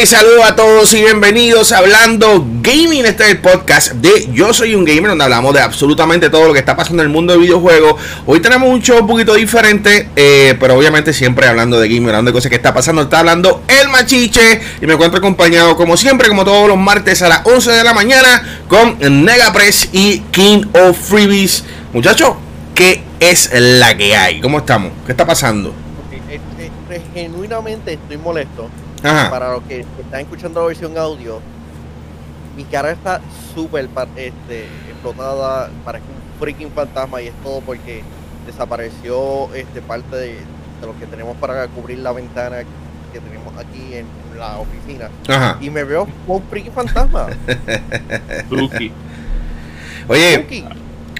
Hey, saludos a todos y bienvenidos a Hablando Gaming. Este es el podcast de Yo Soy un Gamer, donde hablamos de absolutamente todo lo que está pasando en el mundo de videojuegos. Hoy tenemos un show un poquito diferente, eh, pero obviamente siempre hablando de gaming, hablando de cosas que está pasando. Está hablando el machiche y me encuentro acompañado, como siempre, como todos los martes a las 11 de la mañana, con Negapress y King of Freebies. Muchachos, ¿qué es la que hay? ¿Cómo estamos? ¿Qué está pasando? Este, genuinamente estoy molesto para los que están escuchando la versión audio, mi cara está súper este, explotada, parece un freaking fantasma y es todo porque desapareció este parte de, lo que tenemos para cubrir la ventana que tenemos aquí en la oficina. Y me veo como un freaking fantasma. Oye,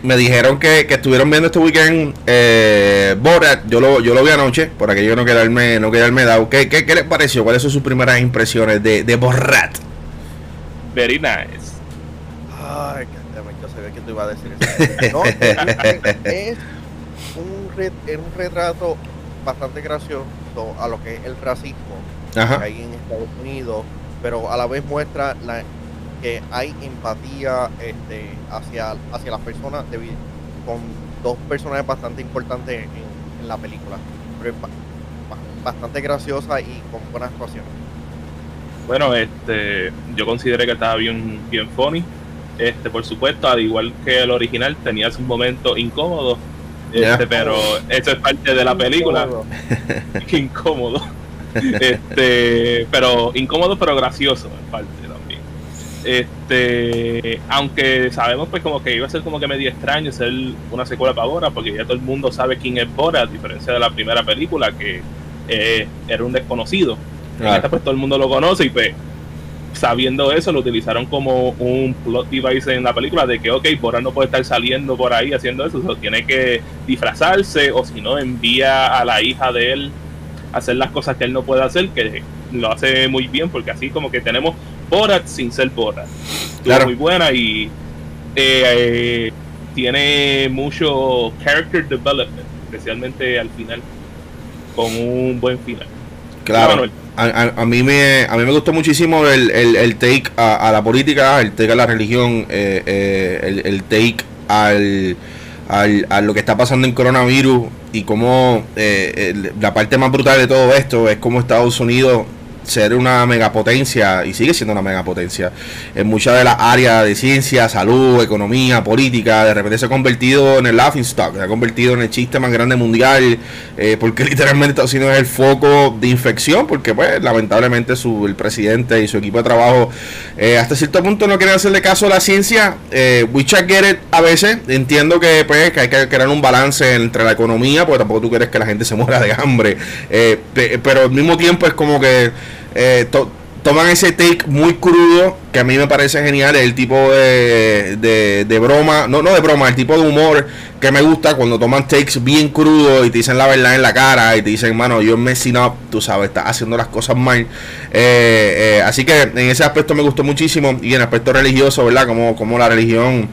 me dijeron que, estuvieron viendo este weekend eh, Borat. Yo lo, yo lo vi anoche, por aquello no quedarme, no quedarme dado. ¿Qué, qué, qué les pareció? ¿Cuáles son sus primeras impresiones de, de Borat? Very nice. Ay, yo sabía que tú ibas a decir eso. No, es, un, es un retrato bastante gracioso a lo que es el racismo que hay en Estados Unidos, pero a la vez muestra la que hay empatía este, hacia, hacia las personas con dos personajes bastante importantes en, la película. bastante graciosa y con buenas actuaciones. Bueno, este, yo consideré que estaba bien, bien funny. Este, por supuesto, al igual que el original, tenía sus momentos incómodos. Este, pero eso es parte de la película. incómodo. Este, pero incómodo pero gracioso en parte. Este, aunque sabemos pues como que iba a ser como que medio extraño ser una secuela para Bora, porque ya todo el mundo sabe quién es Bora, a diferencia de la primera película que eh, era un desconocido. En esta pues todo el mundo lo conoce y pues sabiendo eso lo utilizaron como un plot device en la película de que ok, Bora no puede estar saliendo por ahí haciendo eso, tiene que disfrazarse o si no envía a la hija de él a hacer las cosas que él no puede hacer, que lo hace muy bien porque así como que tenemos Borat sin ser Borat. Claro. Muy buena y eh, eh, tiene mucho character development, especialmente al final, con un buen final. Claro. A, mí me, a mí me gustó muchísimo el, el, take a, la política, el take a la religión, eh, el, el, take al, al, a lo que está pasando en coronavirus y cómo la parte más brutal de todo esto es cómo Estados Unidos ser una megapotencia y sigue siendo una megapotencia en muchas de las áreas de ciencia, salud, economía, política. De repente se ha convertido en el laughing stock, se ha convertido en el chiste más grande mundial, eh, porque literalmente Estados Unidos es el foco de infección, porque pues lamentablemente su, el presidente y su equipo de trabajo eh, hasta cierto punto no quieren hacerle caso a la ciencia. Eh, we get it a veces, entiendo que, pues, que hay que crear un balance entre la economía, porque tampoco tú quieres que la gente se muera de hambre, eh, pero al mismo tiempo es como que eh, toman ese take muy crudo, que a mí me parece genial, el tipo de, de, broma, no, no de broma, el tipo de humor que me gusta cuando toman takes bien crudos y te dicen la verdad en la cara y te dicen, mano, yo me up, tú sabes, estás haciendo las cosas mal. Eh, eh, así que en ese aspecto me gustó muchísimo y en el aspecto religioso, ¿verdad? Como, como la religión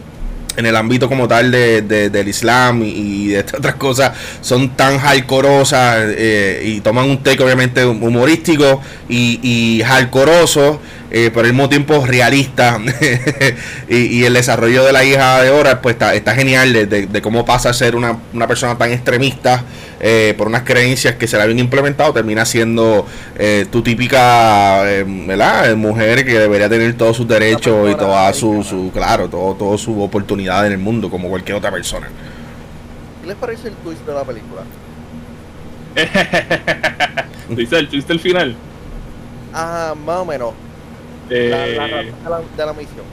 en el ámbito como tal de, del Islam y, de estas otras cosas son tan hardcoreosas eh, y toman un take obviamente humorístico y, y hardcoreoso eh, pero al mismo tiempo realista. y, el desarrollo de la hija de Hora, pues está, genial de, cómo pasa a ser una, persona tan extremista eh, por unas creencias que se la habían implementado, termina siendo eh, tu típica ¿verdad? mujer que debería tener todos sus derechos y toda su, su claro, todo, todo su oportunidad en el mundo, como cualquier otra persona. ¿Qué les parece el twist de la película? ¿Dice el twist del final? Ah, más o menos eh, de la misión.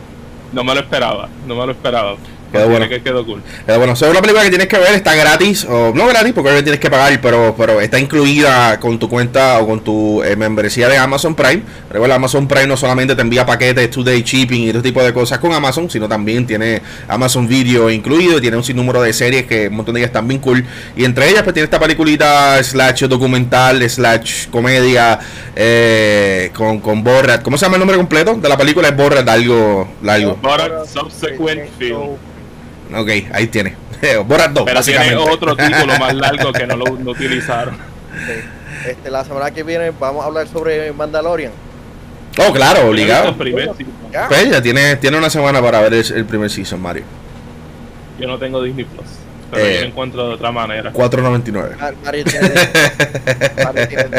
No me lo esperaba, no me lo esperaba. Quedó bueno. Que quedó cool. Quedó bueno. Es una película que tienes que ver, está gratis, o no gratis, porque tienes que pagar, pero, pero está incluida con tu cuenta o con tu eh, membresía de Amazon Prime. Recuerda, Amazon Prime no solamente te envía paquetes, two-day shipping y este tipo de cosas con Amazon, sino también tiene Amazon Video incluido y tiene un sinnúmero de series que un montón de ellas están bien cool. Y entre ellas, pues tiene esta peliculita slash documental, slash comedia eh, con, con Borat. ¿Cómo se llama el nombre completo de la película? Es Borat, algo largo. Borat Subsequent Film. Ok, ahí tiene. Borat 2. Pero tiene otro título más largo que no lo utilizaron. Este, la semana que viene vamos a hablar sobre Mandalorian. Oh, claro, obligado. Pues ya tiene, tiene una semana para ver el, primer season, Mario. Yo no tengo Disney Plus. Pero yo eh, encuentro de otra manera. 4.99. Mario Mario tiene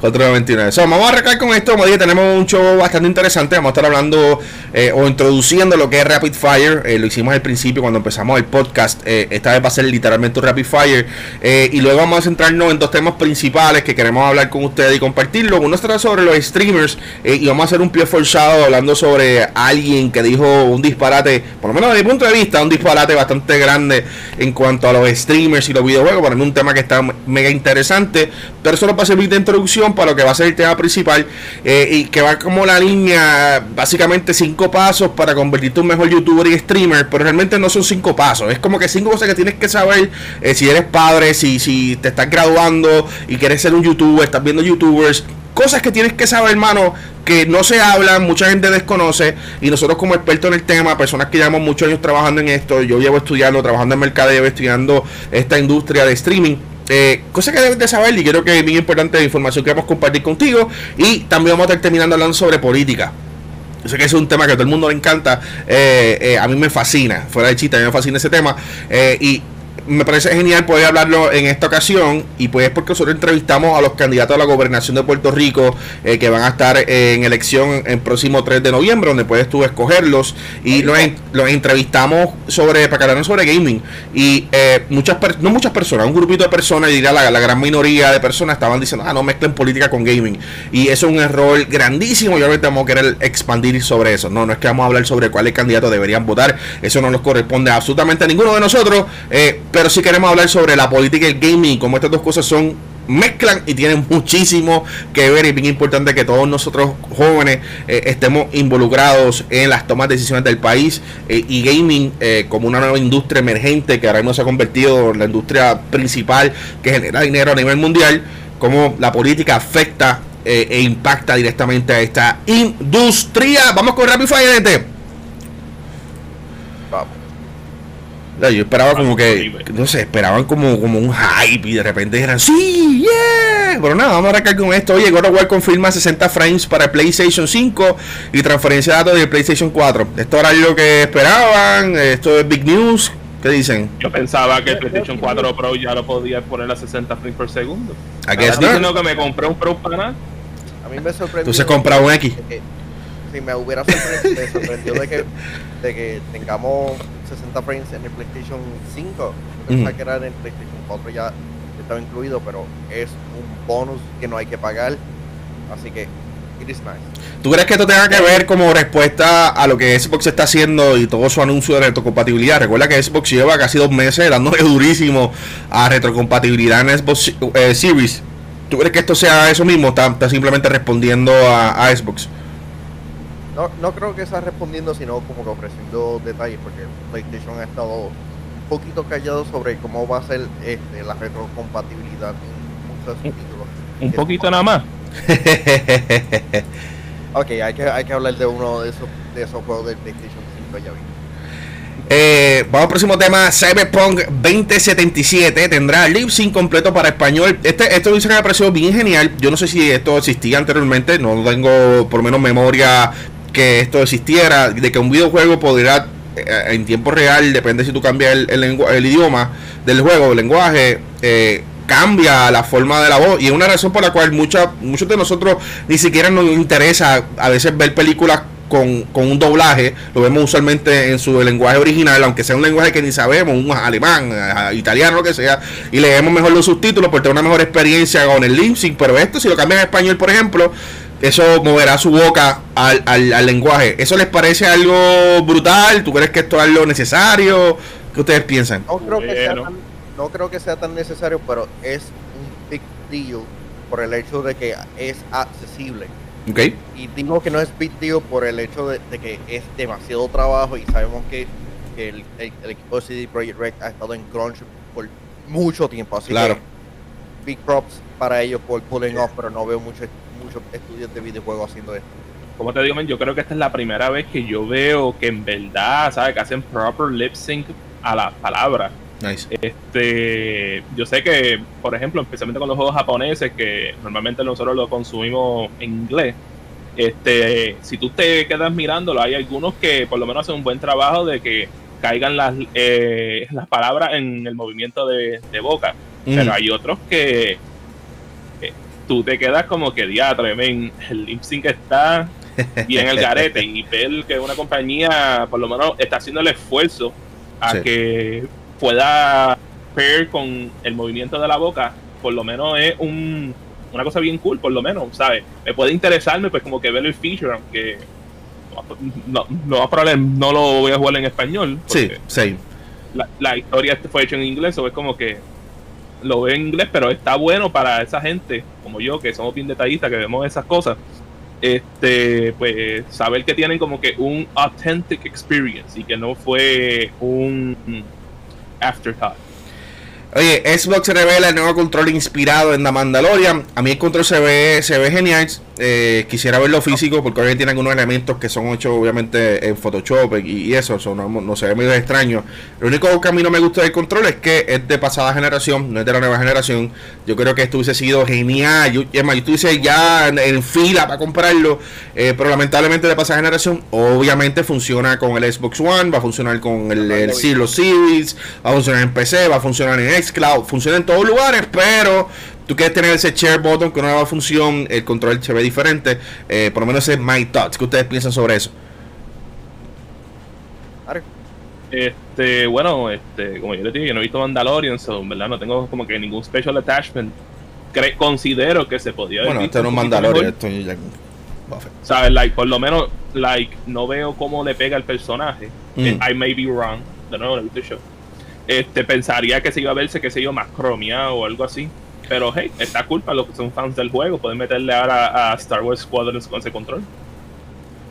4.99. So, vamos a arrancar con esto. Como dije, tenemos un show bastante interesante. Vamos a estar hablando eh, o introduciendo lo que es Rapid Fire. Eh, lo hicimos al principio cuando empezamos el podcast. Eh, esta vez va a ser literalmente un Rapid Fire. y luego vamos a centrarnos en dos temas principales que queremos hablar con ustedes y compartirlo. Uno será sobre los streamers. y vamos a hacer un pie forzado hablando sobre alguien que dijo un disparate, por lo menos desde mi punto de vista, un disparate bastante grande en cuanto a los streamers y los videojuegos. Para mí un tema que está mega interesante. Pero eso va a servir de introducción para lo que va a ser el tema principal eh, y que va como la línea, básicamente cinco pasos para convertirte en un mejor youtuber y streamer, pero realmente no son cinco pasos, es como que cinco cosas que tienes que saber eh, si eres padre, si, si te estás graduando y quieres ser un youtuber, estás viendo youtubers, cosas que tienes que saber, hermano, que no se hablan, mucha gente desconoce y nosotros como expertos en el tema, personas que llevamos muchos años trabajando en esto, yo llevo estudiando, trabajando en mercadeo, estudiando esta industria de streaming eh, cosa que debes de saber y creo que es muy importante la información que vamos a compartir contigo. Y también vamos a estar terminando hablando sobre política. Yo sé que es un tema que a todo el mundo le encanta. Eh, eh, a mí me fascina. Fuera de chiste, a mí me fascina ese tema. y me parece genial poder hablarlo en esta ocasión y pues porque nosotros entrevistamos a los candidatos a la gobernación de Puerto Rico eh, que van a estar en elección el próximo 3 de noviembre donde puedes tú escogerlos. Y los, los, entrevistamos sobre para que hablaran sobre gaming. Y eh, muchas no muchas personas un grupito de personas diría la, la gran minoría de personas estaban diciendo ah no mezclen política con gaming y eso es un error grandísimo. Y ahorita vamos a querer expandir sobre eso. No no es que vamos a hablar sobre cuáles candidatos deberían votar. Eso no nos corresponde absolutamente a ninguno de nosotros. Eh, pero sí queremos hablar sobre la política y el gaming, como estas dos cosas son mezclan y tienen muchísimo que ver y es bien importante que todos nosotros jóvenes eh, estemos involucrados en las tomas de decisiones del país eh, y gaming eh, como una nueva industria emergente que ahora mismo se ha convertido en la industria principal que genera dinero a nivel mundial, como la política afecta e impacta directamente a esta industria. Vamos con Rapid Fire, gente. Yo esperaba como que, no sé, esperaban como, como un hype y de repente eran, sí, yeah. Pero nada, vamos a arrancar con esto. Oye, God of War confirma 60 frames para PlayStation 5 y transferencia de datos de PlayStation 4. Esto era lo que esperaban, esto es big news. ¿Qué dicen? Yo pensaba que el PlayStation 4 Pro ya lo podía poner a 60 frames por segundo. ¿A qué es diciendo que me compré un Pro para nada. A mí me sorprendió. se comprado un X. Si me hubiera sorprendido, me sorprendió de que, de que tengamos 60 frames en el PlayStation 5. Pensaba que era en el PlayStation 4 ya estaba incluido, pero es un bonus que no hay que pagar. Así que it is nice. ¿Tú crees que esto tenga que ver como respuesta a lo que Xbox está haciendo y todo su anuncio de retrocompatibilidad? Recuerda que Xbox lleva casi dos meses dándole durísimo a retrocompatibilidad en Xbox eh, Series. ¿Tú crees que esto sea eso mismo? ¿Está, está simplemente respondiendo a Xbox? No, no creo que sea respondiendo, sino como que ofreciendo detalles, porque PlayStation ha estado un poquito callado sobre cómo va a ser este, la retrocompatibilidad en muchos títulos. Un poquito nada más. ok, hay que, hay que hablar de uno de esos, de esos juegos del PlayStation 5 ya vi. Eh, vamos al próximo tema. Cyberpunk 2077 tendrá lip sync completo para español. Este, esto dice que me pareció bien genial. Yo no sé si esto existía anteriormente. No tengo por lo menos memoria que esto existiera, de que un videojuego podría eh, en tiempo real, depende si tú cambias el, el, idioma del juego, el lenguaje, eh, cambia la forma de la voz. Y es una razón por la cual mucha, muchos de nosotros ni siquiera nos interesa a veces ver películas con, con, un doblaje, lo vemos usualmente en su lenguaje original, aunque sea un lenguaje que ni sabemos, un alemán, eh, italiano, lo que sea, y leemos mejor los subtítulos porque tener una mejor experiencia con el lip pero esto si lo cambian en español, por ejemplo, eso moverá su boca al, al, lenguaje. ¿Eso les parece algo brutal? ¿Tú crees que esto es algo necesario? ¿Qué ustedes piensan? No creo que, sea tan, no creo que sea tan necesario, pero es un big deal por el hecho de que es accesible. Okay. Y digo que no es big deal por el hecho de, que es demasiado trabajo y sabemos que, el, equipo de CD Projekt Red ha estado en crunch por mucho tiempo. Así claro. que big props para ellos por pulling off, pero no veo mucho muchos estudios de videojuegos haciendo esto. Como te digo, yo creo que esta es la primera vez que yo veo que en verdad, ¿sabes? Que hacen proper lip sync a la palabra. Nice. Este, yo sé que, por ejemplo, especialmente con los juegos japoneses, que normalmente nosotros lo consumimos en inglés, Este, si tú te quedas mirándolo, hay algunos que por lo menos hacen un buen trabajo de que caigan las, eh, las palabras en el movimiento de, boca. Pero hay otros que tú te quedas como que diatre, el lip sync está bien el garete y ver que una compañía por lo menos está haciendo el esfuerzo a que pueda pair con el movimiento de la boca, por lo menos es un, una cosa bien cool, por lo menos, ¿sabes? Me puede interesarme pues como que ver el feature, aunque no, no, no lo voy a jugar en español. Sí, sí. La, la, historia fue hecha en inglés, o es como que lo veo en inglés, pero está bueno para esa gente como yo, que somos bien detallistas, que vemos esas cosas. Este, pues saber que tienen como que un authentic experience y que no fue un afterthought. Oye, Xbox revela el nuevo control inspirado en The Mandalorian. A mí el control se ve, se ve genial. Eh, quisiera verlo físico porque obviamente tiene algunos elementos que son hechos obviamente en Photoshop y, eso, eso no, se ve muy extraño. Lo único que a mí no me gusta del control es que es de pasada generación, no es de la nueva generación. Yo creo que esto hubiese sido genial. Yo, es más, yo estuviese ya en, fila para comprarlo, eh, pero lamentablemente de pasada generación, obviamente funciona con el Xbox One, va a funcionar con el, el Series, va a funcionar en PC, va a funcionar en Xcloud, funciona en todos lugares, pero tú quieres tener ese share button con una nueva función, el control se ve diferente. Eh, por lo menos es My Thoughts. ¿Qué ustedes piensan sobre eso? Este, bueno, este, como yo le dije, yo no he visto Mandalorian, so, ¿verdad? No tengo como que ningún special attachment. considero que se podía Bueno, este no es Mandalorian, esto ya. ¿Sabes? Like, por lo menos, like, no veo cómo le pega el personaje. Mm. I may be wrong. De nuevo, no he visto el show. Este, pensaría que se iba a verse, que se iba más cromia o algo así. Pero hey, está culpa los que son fans del juego. Pueden meterle ahora a Star Wars Squadrons con ese control.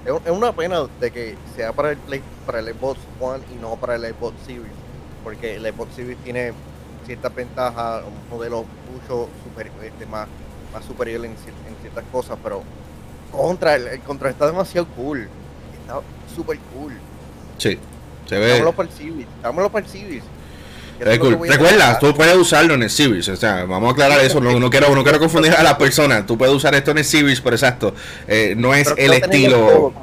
Es una pena de que sea para el Play, para el Xbox One y no para el Xbox Series. Porque el Xbox Series tiene ciertas ventajas, un modelo mucho super, este, más, más superior en, ciertas cosas, pero contra el, el, contra está demasiado cool. Está super cool. Sí, se ve. Dámelo para el Series, dámelo para el Series. Recuerda, tú puedes usarlo en el Series, o sea, vamos a aclarar eso, no, quiero, no quiero confundir a la persona, tú puedes usar esto en el Series, pero exacto, eh, no es el estilo...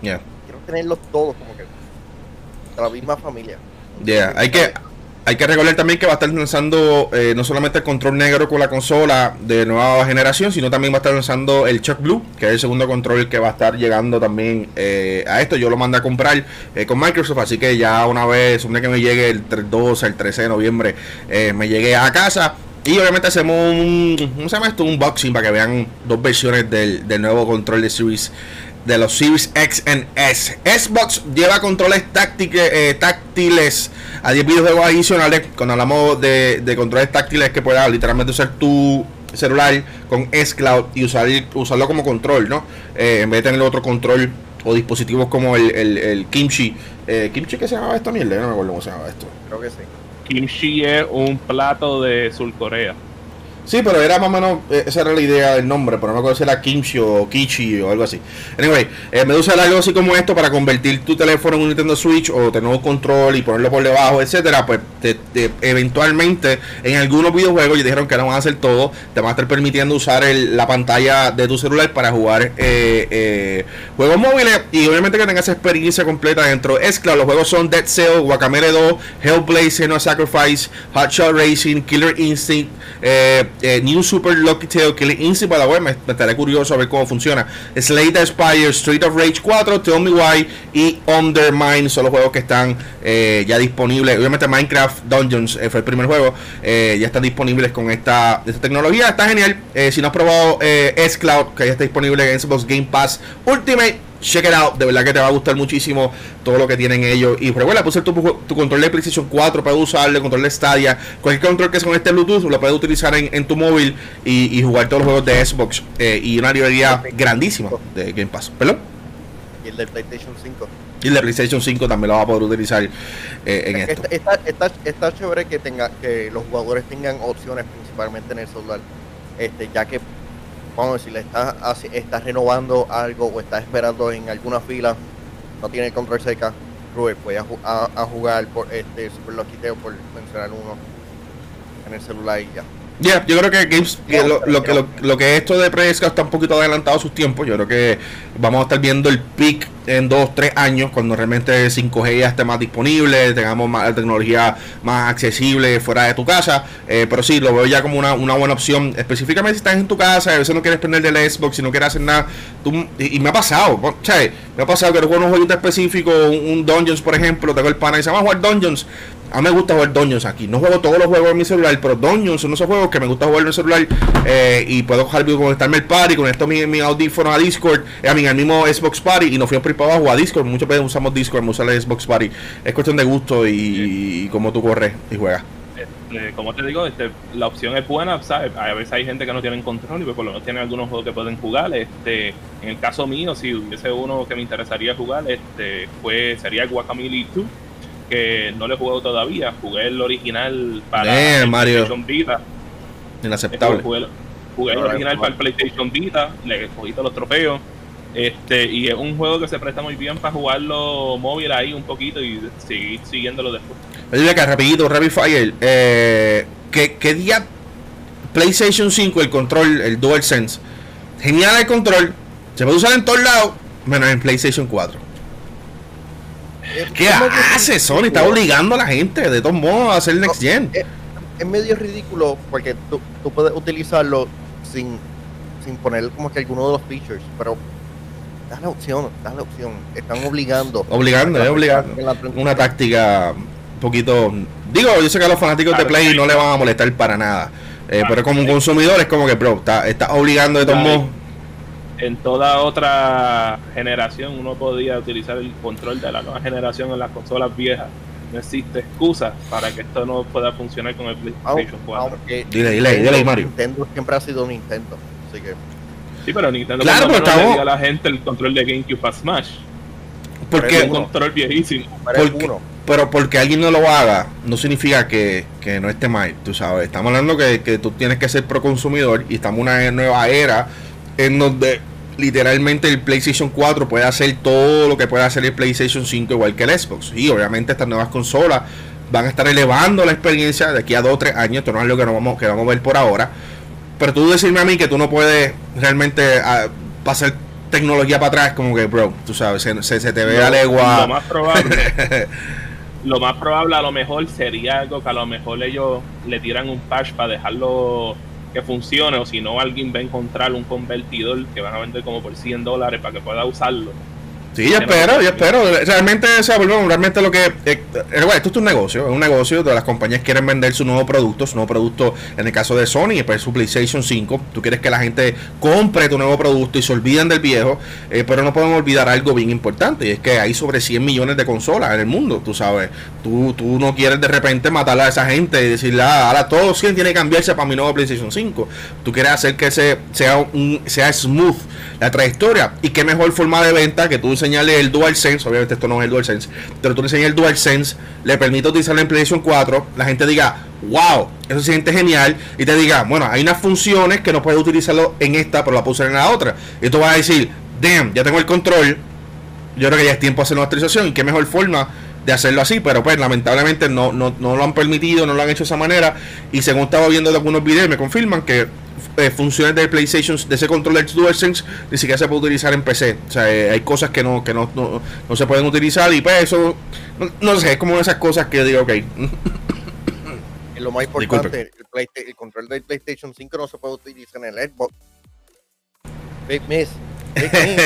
Quiero tenerlos todos como que de la misma familia. Ya, hay que hay que recordar también que va a estar lanzando eh, no solamente el control negro con la consola de nueva generación, sino también va a estar lanzando el Chuck Blue, que es el segundo control que va a estar llegando también eh, a esto. Yo lo mandé a comprar eh, con Microsoft, así que ya una vez, una que me llegue el 12, el 13 de noviembre, me llegué a casa. Y obviamente hacemos un, ¿cómo se llama esto? Un unboxing para que vean dos versiones del, del nuevo control de Series de los Series X and S. Xbox lleva controles eh, táctiles a 10 videojuegos adicionales. Cuando hablamos de, controles táctiles que puedas literalmente usar tu celular con S-Cloud y usar, usarlo como control, ¿no? Eh, en vez de tener otro control o dispositivos como el, el, Kimchi. Eh, ¿Kimchi qué se llamaba esta mierda? no me acuerdo cómo se llamaba esto. Creo que sí. Kimchi es un plato de Sur Corea. Sí, pero era más o menos, eh, esa era la idea del nombre, pero no me acuerdo si era Kimchi o Kichi o algo así. Anyway, eh, me gusta algo así como esto para convertir tu teléfono en un Nintendo Switch o tener un control y ponerlo por debajo, etcétera. Pues eventualmente en algunos videojuegos ya dijeron que no van a hacer todo, te van a estar permitiendo usar la pantalla de tu celular para jugar eh, juegos móviles y obviamente que tengas experiencia completa dentro. Es claro, los juegos son Dead Cell, Guacamele 2, Hellblaze, No Sacrifice, Hot Shot Racing, Killer Instinct. Eh, eh, New Super Lucky Tail Killing Instinct, para la web, me, estaré curioso a ver cómo funciona. Slate Aspire, Street of Rage 4, Tell Me Why y Undermine son los juegos que están eh, ya disponibles. Obviamente Minecraft Dungeons fue el primer juego, ya están disponibles con esta, esta tecnología. Está genial. si no has probado S-Cloud, que ya está disponible en Xbox Game Pass Ultimate check it out, de verdad que te va a gustar muchísimo todo lo que tienen ellos. Y recuerda, puse tu, tu control de PlayStation 4, puedes usarle, control de Stadia, cualquier control que sea con este Bluetooth, lo puedes utilizar en, tu móvil y, jugar todos los juegos de Xbox. Eh, y una librería grandísima de Game Pass. ¿Perdón? Y el de PlayStation 5. Y el de PlayStation 5 también lo vas a poder utilizar eh, en esto. Está, está, está, chévere que tenga que los jugadores tengan opciones principalmente en el celular. Este, ya que vamos a decir, estás, estás renovando algo o estás esperando en alguna fila, no tiene control cerca, Rubén, voy a, jugar por este Super Loquiteo, por mencionar uno, en el celular y ya. Ya, yo creo que Games, lo, que, lo, que esto de pre está un poquito adelantado a sus tiempos. Yo creo que vamos a estar viendo el peak en dos, tres años, cuando realmente 5G ya esté más disponible, tengamos más tecnología más accesible fuera de tu casa. Eh, pero sí, lo veo ya como una, buena opción. Específicamente si estás en tu casa, a veces no quieres prender del Xbox, si no quieres hacer nada. y, me ha pasado, me ha pasado que juego un juego específico, un, Dungeons, por ejemplo, tengo el pana y se va a jugar Dungeons a mí me gusta jugar Dungeons aquí. No juego todos los juegos en mi celular, pero Dungeons son esos juegos que me gusta jugar en el celular eh, y puedo conectarme el party, con esto mi, mi audífono a Discord, eh, a mí al mismo Xbox Party y nos fuimos por para abajo a Discord. Muchas veces usamos Discord, usamos el Xbox Party. Es cuestión de gusto y, cómo tú corres y juegas. Este, como te digo, este, la opción es buena, ¿sabes? A veces hay gente que no tiene control y pues por lo menos tienen algunos juegos que pueden jugar. Este, en el caso mío, si hubiese uno que me interesaría jugar, este, fue, sería Guacamole 2 que no lo he jugado todavía. Jugué el original para PlayStation Vita. Inaceptable. Jugué, el original para el PlayStation Vita, le cogí todos los trofeos. Este, y es un juego que se presta muy bien para jugarlo móvil ahí un poquito y seguir siguiéndolo después. Oye, que rapidito, Rapid Fire, eh, ¿qué, ¿qué, día PlayStation 5 el control, el DualSense? Genial el control, se puede usar en todos lados, menos en PlayStation 4. ¿Qué hace Sony? Está obligando a la gente de todos modos a hacer Next Gen. Es, medio ridículo porque tú, puedes utilizarlo sin, sin poner como que alguno de los features, pero da la opción, da la opción. Están obligando. Obligando, es obligando. Una táctica un poquito. Digo, yo sé que a los fanáticos de Play no le van a molestar para nada. Eh, pero como un consumidor es como que, bro, está, está obligando de todos modos en toda otra generación uno podía utilizar el control de la nueva generación en las consolas viejas. No existe excusa para que esto no pueda funcionar con el PlayStation 4. dile, dile, dile, Mario. Nintendo siempre ha sido Nintendo, así que... Sí, pero Nintendo claro, pero no le a la gente el control de GameCube para Smash. Porque es un control viejísimo. pero porque alguien no lo haga, no significa que, que, no esté mal, tú sabes. Estamos hablando que, que tú tienes que ser pro consumidor y estamos en una nueva era en donde literalmente el PlayStation 4 puede hacer todo lo que puede hacer el PlayStation 5 igual que el Xbox. Y obviamente estas nuevas consolas van a estar elevando la experiencia de aquí a 2 o 3 años. Esto no es lo que, no vamos, que vamos a ver por ahora. Pero tú decirme a mí que tú no puedes realmente ah, pasar tecnología para atrás, como que, bro, tú sabes, se, te ve a legua. Lo más probable. lo más probable a lo mejor sería algo que a lo mejor ellos le tiran un patch para dejarlo que funcione o si no alguien va a encontrar un convertidor que van a vender como por 100 dólares para que pueda usarlo Sí, yo espero, yo espero. Realmente, o sea, realmente lo que. Eh, eh, esto es un negocio, es un negocio de las compañías quieren vender su nuevo producto, su nuevo producto, en el caso de Sony, pues su PlayStation 5. Tú quieres que la gente compre tu nuevo producto y se olviden del viejo, eh, pero no podemos olvidar algo bien importante, y es que hay sobre 100 millones de consolas en el mundo, tú sabes. Tú, tú no quieres de repente matar a esa gente y decirle, ah, ahora todos 100 tiene que cambiarse para mi nuevo PlayStation 5. Tú quieres hacer que se, sea, un, sea smooth la trayectoria, y qué mejor forma de venta que tú enseñarle el DualSense, obviamente esto no es el DualSense, pero tú le enseñas el DualSense, le permite utilizarlo en PlayStation 4, la gente diga, wow, eso siente genial, y te diga, bueno, hay unas funciones que no puedes utilizarlo en esta, pero la puedo usar en la otra. Y tú vas a decir, damn, ya tengo el control, yo creo que ya es tiempo de hacer una actualización, y qué mejor forma de hacerlo así, pero pues lamentablemente no, no, no lo han permitido, no lo han hecho de esa manera, y según estaba viendo algunos videos me confirman que eh, funciones del PlayStation, de ese control del DualSense, ni siquiera se puede utilizar en PC. O sea, eh, hay cosas que no, que no, no, se pueden utilizar y pues eso, no, sé, es como esas cosas que digo, ok. Lo más importante, el, el, control del PlayStation 5 no se puede utilizar en el Xbox. Big miss. Big miss.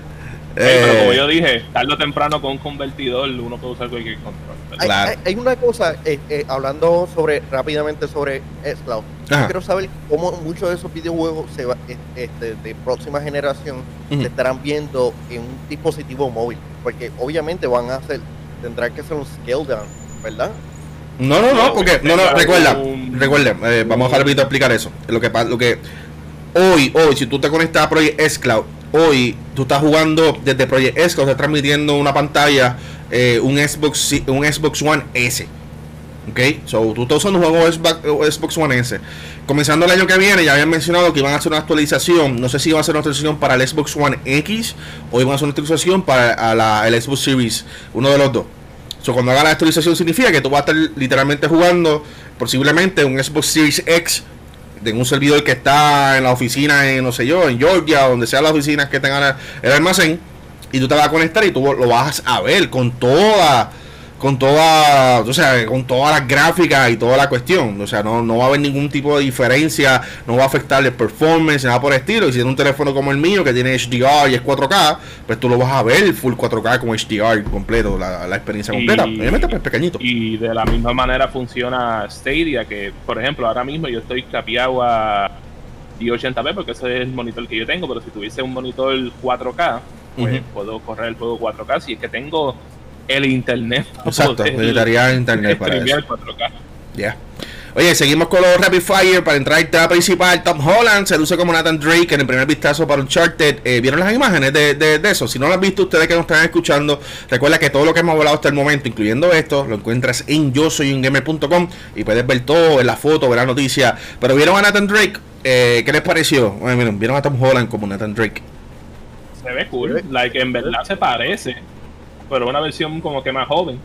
pero como eh, yo dije, tarde o temprano con un convertidor uno puede usar cualquier control. Hay, una cosa, eh, eh, hablando sobre rápidamente sobre Xcloud. quiero saber cómo muchos de esos videojuegos se este, de próxima generación se estarán viendo en un dispositivo móvil. Porque obviamente van a hacer, tendrán que hacer un scale down, ¿verdad? No, no, no, porque, no, no, recuerda, recuerda, vamos a dejar a explicar eso. Lo que, lo que hoy, hoy, si tú te conectas a Project S-Cloud, hoy tú estás jugando desde Project S, estás transmitiendo una pantalla, eh, un, Xbox, un Xbox One S. Ok, so tú estás usando un juego Xbox One S. Comenzando el año que viene, ya habían mencionado que iban a hacer una actualización. No sé si iban a hacer una actualización para el Xbox One X o iban a hacer una actualización para la, el Xbox Series, uno de los dos. So, cuando haga la actualización significa que tú vas a estar literalmente jugando posiblemente un Xbox Series X de un servidor que está en la oficina en, no sé yo, en Georgia, donde sea las oficinas que tengan el almacén, y tú te vas a conectar y tú lo vas a ver con toda con toda, o sea, con todas las gráficas y toda la cuestión. O sea, no, no va a haber ningún tipo de diferencia, no va a afectar el performance, nada por el estilo. Y si tienes un teléfono como el mío que tiene HDR y es 4K, pues tú lo vas a ver full 4K con HDR completo, la, experiencia completa. Obviamente, pues pequeñito. Y de la misma manera funciona Stadia, que por ejemplo, ahora mismo yo estoy capeado a 1080p porque ese es el monitor que yo tengo, pero si tuviese un monitor 4K, pues puedo correr el juego 4K. Si es que tengo el internet. Exacto, necesitaría internet para eso. Ya. Oye, seguimos con los Rapid Fire para entrar al tema principal. Tom Holland se luce como Nathan Drake en el primer vistazo para Uncharted. Eh, ¿Vieron las imágenes de, de, eso? Si no lo han visto ustedes que nos están escuchando, recuerda que todo lo que hemos hablado hasta el momento, incluyendo esto, lo encuentras en yo soy un gamer.com y puedes ver todo en la foto, ver la noticia. Pero ¿vieron a Nathan Drake? Eh, ¿Qué les pareció? ¿Vieron a Tom Holland como Nathan Drake? Se ve cool, like en verdad se parece pero una versión como que más joven.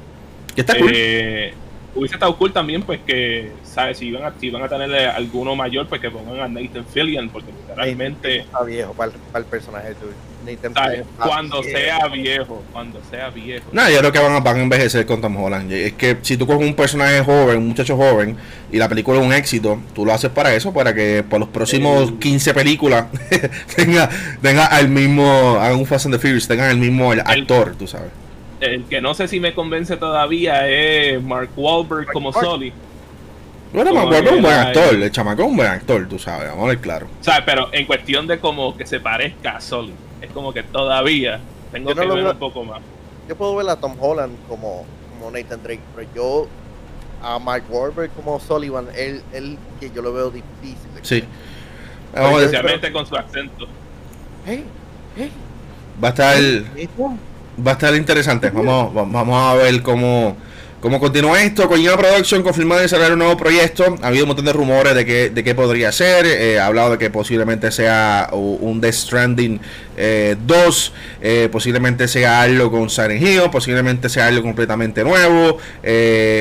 Que está eh, Hubiese estado cool también, pues que, ¿sabes? Si iban a, si a tenerle alguno mayor, pues que pongan a Nathan Fillion, porque literalmente. Está viejo para el, personaje de Nathan. Cuando sea viejo, cuando sea viejo. No, yo creo que van a, van a envejecer con Tom Holland. Es que si tú coges un personaje joven, un muchacho joven, y la película es un éxito, tú lo haces para eso, para que por los próximos 15 películas tenga, tenga al mismo, hagan un Fast and the Furious, tengan el mismo actor, tú sabes el que no sé si me convence todavía es Mark Wahlberg como Sully. Bueno, Mark Wahlberg es un buen actor, el chamaco es un buen actor, tú sabes, vamos a ver claro. O sea, pero en cuestión de como que se parezca a Sully, es como que todavía tengo que ver un poco más. Yo puedo ver a Tom Holland como, como Nathan Drake, pero yo a Mark Wahlberg como Sullivan, él, él que yo lo veo difícil. Sí. Especialmente con su acento. Hey, hey. Va a estar el va a estar interesante. Vamos, vamos a ver cómo, cómo continúa esto. Kojima Production confirmado desarrollar un nuevo proyecto. Ha habido un montón de rumores de que, de qué podría ser. Eh, ha hablado de que posiblemente sea un Death Stranding 2. Eh, eh, posiblemente sea algo con Silent Hill. Posiblemente sea algo completamente nuevo.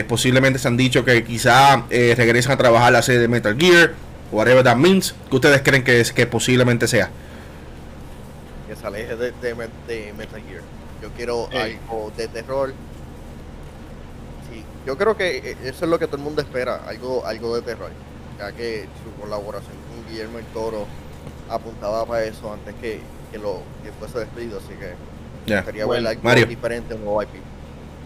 posiblemente se han dicho que quizá regresen a trabajar la serie de Metal Gear. Whatever that means. ¿Qué ustedes creen que, es, que posiblemente sea? Que se de Metal Gear quiero algo de terror. Sí, yo creo que eh, eso es lo que todo el mundo espera, algo, algo de terror. Ya que su colaboración con Guillermo el Toro apuntaba para eso antes que, que lo que fuese despedido, así que yeah. quería ver algo diferente, un nuevo IP.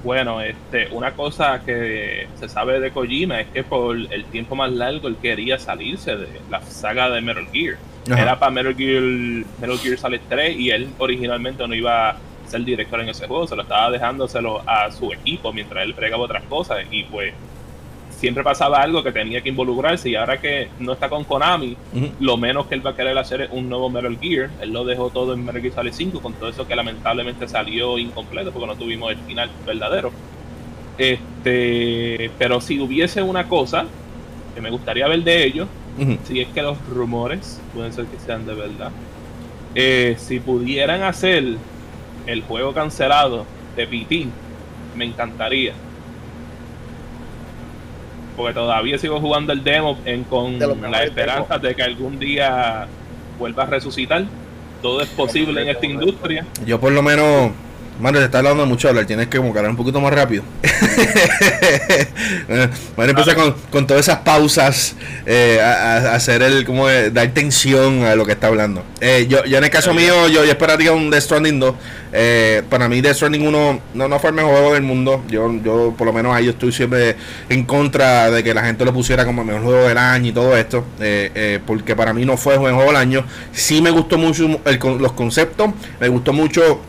Bueno, este, una cosa que se sabe de Kojima es que por el tiempo más largo él quería salirse de la saga de Metal Gear. Era para Metal Gear, Metal Gear Solid 3 y él originalmente no iba ser director en ese juego, se lo estaba dejándoselo a su equipo mientras él pregaba otras cosas y pues siempre pasaba algo que tenía que involucrarse y ahora que no está con Konami, lo menos que él va a querer hacer es un nuevo Metal Gear. Él lo dejó todo en Metal Gear Solid 5 con todo eso que lamentablemente salió incompleto porque no tuvimos el final verdadero. Este, pero si hubiese una cosa que me gustaría ver de ellos, si es que los rumores pueden ser que sean de verdad, eh, si pudieran hacer el juego cancelado de PT, me encantaría. Porque todavía sigo jugando el demo en, con la esperanza de que algún día vuelva a resucitar. Todo es posible en esta industria. Yo por lo menos Madre, te está hablando mucho hablar, tienes que como un poquito más rápido. bueno, empieza con, con, todas esas pausas eh, a, hacer el, como dar tensión a lo que está hablando. Eh, yo, yo en el caso mío, yo, yo esperaría un Death Stranding 2. Eh, para mí Death Stranding 1 no, no fue el mejor juego del mundo. Yo, yo por lo menos ahí yo estoy siempre en contra de que la gente lo pusiera como el mejor juego del año y todo esto. porque para mí no fue el mejor juego del año. Sí me gustó mucho el, los conceptos, me gustó mucho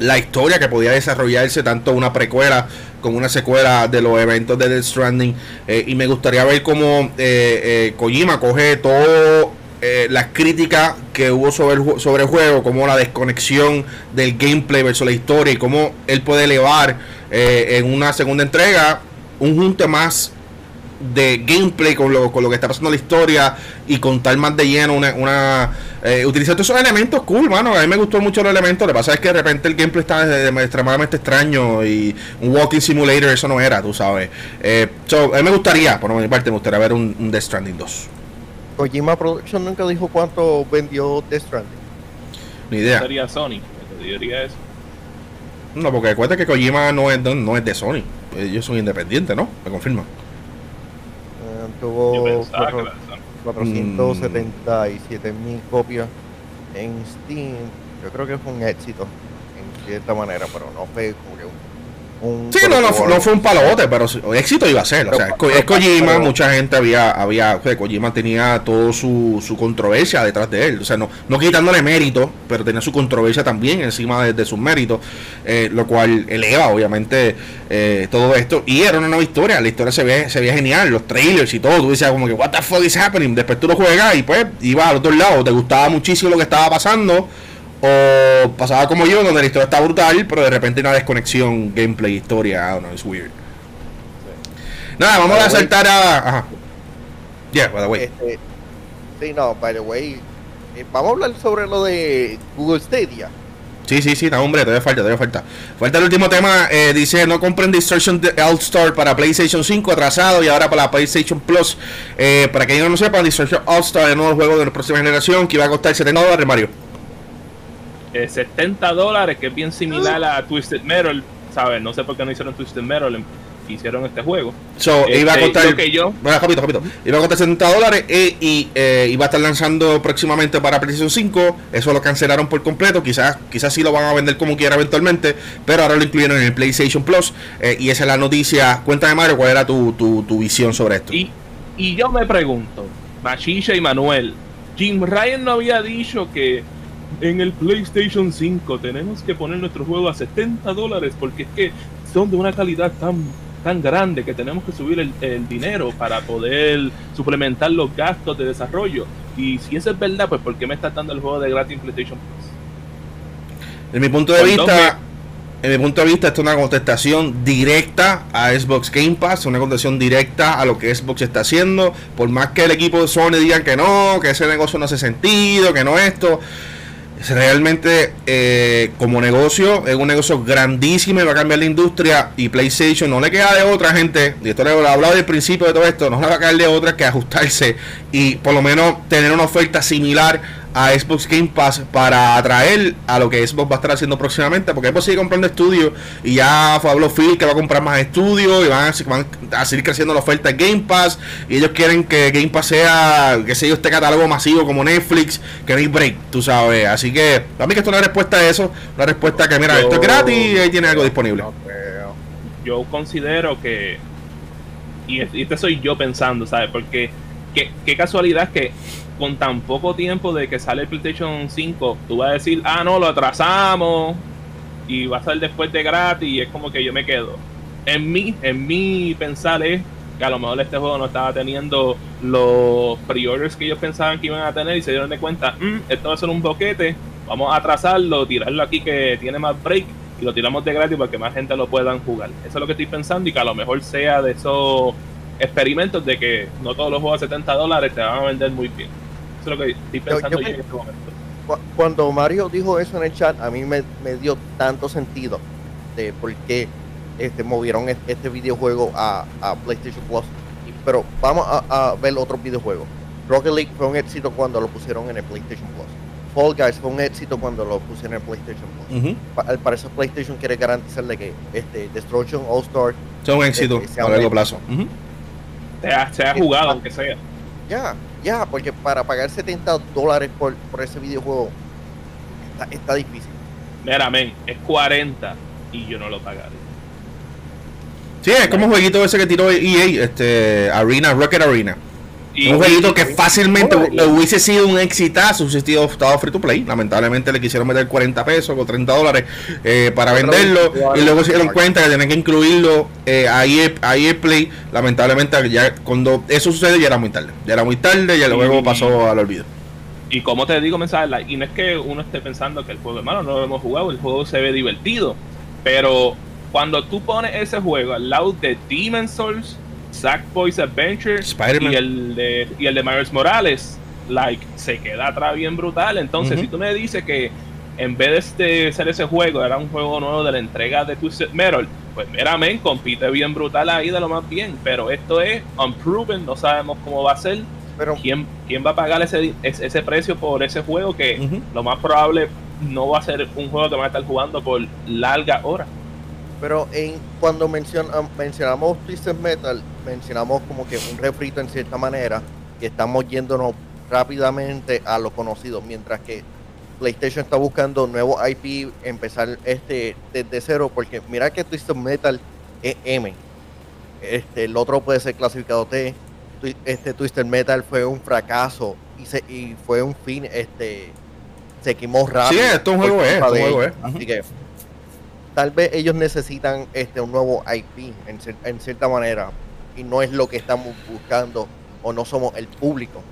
la historia que podía desarrollarse tanto una precuela como una secuela de los eventos de Death Stranding. Eh, y me gustaría ver cómo eh, eh, Kojima coge todo las críticas que hubo sobre el, sobre el juego como la desconexión del gameplay versus la historia y cómo él puede elevar en una segunda entrega un junte más de gameplay con lo, con lo que está pasando en la historia y contar más de lleno una, una eh, utilizar todos esos elementos cool mano. A mí me gustó mucho los elementos lo que pasa es que de repente el gameplay está extremadamente extraño y un walking simulator eso no era tú sabes. Eh, a mí me gustaría por mi parte me gustaría ver un, un Death Stranding 2 Kojima Production nunca dijo cuánto vendió Death Stranding. Ni idea. Sería Sony diría eso. No porque recuerda que Kojima no es, no es de Sony. Ellos son independientes ¿no? me confirma tuvo 477 mil copias en Steam. Yo creo que fue un éxito en cierta manera, pero no fue como que un sí, no, no, fue un palote, pero éxito iba a ser. o sea, es Kojima, mucha gente había, había, o Kojima tenía toda su, su controversia detrás de él. O sea, no, no quitándole mérito, pero tenía su controversia también encima de, sus méritos, eh, lo cual eleva, obviamente, eh, todo esto. Y era una nueva historia, la historia se ve, se ve genial, los trailers y todo. Tú decías como que, what the fuck is happening? Después tú lo juegas y pues iba al otro lado, te gustaba muchísimo lo que estaba pasando o pasaba como yo, donde la historia está brutal, pero de repente una desconexión, gameplay, historia, I don't know, it's weird. Nada, vamos a saltar a. Ajá. Yeah, by the way. Este, sí, no, by the way. Eh, vamos a hablar sobre lo de Google Stadia. Sí, sí, sí, no, hombre, todavía falta, todavía falta. Falta el último tema, eh, dice, no compren Distortion All Star para PlayStation 5 atrasado y ahora para la PlayStation Plus. Eh, para que ellos no sepan, Distortion All Star es el nuevo juego de la próxima generación que iba a costar 70 dólares, Mario. 70 dólares, que es bien similar a Twisted Metal, ¿sabes? No sé por qué no hicieron Twisted Metal, hicieron este juego. So, iba a este, costar. Que yo, bueno, rapidito, rapidito. Iba a costar 70 dólares eh, y eh, iba a estar lanzando próximamente para PlayStation 5. Eso lo cancelaron por completo. Quizás quizás sí lo van a vender como quiera eventualmente, pero ahora lo incluyeron en el PlayStation Plus. Eh, y esa es la noticia. Cuéntame, Mario, cuál era tu, tu, tu visión sobre esto. Y, y yo me pregunto, Machicha y Manuel, Jim Ryan no había dicho que en el PlayStation 5 tenemos que poner nuestro juego a 70 dólares porque es que son de una calidad tan, tan grande que tenemos que subir el, dinero para poder suplementar los gastos de desarrollo. Y si eso es verdad, pues ¿por qué me está dando el juego de gratis en PlayStation Plus? En mi punto de vista, en mi punto de vista, esto es una contestación directa a Xbox Game Pass, una contestación directa a lo que Xbox está haciendo. Por más que el equipo de Sony digan que no, que ese negocio no hace sentido, que no esto realmente eh, como negocio es un negocio grandísimo y va a cambiar la industria y PlayStation no le queda de otra gente, y esto lo he hablado del principio de todo esto, no le va a quedar de otra que ajustarse y por lo menos tener una oferta similar a Xbox Game Pass para atraer a lo que Xbox va a estar haciendo próximamente, porque Xbox sigue comprando estudios y ya Pablo Phil que va a comprar más estudios y van a, seguir creciendo la oferta de Game Pass y ellos quieren que Game Pass sea, que sea este catálogo masivo como Netflix, que no hay break, tú sabes. Así que para mí que esto es una respuesta a eso, una respuesta que mira, esto es gratis y ahí tiene algo disponible. Yo considero que, y este soy yo pensando, ¿sabes? Porque qué, qué casualidad que con tan poco tiempo de que sale el PlayStation 5, tú vas a decir, ah, no, lo atrasamos y va a salir después de gratis y es como que yo me quedo. En mí, en mi pensar es que a lo mejor este juego no estaba teniendo los pre-orders que ellos pensaban que iban a tener y se dieron de cuenta, mm, esto va a ser un boquete, vamos a atrasarlo, tirarlo aquí que tiene más break y lo tiramos de gratis para que más gente lo puedan jugar. Eso es lo que estoy pensando y que a lo mejor sea de esos experimentos de que no todos los juegos a 70 dólares te van a vender muy bien lo que estoy pensando en este momento. Cuando Mario dijo eso en el chat, a mí me, dio tanto sentido de por qué este, movieron este videojuego a, PlayStation Plus. Pero vamos a, ver otro videojuego. Rocket League fue un éxito cuando lo pusieron en el PlayStation Plus. Fall Guys fue un éxito cuando lo pusieron en el PlayStation Plus. Al parecer PlayStation quiere garantizarle que este Destruction All Star sea un éxito este, a largo plazo. se, ha, se ha jugado, aunque sea. Ya, ya, porque para pagar 70 dólares por, por ese videojuego está, está difícil. Mira, men, es 40 y yo no lo pagaré. Sí, es como un jueguito ese que tiró EA, este, Arena, Rocket Arena un jueguito que fácilmente hubiese sido un exitazo hubiese estado free to play. Lamentablemente le quisieron meter 40 pesos o 30 dólares eh, para venderlo. Y luego se dieron cuenta que tenían que incluirlo eh, ahí, ahí Play. Lamentablemente, ya cuando eso sucede, ya era muy tarde. Ya era muy tarde y luego pasó al olvido. Y como te digo, mensaje, y no es que uno esté pensando que el juego es malo, no lo hemos jugado, el juego se ve divertido. Pero cuando tú pones ese juego al lado de Demon Souls Sackboy's Adventure y el de y el de Miles Morales, like, se queda atrás bien brutal. Entonces, si tú me dices que en vez de ser ese juego, era un juego nuevo de la entrega de Twisted Metal, pues meramente compite bien brutal ahí de lo más bien. Pero esto es unproven, no sabemos cómo va a ser. Pero, ¿Quién, ¿Quién va a pagar ese, ese precio por ese juego que lo más probable no va a ser un juego que va a estar jugando por larga hora? Pero en cuando mencionamos Twisted Metal, mencionamos como que un refrito en cierta manera, que estamos yéndonos rápidamente a lo conocido, mientras que PlayStation está buscando nuevo IP, empezar este desde cero, porque mira que Twisted Metal es M. Este, el otro puede ser clasificado T. Este Twisted Metal fue un fracaso y, se, y fue un fin, este, se quemó rápido. Sí, esto es un juego, es, un juego es. Así que tal vez ellos necesitan este un nuevo IP en, en cierta manera y no es lo que estamos buscando o no somos el público.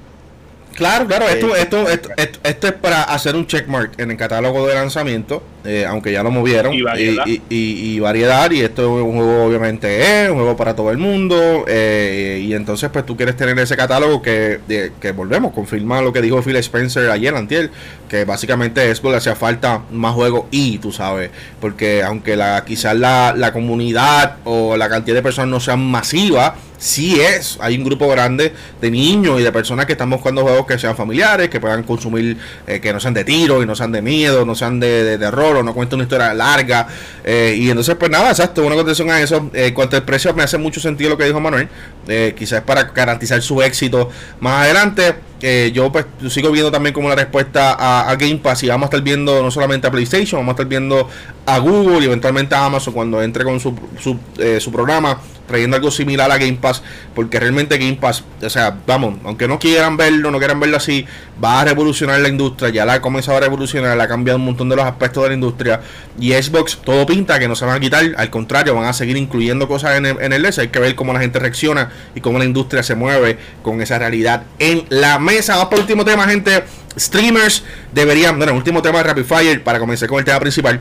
Claro, claro, esto, esto, esto, esto, es para hacer un checkmark en el catálogo de lanzamiento, eh, aunque ya lo movieron. Y variedad. Y, variedad, y esto es un juego obviamente es un juego para todo el mundo, eh, y entonces pues tú quieres tener ese catálogo que, que volvemos, confirma lo que dijo Phil Spencer ayer, Antiel, que básicamente es porque hacía falta más juegos y, tú sabes, porque aunque la quizás la, la comunidad o la cantidad de personas no sean masiva, sí es, hay un grupo grande de niños y de personas que están buscando juegos que sean familiares, que puedan consumir, eh, que no sean de tiro y no sean de miedo, no sean de, terror no cuenten una historia larga. Eh, y entonces, pues nada, exacto, una condición a eso. Eh, cuanto al precio, me hace mucho sentido lo que dijo Manuel. quizás para garantizar su éxito más adelante. yo pues sigo viendo también como una respuesta a, Game Pass y vamos a estar viendo no solamente a PlayStation, vamos a estar viendo a Google y eventualmente a Amazon cuando entre con su, su, su programa trayendo algo similar a Game Pass, porque realmente Game Pass, o sea, vamos, aunque no quieran verlo, no quieran verlo así, va a revolucionar la industria, ya la ha comenzado a revolucionar, la ha cambiado un montón de los aspectos de la industria, y Xbox todo pinta que no se van a quitar, al contrario, van a seguir incluyendo cosas en el, en el hay que ver cómo la gente reacciona y cómo la industria se mueve con esa realidad en la mesa. Vamos por último tema, gente, streamers deberían, bueno, último tema de Rapid Fire, para comenzar con el tema principal.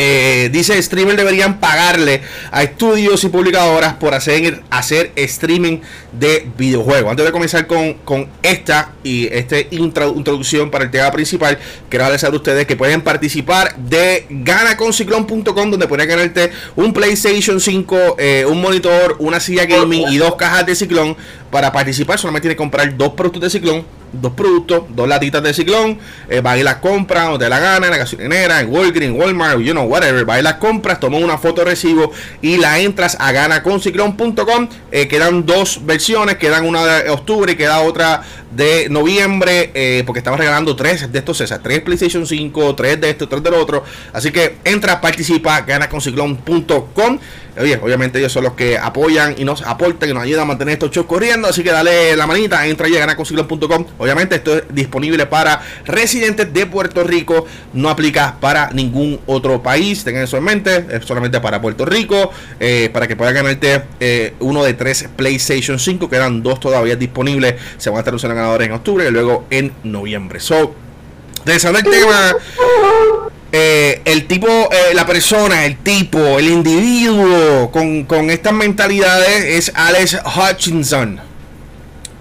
Eh, dice streamer deberían pagarle a estudios y publicadoras por hacer, hacer streaming de videojuegos. Antes de comenzar con, con esta y esta introducción para el tema principal, quiero darles a ustedes que pueden participar de ganaconciclón.com donde pueden ganarte un PlayStation 5, eh, un monitor, una silla gaming y dos cajas de ciclón. Para participar solamente tiene que comprar dos productos de ciclón dos productos, dos latitas de ciclón, eh, va y las compras donde la gana, en la gasolinera, en Walgreens, Walmart, you know, whatever, va y las compras, toma una foto de recibo y la entras a ganaconciclón.com. Eh, quedan dos versiones, quedan una de octubre y queda otra de noviembre, eh, porque estamos regalando tres de estos, esas, tres PlayStation 5, tres de esto, tres del otro. Así que entra, participa, ganaconciclón.com. Obviamente ellos son los que apoyan y nos aportan y nos ayudan a mantener estos shows corriendo. Así que dale la manita, entra y a ganaconciclón.com. Obviamente esto es disponible para residentes de Puerto Rico, no aplica para ningún otro país. Tengan eso en mente, es solamente para Puerto Rico, eh, para que puedan ganarte eh, uno de tres PlayStation 5, quedan dos todavía disponibles. Se van a estar usando ganadores en octubre y luego en noviembre. So, regresando el tema. Eh, el tipo, la persona, el tipo, el individuo con estas mentalidades es Alex Hutchinson.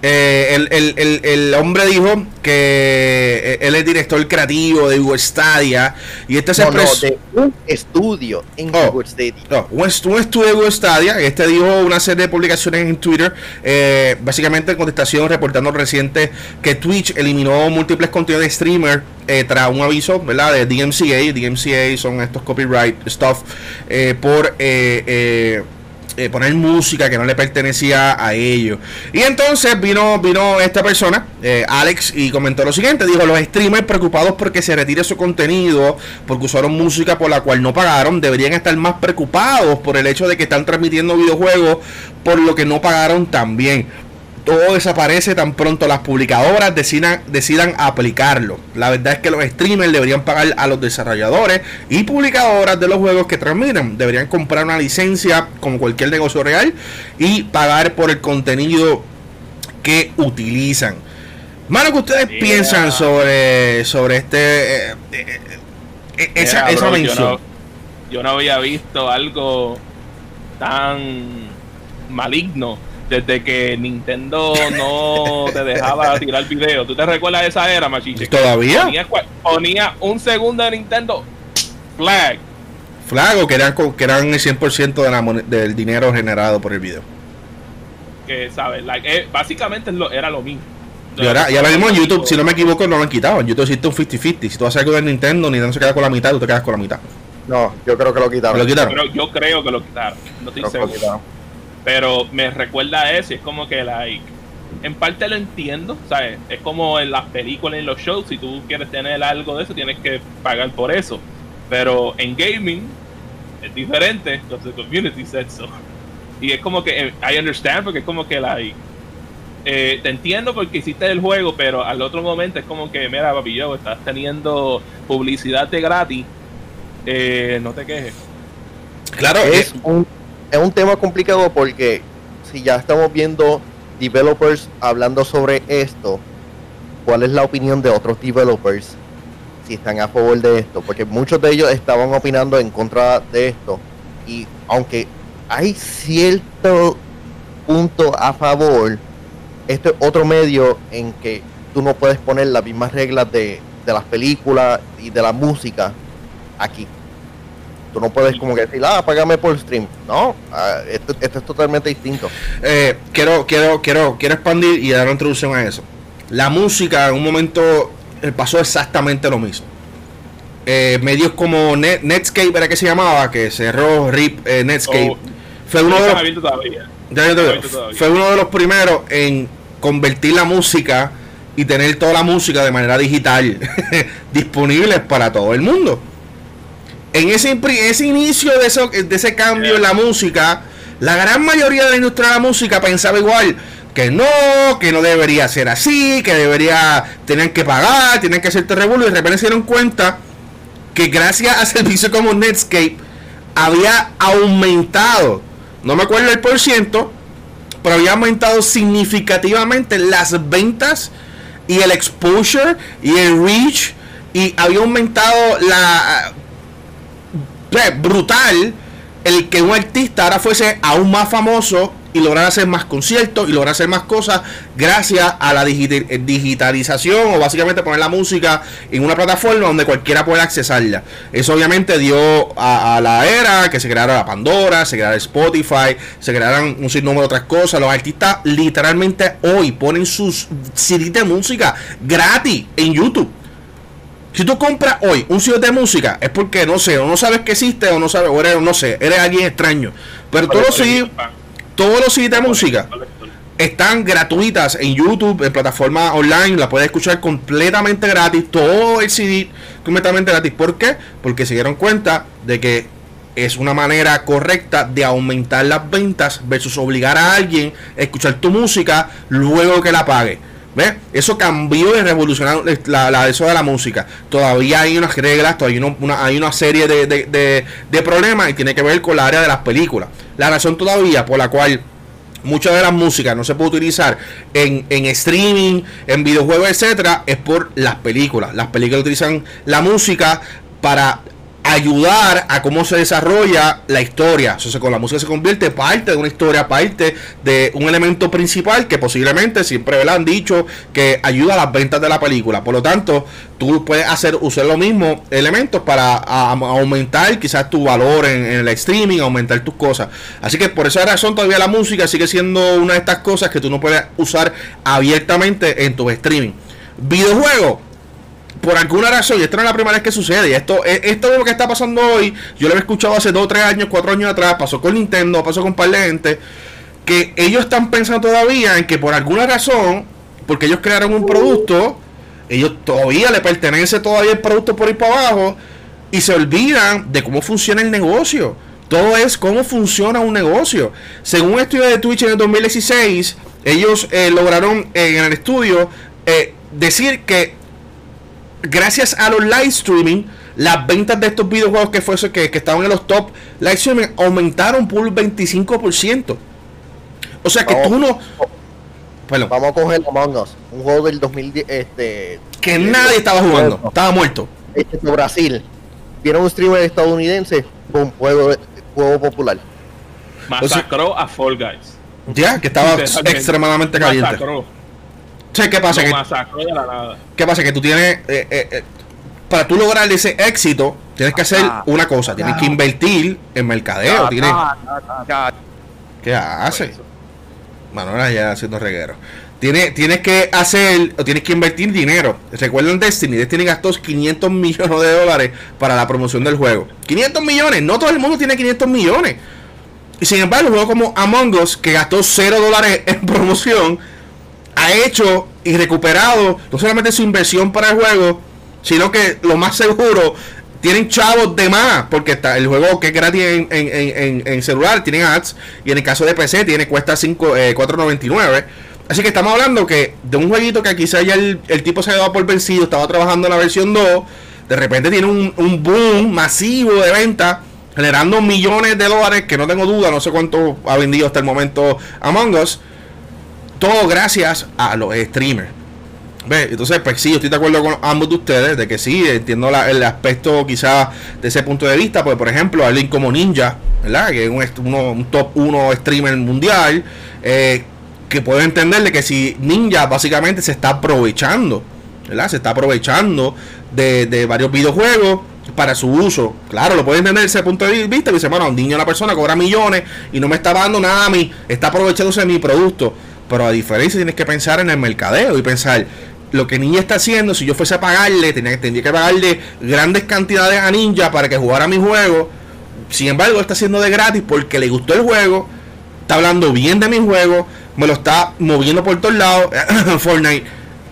Eh, el, el, el, hombre dijo que eh, él es director creativo de Google Stadia y este no, de un estudio en oh, Google Stadia. No, un, estudio de Google Stadia. Este dijo una serie de publicaciones en Twitter, eh, básicamente en contestación reportando reciente que Twitch eliminó múltiples contenidos de streamer tras un aviso, ¿verdad? De DMCA. DMCA son estos copyright stuff por eh, poner música que no le pertenecía a ellos. Y entonces vino, vino esta persona, eh, Alex, y comentó lo siguiente: dijo, los streamers preocupados porque se retire su contenido, porque usaron música por la cual no pagaron, deberían estar más preocupados por el hecho de que están transmitiendo videojuegos por lo que no pagaron también todo desaparece tan pronto las publicadoras decidan, decidan aplicarlo. La verdad es que los streamers deberían pagar a los desarrolladores y publicadoras de los juegos que transmiten. Deberían comprar una licencia como cualquier negocio real y pagar por el contenido que utilizan. Mano, ¿qué ustedes piensan sobre, sobre este eh, eh, eh, esa, mención? yo no había visto algo tan maligno desde que Nintendo no te dejaba tirar video. ¿Tú te recuerdas de esa era, Machiche? ¿Todavía? Ponía, un segundo de Nintendo flag. Flag o que eran, que eran el 100% de la, del dinero generado por el video. Que, ¿sabes? Eh, básicamente era lo mismo. Y ahora, mismo en YouTube, si no me equivoco, no lo han quitado. En YouTube existe un 50-50. Si tú haces algo de Nintendo, Nintendo se queda con la mitad, tú te quedas con la mitad. No, yo creo que lo quitaron. ¿Lo quitaron? yo creo que lo quitaron. No estoy seguro. Pero me recuerda a eso. Es como que, like, en parte lo entiendo. ¿sabes? Es como en las películas, en los shows. Si tú quieres tener algo de eso, tienes que pagar por eso. Pero en gaming es diferente. Entonces, community said so. Y es como que, eh, I understand, porque es como que, like, eh, te entiendo porque hiciste el juego, pero al otro momento es como que, mira, papi, yo, estás teniendo publicidad de gratis, eh, no te quejes. Claro, es un, es un tema complicado porque si ya estamos viendo developers hablando sobre esto, ¿cuál es la opinión de otros developers si están a favor de esto? Porque muchos de ellos estaban opinando en contra de esto y aunque hay cierto punto a favor, este es otro medio en que tú no puedes poner las mismas reglas de, las películas y de la música aquí. Tú no puedes como que decir, ah, págame por stream. No, ah, esto, es totalmente distinto. Eh, quiero, quiero, quiero, quiero expandir y dar una introducción a eso. La música en un momento eh, pasó exactamente lo mismo. Eh, medios como Netscape, era que se llamaba, que cerró RIP Netscape. Oh, fue uno de los, fue uno de los primeros en convertir la música y tener toda la música de manera digital disponible para todo el mundo. En ese, ese inicio de, eso, de ese cambio en la música, la gran mayoría de la industria de la música pensaba igual que no, que no debería ser así, que debería tener que pagar, tienen que hacerte revuelo y de repente se dieron cuenta que gracias a servicios como Netscape había aumentado, no me acuerdo el por ciento, pero había aumentado significativamente las ventas y el exposure y el reach y había aumentado la brutal el que un artista ahora fuese aún más famoso y lograr hacer más conciertos y lograr hacer más cosas gracias a la eh, digitalización o básicamente poner la música en una plataforma donde cualquiera pueda accesarla. Eso obviamente dio a, la era que se creara la Pandora, se creara Spotify, se crearan un sinnúmero de otras cosas. Los artistas literalmente hoy ponen sus CDs de música gratis en YouTube. Si tú compras hoy un CD de música, es porque no sé, o no sabes que existe, o no sabes, o eres, no sé, eres alguien extraño. Pero todos los CDs todos los CDs de música están gratuitas en YouTube, en plataforma online, la puedes escuchar completamente gratis, todo el CD completamente gratis. ¿Por qué? Porque se dieron cuenta de que es una manera correcta de aumentar las ventas versus obligar a alguien a escuchar tu música luego que la pague. ¿Ves? Eso cambió y revolucionó la, la, eso de la música. Todavía hay unas reglas, todavía hay una, hay una serie de, de, de problemas y tiene que ver con la área de las películas. La razón todavía por la cual muchas de las músicas no se puede utilizar en, en streaming, en videojuegos, etcétera, es por las películas. Las películas utilizan la música para ayudar a cómo se desarrolla la historia. O sea, con la música se convierte parte de una historia, parte de un elemento principal que posiblemente siempre le han dicho que ayuda a las ventas de la película. Por lo tanto, tú puedes hacer usar los mismos elementos para aumentar quizás tu valor en, el streaming, aumentar tus cosas. Así que por esa razón todavía la música sigue siendo una de estas cosas que tú no puedes usar abiertamente en tu streaming. Videojuegos por alguna razón, y esta no es la primera vez que sucede, esto, esto es lo que está pasando hoy, yo lo he escuchado hace 2, 3 años, 4 años atrás, pasó con Nintendo, pasó con un par de gente, que ellos están pensando todavía en que por alguna razón, porque ellos crearon un producto, ellos todavía le pertenece todavía el producto por ir para abajo, y se olvidan de cómo funciona el negocio. Todo es cómo funciona un negocio. Según un estudio de Twitch en el 2016, ellos eh, lograron en el estudio eh, decir que gracias a los live streaming, las ventas de estos videojuegos que, fuese, que, que estaban en los top live streaming aumentaron por un 25%. O sea que tú no. Bueno. Vamos a coger Among Us, un juego del 2010. Este, que nadie estaba jugando, estaba muerto. Este de Brasil. Vieron un streamer estadounidense, un juego, juego popular. Masacró a Fall Guys. Ya, que estaba extremadamente caliente. ¿Qué pasa? Que, ¿Qué pasa? Que tú tienes. Eh, eh, eh, para tú lograr ese éxito, tienes que hacer ah. una cosa: tienes que invertir en mercadeo. Tienes, ¿Qué hace? Manuela ya haciendo reguero. Tienes, tienes que hacer o tienes que invertir dinero. Recuerden Destiny. Destiny gastó 500 millones de dólares para la promoción del juego. 500 millones. No todo el mundo tiene 500 millones. Y sin embargo, un juego como Among Us, que gastó 0 dólares en promoción, ha hecho y recuperado no solamente su inversión para el juego, sino que lo más seguro tienen chavos de más, porque está el juego que es gratis en, celular tiene ads, y en el caso de PC tiene cuesta 5, eh, 4.99. Así que estamos hablando que de un jueguito que quizá ya el, tipo se ha dado por vencido, estaba trabajando en la versión 2, de repente tiene un, un boom masivo de venta, generando millones de dólares, que no tengo duda, no sé cuánto ha vendido hasta el momento Among Us. Todo gracias a los streamers. ¿Ve? Entonces, pues sí, yo estoy de acuerdo con ambos de ustedes, de que sí, entiendo el aspecto quizás de ese punto de vista, porque por ejemplo, alguien como Ninja, ¿verdad? Que es un, top 1 streamer mundial, eh, que puedo entender de que si Ninja básicamente se está aprovechando, ¿verdad? Se está aprovechando de, varios videojuegos para su uso. Claro, lo puede entender desde ese punto de vista. Dice, bueno, un niño, una persona cobra millones y no me está dando nada a mí, está aprovechándose de mi producto. Pero a diferencia tienes que pensar en el mercadeo y pensar lo que Ninja está haciendo, si yo fuese a pagarle, tenía, tendría que pagarle grandes cantidades a Ninja para que jugara mi juego. Sin embargo, está haciendo de gratis porque le gustó el juego, está hablando bien de mi juego, me lo está moviendo por todos lados, Fortnite.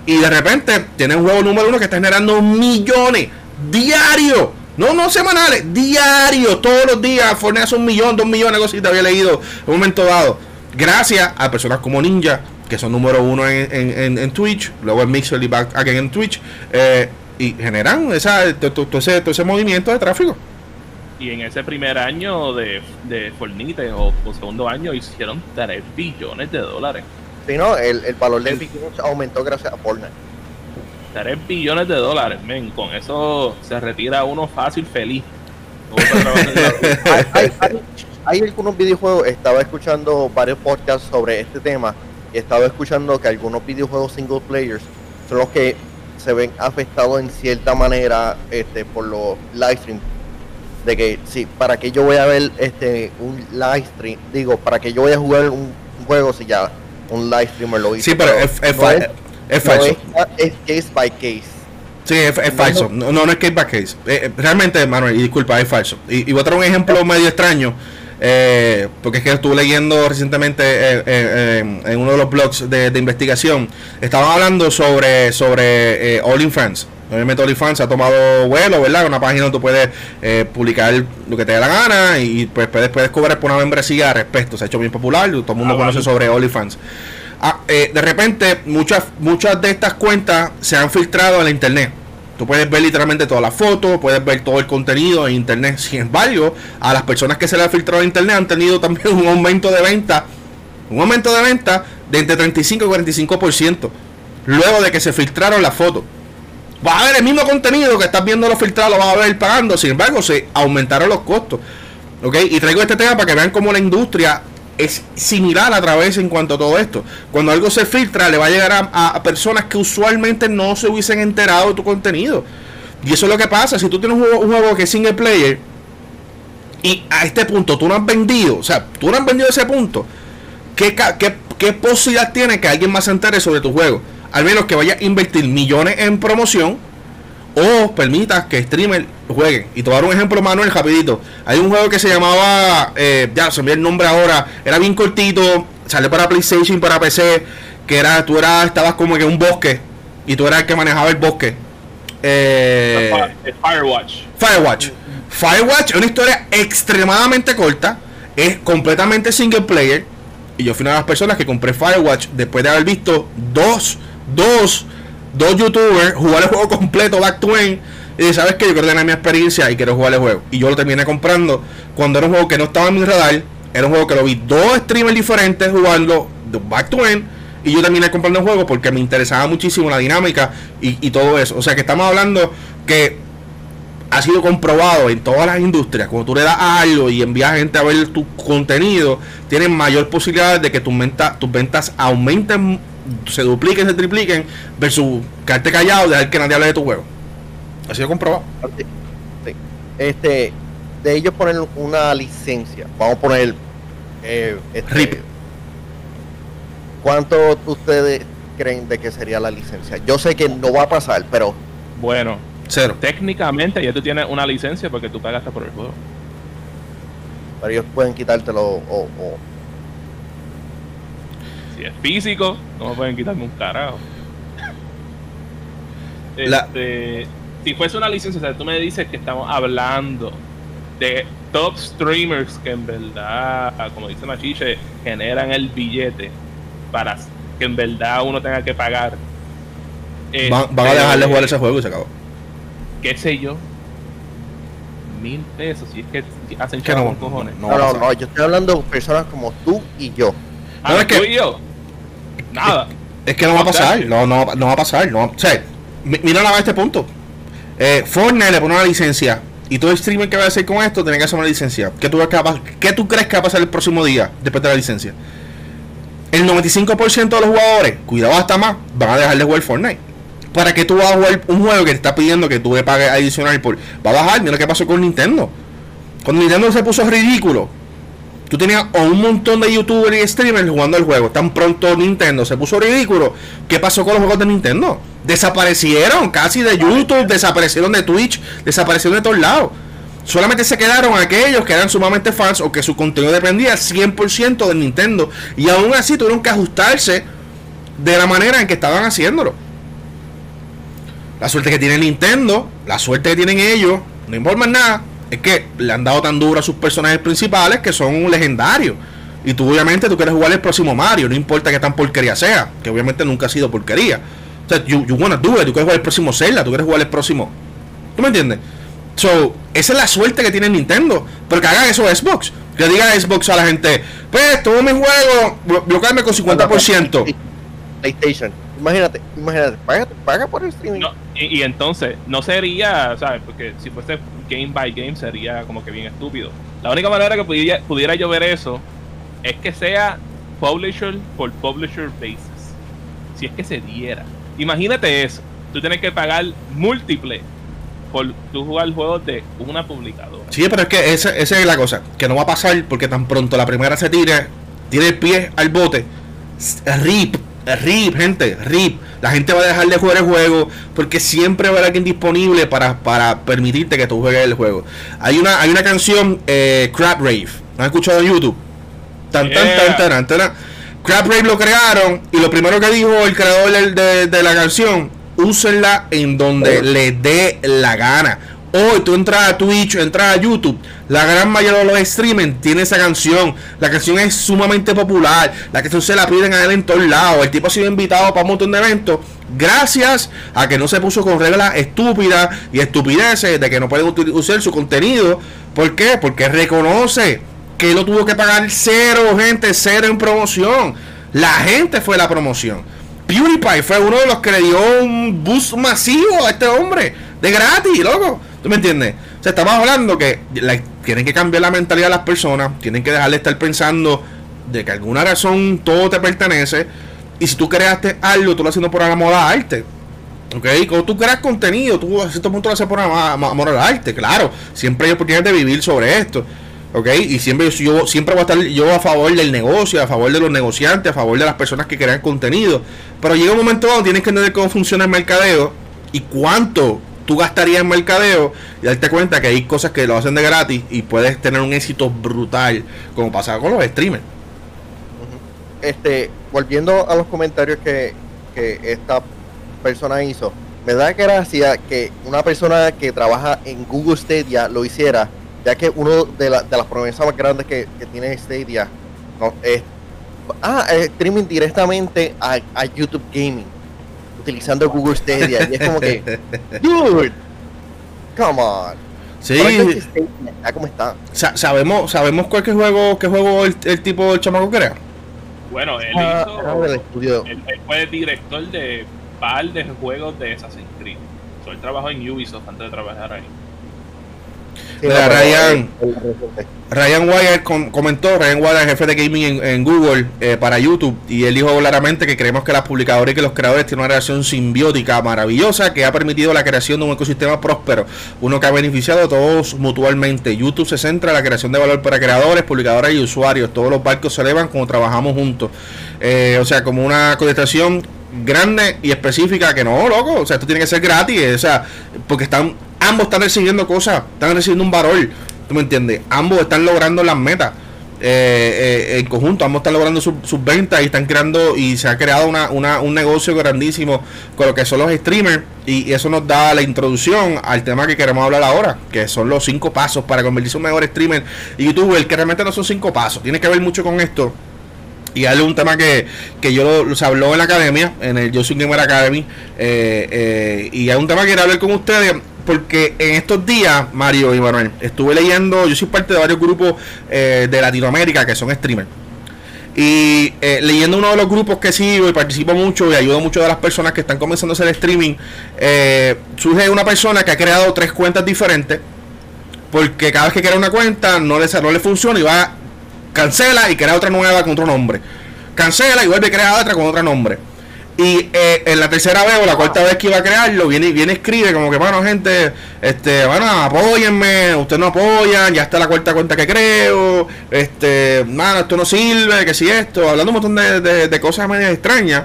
Y de repente tiene un juego número uno que está generando millones diarios. No, no semanales, diarios, todos los días. Fortnite hace un millón, dos millones, algo así te había leído en un momento dado gracias a personas como Ninja, que son número uno en, en, Twitch, luego en Mixer y back again en Twitch, eh, y generan esa, todo, ese, ese movimiento de tráfico. Y en ese primer año de, de Fortnite o, segundo año hicieron 3 billones de dólares. Sí, no, el, el valor de Bitcoin aumentó gracias a Fortnite. 3 billones de dólares, men. Con eso se retira uno fácil, feliz. hay algunos videojuegos, estaba escuchando varios podcasts sobre este tema y estaba escuchando que algunos videojuegos single players son los que se ven afectados en cierta manera este, por los live streams. De que, sí, para que yo voy a ver este un live stream, digo, para que yo voy a jugar un, juego si ya un live streamer lo hizo. Sí, pero, es, es, falso. Es, case by case. Sí, es, falso. No, no, es case by case. Eh, eh, realmente, Manuel, y disculpa, es falso. Y, y voy a traer un ejemplo medio extraño. Eh, porque es que estuve leyendo recientemente eh, eh, en uno de los blogs de, investigación, estaban hablando sobre, sobre All in France. Obviamente OnlyFans ha tomado vuelo, ¿verdad? Una página donde tú puedes publicar lo que te dé la gana y pues puedes, puedes cobrar por una membresía al respecto. Se ha hecho bien popular, todo el mundo ah, conoce sobre OnlyFans. Ah, de repente, muchas, muchas de estas cuentas se han filtrado en la internet. Tú puedes ver literalmente todas las fotos, puedes ver todo el contenido en internet. Sin embargo, a las personas que se les ha filtrado en internet han tenido también un aumento de venta, un aumento de venta de entre 35 y 45%, luego de que se filtraron las fotos. Vas a ver el mismo contenido que estás viendo los filtrados, lo vas a ver pagando. Sin embargo, se aumentaron los costos. ¿Ok? Y traigo este tema para que vean cómo la industria es similar a través en cuanto a todo esto. Cuando algo se filtra, le va a llegar a, personas que usualmente no se hubiesen enterado de tu contenido. Y eso es lo que pasa. Si tú tienes un juego, que es single player y a este punto tú no has vendido, o sea, tú no has vendido ese punto, ¿qué, qué, qué posibilidad tiene que alguien más se entere sobre tu juego? Al menos que vaya a invertir millones en promoción o permita que streamers jueguen. Y te voy a dar un ejemplo, Manuel, rapidito. Hay un juego que se llamaba, eh, ya se me el nombre ahora, era bien cortito, salió para PlayStation, para PC, que era, tú eras, estabas como en un bosque y tú eras el que manejaba el bosque. Eh, Firewatch. Firewatch. Firewatch es una historia extremadamente corta, es completamente single player. Y yo fui una de las personas que compré Firewatch después de haber visto dos, dos dos youtubers jugar el juego completo back to end y sabes que yo quiero tener mi experiencia y quiero jugar el juego. Y yo lo terminé comprando cuando era un juego que no estaba en mi radar era un juego que lo vi dos streamers diferentes jugando back to end y yo terminé comprando el juego porque me interesaba muchísimo la dinámica y, todo eso. O sea que estamos hablando que ha sido comprobado en todas las industrias. Cuando tú le das algo y envías gente a ver tu contenido, tienes mayor posibilidad de que tus ventas, tus ventas aumenten, se dupliquen, se tripliquen, versus quedarte callado dejar que nadie hable de tu juego. Ha sido comprobado. Este, de ellos poner una licencia, vamos a poner eh, este, RIP. ¿Cuánto ustedes creen de que sería la licencia? Yo sé que no va a pasar, pero bueno, Cero. Técnicamente ya tú tienes una licencia porque tú pagaste por el juego. Pero ellos pueden quitártelo o, Si es físico, no me pueden quitarme un carajo. Este, si fuese una licencia, o sea, tú me dices que estamos hablando de top streamers que en verdad, como dice Machiche, generan el billete para que en verdad uno tenga que pagar. van, van a dejarle jugar ese juego y se acabó qué sé yo, mil pesos, si es que hacen chavos con cojones. No, no, no, yo estoy hablando de personas como tú y yo. No, es que, tú y yo. Nada. Es, que no va a pasar, no, no, no va a pasar. No, o sea, mira nada este punto. Eh, Fortnite le pone una licencia y todo el streamer que va a hacer con esto tiene que hacer una licencia. ¿Qué tú, ¿Qué tú crees que va a pasar el próximo día después de la licencia? El 95% de los jugadores, cuidado hasta más, van a dejar de jugar Fortnite. ¿Para que tú vas a jugar un juego que te está pidiendo que tú le pagues adicional por... Va a bajar, mira lo que pasó con Nintendo. Cuando Nintendo se puso ridículo, tú tenías un montón de youtubers y streamers jugando el juego. Tan pronto Nintendo se puso ridículo. ¿Qué pasó con los juegos de Nintendo? Desaparecieron casi de YouTube, desaparecieron de Twitch, desaparecieron de todos lados. Solamente se quedaron aquellos que eran sumamente fans o que su contenido dependía 100% de Nintendo. Y aún así tuvieron que ajustarse de la manera en que estaban haciéndolo. La suerte que tiene Nintendo, la suerte que tienen ellos, no importa nada, es que le han dado tan duro a sus personajes principales que son legendarios. Y tú obviamente tú quieres jugar el próximo Mario, no importa que tan porquería sea, que obviamente nunca ha sido porquería. O sea, you, you wanna do it, tú quieres jugar el próximo Zelda, tú quieres jugar el próximo. ¿Tú me entiendes? So, esa es la suerte que tiene Nintendo. Pero que hagan eso Xbox. Que diga Xbox a la gente, pues todo mi juego, bloquearme con 50%. PlayStation. Imagínate, imagínate, paga, paga por el streaming. y, entonces, no sería, ¿sabes? Porque si fuese game by game sería como que bien estúpido. La única manera que pudiera, pudiera yo ver eso es que sea publisher por publisher basis. Si es que se diera. Imagínate eso. Tú tienes que pagar múltiple por tú jugar juegos de una publicadora. Sí, pero es que esa, esa es la cosa. Que no va a pasar porque tan pronto la primera se tire, tiene el pie al bote. RIP RIP, gente, RIP. La gente va a dejar de jugar el juego porque siempre va a haber alguien disponible para, para permitirte que tú juegues el juego. Hay una, hay una canción, eh, Crab Rave. ¿No has escuchado en YouTube? Tan, tan, tan, tan, Crab Rave lo crearon y lo primero que dijo el creador de, de, la canción, úsenla en donde le dé la gana. Hoy tú entras a Twitch, entras a YouTube la gran mayoría de los streamers tiene esa canción. La canción es sumamente popular. La canción se la piden a él en todos lados. El tipo ha sido invitado para un montón de eventos. Gracias a que no se puso con reglas estúpidas y estupideces de que no pueden usar su contenido. ¿Por qué? Porque reconoce que lo tuvo que pagar cero, gente, cero en promoción. La gente fue la promoción. PewDiePie fue uno de los que le dio un boost masivo a este hombre. De gratis, loco. ¿Tú me entiendes? O sea, estamos hablando que tienen que cambiar la mentalidad de las personas, tienen que dejar de estar pensando de que alguna razón todo te pertenece. Y si tú creaste algo, tú lo haciendo por amor al arte. ¿Ok? Cuando tú creas contenido, tú a cierto punto lo haces por amor al arte. Claro, siempre hay oportunidades de vivir sobre esto. ¿Ok? Y siempre yo siempre voy a estar yo a favor del negocio, a favor de los negociantes, a favor de las personas que crean contenido. Pero llega un momento donde tienes que entender cómo funciona el mercadeo y cuánto tú gastarías en mercadeo y darte cuenta que hay cosas que lo hacen de gratis y puedes tener un éxito brutal, como pasa con los streamers. Este, volviendo a los comentarios que, que esta persona hizo, me da gracia que una persona que trabaja en Google Stadia lo hiciera, ya que uno de, de las promesas más grandes que, tiene Stadia es ah, streaming directamente a, a YouTube Gaming utilizando Google Stadia. Y es como que, dude, come on. Sí. ¿Cómo está? sabemos, sabemos cuál que juego, qué juego el, el tipo del chamaco crea. Bueno, él ah, hizo. Él, fue director de par de juegos de Assassin's Creed. So, él trabajó en Ubisoft antes de trabajar ahí. Ryan, Ryan Wire comentó, Ryan Wire, jefe de gaming en, Google eh, para YouTube, y él dijo claramente que creemos que las publicadoras y que los creadores tienen una relación simbiótica maravillosa que ha permitido la creación de un ecosistema próspero, uno que ha beneficiado a todos mutuamente. YouTube se centra en la creación de valor para creadores, publicadores y usuarios. Todos los barcos se elevan cuando trabajamos juntos. Eh, o sea, como una contestación grande y específica que no, loco, o sea, esto tiene que ser gratis, o sea, porque están ambos están recibiendo cosas, están recibiendo un valor, ¿tú me entiendes? Ambos están logrando las metas. Eh, eh, en conjunto, ambos están logrando sus ventas y están creando y se ha creado una, un negocio grandísimo con lo que son los streamers y, eso nos da la introducción al tema que queremos hablar ahora, que son los cinco pasos para convertirse en un mejor streamer y youtuber, que realmente no son cinco pasos, tiene que ver mucho con esto y hay un tema que, que yo se habló en la academia, en el Yo Soy Gamer Academy, eh, eh, y hay un tema que quiero hablar con ustedes, porque en estos días, Mario y Manuel, estuve leyendo, yo soy parte de varios grupos eh, de Latinoamérica que son streamers. Y leyendo uno de los grupos que sigo y participo mucho y ayudo mucho a las personas que están comenzando a hacer streaming, surge una persona que ha creado tres cuentas diferentes, porque cada vez que crea una cuenta no le, no le funciona y va cancela y crea otra nueva con otro nombre. Cancela y vuelve a crear otra con otro nombre. Y eh, en la tercera vez o la cuarta vez que iba a crearlo, viene, viene escribe como que, bueno, gente, este, bueno, apóyenme, ustedes no apoyan, ya está la cuarta cuenta que creo, este, mano, esto no sirve, que si esto, hablando un montón de, cosas medio extrañas.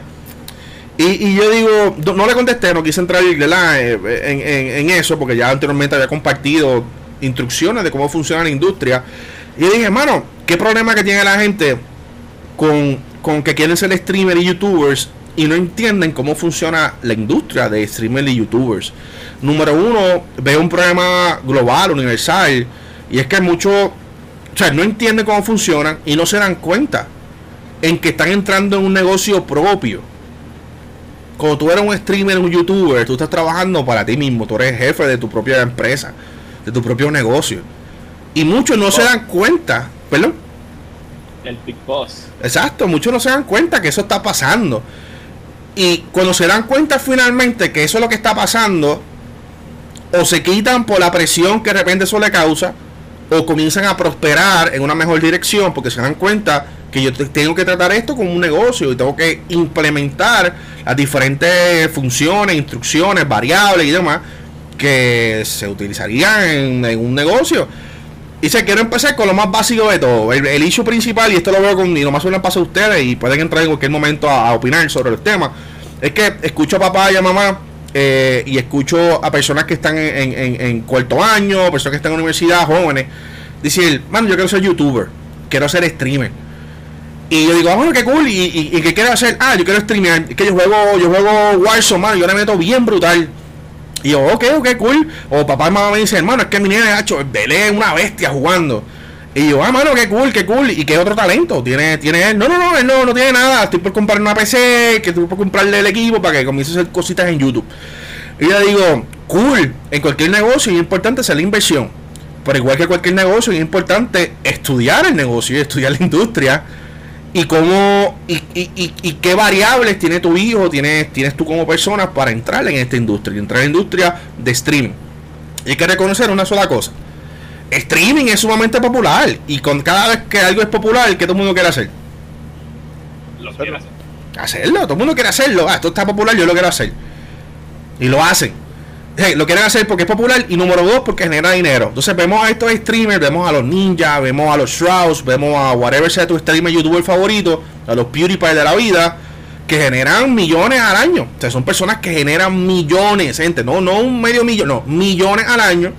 Y, yo digo, no le contesté, no quise entrar eh, en, en, en eso, porque ya anteriormente había compartido instrucciones de cómo funciona la industria. Y dije, hermano, ¿qué problema que tiene la gente con, que quieren ser streamer y youtubers y no entienden cómo funciona la industria de streamer y youtubers? Número uno, veo un problema global, universal, y es que muchos, o sea, no entienden cómo funcionan y no se dan cuenta en que están entrando en un negocio propio. Cuando tú eres un streamer, un youtuber, tú estás trabajando para ti mismo, tú eres jefe de tu propia empresa, de tu propio negocio. Y muchos no se dan cuenta, perdón. El Big Boss. Exacto, muchos no se dan cuenta que eso está pasando. Y cuando se dan cuenta finalmente que eso es lo que está pasando, o se quitan por la presión que de repente eso le causa, o comienzan a prosperar en una mejor dirección porque se dan cuenta que yo tengo que tratar esto como un negocio y tengo que implementar las diferentes funciones, instrucciones, variables y demás que se utilizarían en, en un negocio. Y se quiero empezar con lo más básico de todo. El, el issue principal, y esto lo veo con, y nomás suelen pasar a ustedes y pueden entrar en cualquier momento a, opinar sobre el tema. Es que escucho a papá y a mamá eh, y escucho a personas que están en, cuarto año, personas que están en universidad, jóvenes, decir, mano, yo quiero ser youtuber, quiero ser streamer. Y yo digo, ah, bueno, qué cool, ¿y, y, qué quiero hacer? Ah, yo quiero streamear, es que yo juego, yo juego Warzone, mano, yo le meto bien brutal. Y yo, ok, ok, cool. O papá y mamá me dicen, hermano, es que mi niña ha hecho, Belé es una bestia jugando. Y yo, ah, mano, qué cool, qué cool. ¿Y qué otro talento tiene, tiene él? No, no, no, él no, no tiene nada. Estoy por comprar una PC, que estoy por comprarle el equipo para que comience a hacer cositas en YouTube. Y yo digo, cool, en cualquier negocio es importante hacer la inversión. Pero igual que cualquier negocio, es importante estudiar el negocio y estudiar la industria y cómo y, y, y, qué variables tiene tu hijo, tienes, tienes tú como persona para entrar en esta industria, entrar en la industria de streaming. Y hay que reconocer una sola cosa. Streaming es sumamente popular y con cada vez que algo es popular, ¿qué todo el mundo quiere hacer? Lo quiere hacer. Hacerlo, todo el mundo quiere hacerlo. Ah, esto está popular, yo lo quiero hacer. Y lo hacen lo quieren hacer porque es popular y número dos porque genera dinero. Entonces vemos a estos streamers, vemos a los ninjas, vemos a los Shrouds, vemos a whatever sea tu streamer youtuber favorito, a los PewDiePie de la vida, que generan millones al año. O sea, son personas que generan millones, gente, no, no un medio millón, no, millones al año.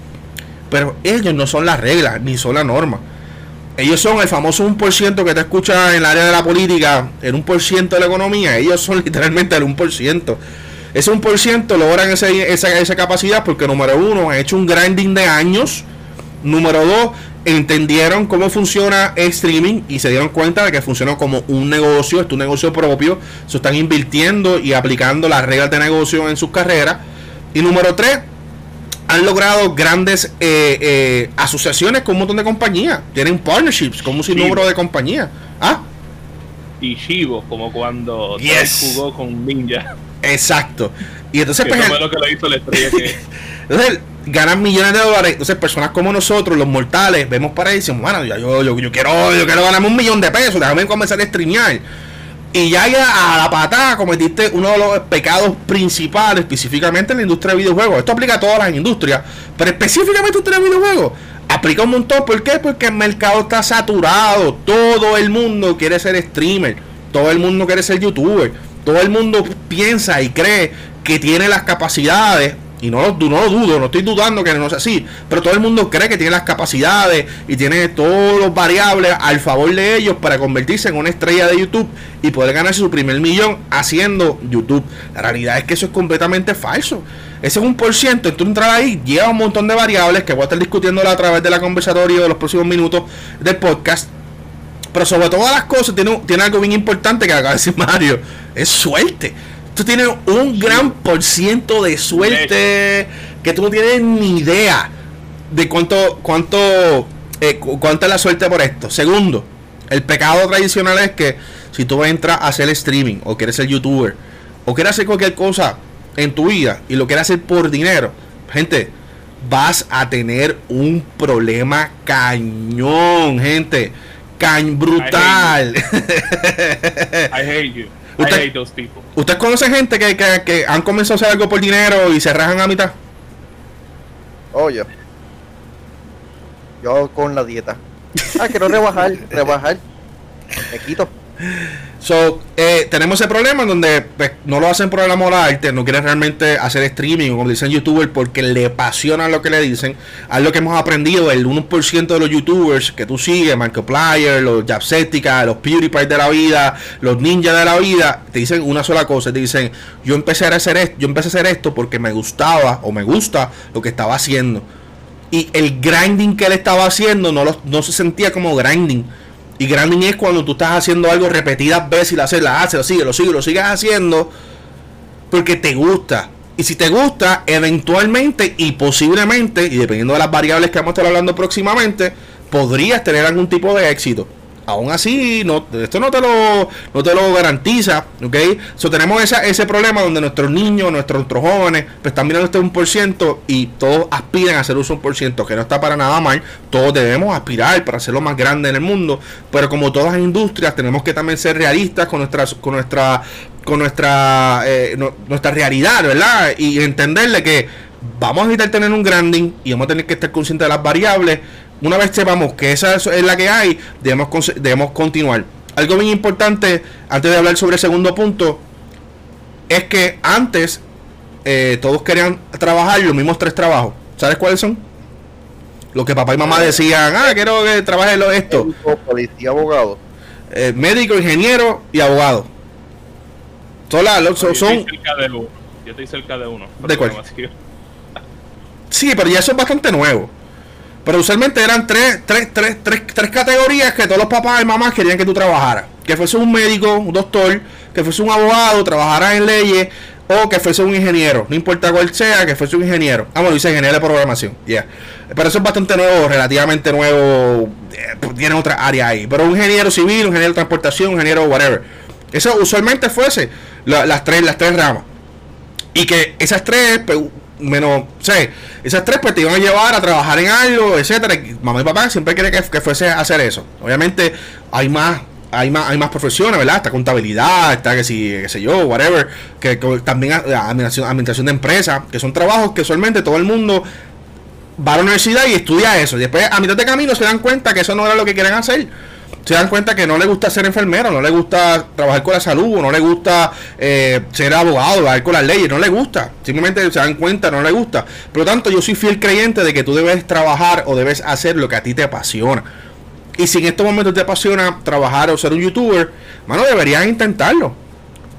Pero ellos no son las reglas, ni son la norma. Ellos son el famoso 1% que te escucha en el área de la política, el 1% de la economía. Ellos son literalmente el 1%. Ese 1% logran esa, esa capacidad porque, número uno, han hecho un grinding de años. Número dos, entendieron cómo funciona el streaming y se dieron cuenta de que funciona como un negocio, es un negocio propio. Se están invirtiendo y aplicando las reglas de negocio en sus carreras. Y número tres, han logrado grandes eh, eh, asociaciones con un montón de compañías. Tienen partnerships con un sinnúmero de compañías. ¿Ah? Y Shivo, como cuando jugó con Ninja. Exacto. Y entonces, pues, lo que hizo la estrella entonces, ganan millones de dólares. Entonces, personas como nosotros, los mortales, vemos para ahí y decimos, bueno, yo, yo, yo, quiero, yo quiero ganarme un millón de pesos, déjame comenzar a streamear. Y ya, ya a la patada cometiste uno de los pecados principales, específicamente en la industria de videojuegos. Esto aplica a todas las industrias, pero específicamente en la industria de videojuegos. Aplica un montón. ¿Por qué? Porque el mercado está saturado. Todo el mundo quiere ser streamer. Todo el mundo quiere ser youtuber. Todo el mundo piensa y cree que tiene las capacidades y no lo, dudo, no estoy dudando que no sea así, pero todo el mundo cree que tiene las capacidades y tiene todos los variables al favor de ellos para convertirse en una estrella de YouTube y poder ganarse su primer millón haciendo YouTube. La realidad es que eso es completamente falso. Ese es un por ciento, tú entrar ahí, lleva un montón de variables que voy a estar discutiendo a través de la conversatoria de los próximos minutos del podcast. Pero sobre todas las cosas, tiene, tiene algo bien importante que acaba de decir Mario: es suerte tú tienes un gran por ciento de suerte que tú no tienes ni idea de cuánto, cuánto, eh, cuánto es la suerte por esto. Segundo, el pecado tradicional es que si tú entras a hacer streaming o quieres ser youtuber o quieres hacer cualquier cosa en tu vida y lo quieres hacer por dinero, gente, vas a tener un problema cañón, gente. Cañ brutal. I hate you. ¿Usted, ¿Usted conoce gente que, que, han comenzado a hacer algo por dinero y se rajan a mitad? Oye, yo con la dieta. Ah, quiero rebajar, rebajar. Me quito. So, eh, tenemos ese problema donde pues, no lo hacen por el amor al arte, no quieren realmente hacer streaming, como dicen youtubers, porque le apasiona lo que le dicen. Algo que hemos aprendido, el 1% de los youtubers que tú sigues, Markiplier, los Japsetica, los PewDiePie de la vida, los ninjas de la vida, te dicen una sola cosa, te dicen, yo empecé a hacer esto, yo empecé a hacer esto porque me gustaba o me gusta lo que estaba haciendo. Y el grinding que él estaba haciendo no, lo, no se sentía como grinding y grinding es cuando tú estás haciendo algo repetidas veces y la haces, la haces, lo sigues, lo sigues, lo sigues haciendo porque te gusta. Y si te gusta, eventualmente y posiblemente, y dependiendo de las variables que vamos a estar hablando próximamente, podrías tener algún tipo de éxito aún así, no, esto no te lo, no te lo garantiza, ¿ok? So, tenemos esa, ese problema donde nuestros niños, nuestros, jóvenes, pues están mirando este 1% y todos aspiran a hacer un 1%, que no está para nada mal, todos debemos aspirar para hacerlo más grande en el mundo, pero como todas las industrias, tenemos que también ser realistas con nuestra, con nuestra, con nuestra, eh, nuestra realidad, ¿verdad? Y entenderle que vamos a evitar tener un granding y vamos a tener que estar conscientes de las variables una vez sepamos que esa es la que hay, debemos, debemos continuar. Algo bien importante, antes de hablar sobre el segundo punto, es que antes eh, todos querían trabajar los mismos tres trabajos. ¿Sabes cuáles son? Lo que papá y mamá decían, ah, quiero que trabaje esto. Médico, policía, abogado. Eh, médico, ingeniero y abogado. Son, yo estoy cerca de uno. Yo estoy cerca de uno. ¿De cuál? Sí, pero ya eso es bastante nuevo. Pero usualmente eran tres, tres, tres, tres, tres categorías que todos los papás y mamás querían que tú trabajaras. Que fuese un médico, un doctor, que fuese un abogado, trabajara en leyes, o que fuese un ingeniero. No importa cuál sea, que fuese un ingeniero. Ah, bueno, dice ingeniero de programación. Ya. Pero eso es bastante nuevo, relativamente nuevo. Eh, pues, tiene otra área ahí. Pero un ingeniero civil, un ingeniero de transportación, un ingeniero whatever. Eso usualmente fuese las, tres, las tres ramas. Y que esas tres, pues, menos, sé, esas tres pues te iban a llevar a trabajar en algo, etcétera. mamá y papá siempre quieren que, fuese a hacer eso. Obviamente hay más hay más, hay más profesiones, ¿verdad? Está contabilidad, está que si, qué sé yo, whatever, que, también administración, administración de empresas, que son trabajos que usualmente todo el mundo va a la universidad y estudia eso. Y después a mitad de camino se dan cuenta que eso no era lo que quieren hacer se dan cuenta que no le gusta ser enfermero, no le gusta trabajar con la salud, no le gusta eh, ser abogado, trabajar con las leyes, no le gusta. Simplemente se dan cuenta, no le gusta. Por lo tanto, yo soy fiel creyente de que tú debes trabajar o debes hacer lo que a ti te apasiona. Y si en estos momentos te apasiona trabajar o ser un youtuber, mano, deberías intentarlo.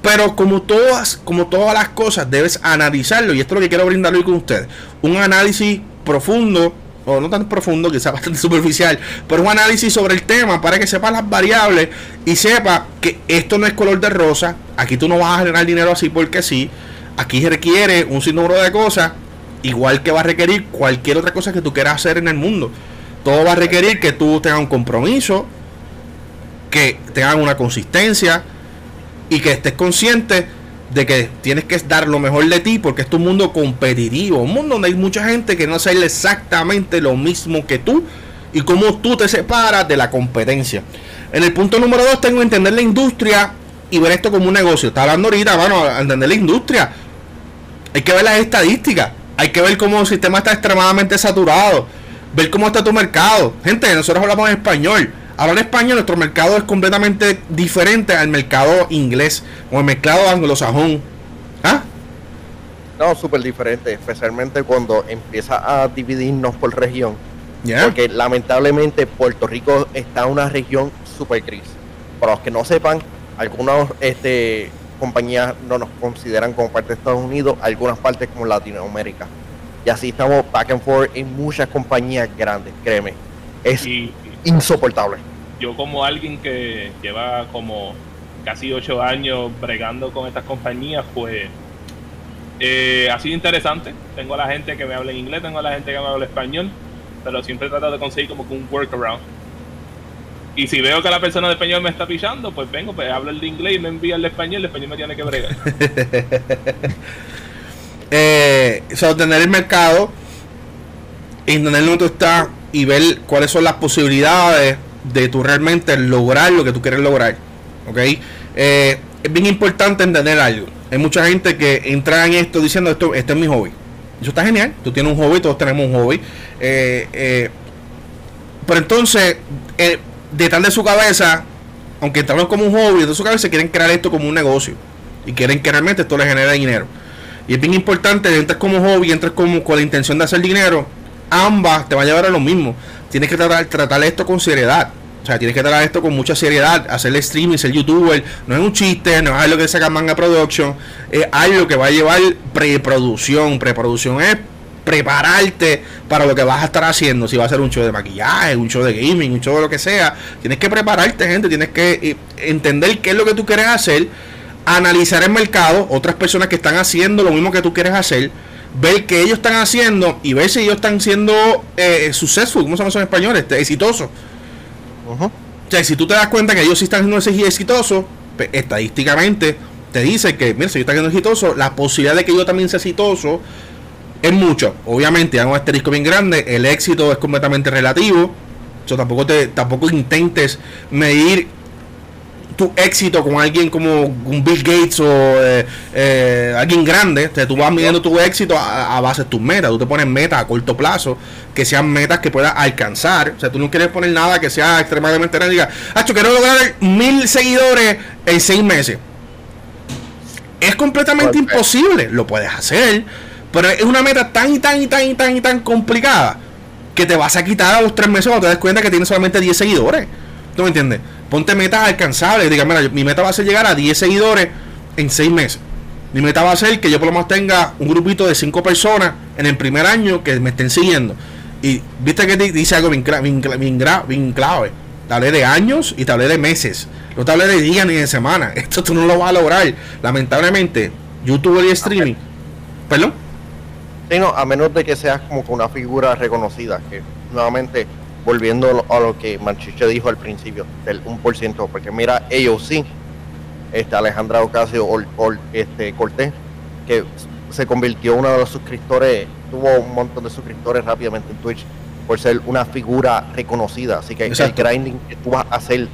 Pero como todas, como todas las cosas, debes analizarlo. Y esto es lo que quiero brindar hoy con ustedes. Un análisis profundo o no tan profundo, quizás bastante superficial, pero un análisis sobre el tema para que sepa las variables y sepa que esto no es color de rosa, aquí tú no vas a generar dinero así porque sí, aquí requiere un sinnúmero de cosas, igual que va a requerir cualquier otra cosa que tú quieras hacer en el mundo. Todo va a requerir que tú tengas un compromiso, que tengas una consistencia y que estés consciente de que tienes que dar lo mejor de ti porque es un mundo competitivo, un mundo donde hay mucha gente que no hace exactamente lo mismo que tú y cómo tú te separas de la competencia. En el punto número dos tengo que entender la industria y ver esto como un negocio. Está hablando ahorita, bueno, entender la industria. Hay que ver las estadísticas. Hay que ver cómo el sistema está extremadamente saturado. Ver cómo está tu mercado. Gente, nosotros hablamos en español. Hablar español, nuestro mercado es completamente diferente al mercado inglés o el mercado anglosajón. ¿Ah? No, súper diferente, especialmente cuando empieza a dividirnos por región. Porque lamentablemente Puerto Rico está en una región super gris. Para los que no sepan, algunas este, compañías no nos consideran como parte de Estados Unidos, algunas partes como Latinoamérica. Y así estamos back and forth en muchas compañías grandes, créeme. Es insoportable. Yo como alguien que lleva como casi ocho años bregando con estas compañías, pues eh, ha sido interesante. Tengo a la gente que me habla en inglés, tengo a la gente que me habla español, pero siempre he tratado de conseguir como un workaround. Y si veo que la persona de español me está pillando, pues vengo, pues hablo el de inglés y me envía el de español, el español me tiene que bregar. eh, o tener el mercado, entender dónde tú estás y ver cuáles son las posibilidades de tú realmente lograr lo que tú quieres lograr. ¿Ok? Eh, es bien importante entender algo. Hay mucha gente que entra en esto diciendo esto, este es mi hobby. Eso está genial. Tú tienes un hobby, todos tenemos un hobby. Eh, eh, pero entonces, detrás de su cabeza, aunque entraron como un hobby, de su cabeza quieren crear esto como un negocio. Y quieren que realmente esto les genere dinero. Y es bien importante, entras como hobby, entras como con la intención de hacer dinero, ambas te van a llevar a lo mismo. Tienes que tratar, tratar esto con seriedad. O sea, tienes que tratar esto con mucha seriedad, hacerle streaming, ser youtuber, no es un chiste, no es algo que saca manga production, es algo que va a llevar preproducción. Preproducción es prepararte para lo que vas a estar haciendo. Si va a ser un show de maquillaje, un show de gaming, un show de lo que sea. Tienes que prepararte, gente. Tienes que eh, entender qué es lo que tú quieres hacer. Analizar el mercado, otras personas que están haciendo lo mismo que tú quieres hacer. Ver qué ellos están haciendo y ver si ellos están siendo eh, successful, ¿cómo se llama eso en español? Este, exitosos. O sea, si tú te das cuenta que ellos sí están siendo exitosos, pues, estadísticamente te dice que, mira, si ellos están siendo exitosos, la posibilidad de que yo también sea exitoso es mucho. Obviamente, hago un asterisco bien grande. El éxito es completamente relativo. O tampoco, te, tampoco intentes medir tu éxito con alguien como un Bill Gates o eh, eh, alguien grande. O tú vas midiendo tu éxito a, base de tus metas. Tú te pones metas a corto plazo que sean metas que puedas alcanzar. O sea, tú no quieres poner nada que sea extremadamente grande. Diga, Hacho, quiero lograr mil seguidores en seis meses. Es completamente imposible. Lo puedes hacer pero es una meta tan y tan y tan y tan y tan complicada que te vas a quitar a los tres meses cuando te das cuenta que tienes solamente 10 seguidores. ¿Tú me entiendes? Ponte metas alcanzables. Diga, mira, mi meta va a ser llegar a 10 seguidores en 6 meses. Mi meta va a ser que yo por lo menos tenga un grupito de 5 personas en el primer año que me estén siguiendo. Y viste que dice algo bien, bien, bien, clave. Te hablé de años y te hablé de meses. No te hablé de días ni de semanas. Esto tú no lo vas a lograr. Lamentablemente, YouTube y streaming. ¿Perdón? a menos de que seas como una figura reconocida, que nuevamente, volviendo a lo que Manchiche dijo al principio, del 1%, porque mira, ellos sí, este, Alejandra Ocasio o, este, Cortés, que se convirtió en uno de los suscriptores, tuvo un montón de suscriptores rápidamente en Twitch por ser una figura reconocida. Así que el grinding que tú vas a hacer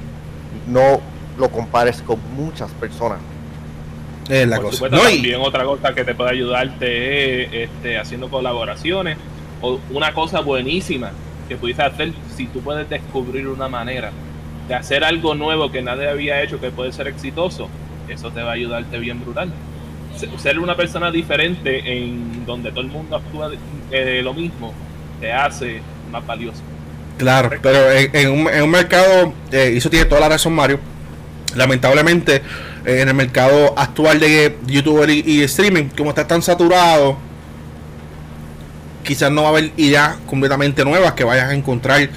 no lo compares con muchas personas la cosa. también otra cosa que te puede ayudarte es este, haciendo colaboraciones. O una cosa buenísima que pudiste hacer si tú puedes descubrir una manera de hacer algo nuevo que nadie había hecho que puede ser exitoso, eso te va a ayudarte bien brutal. Ser una persona diferente en donde todo el mundo actúa de, lo mismo te hace más valioso. Claro, pero en, un, mercado, eh, eso tiene toda la razón Mario, lamentablemente en el mercado actual de youtuber y, streaming, como está tan saturado, quizás no va a haber ideas completamente nuevas que vayas a encontrar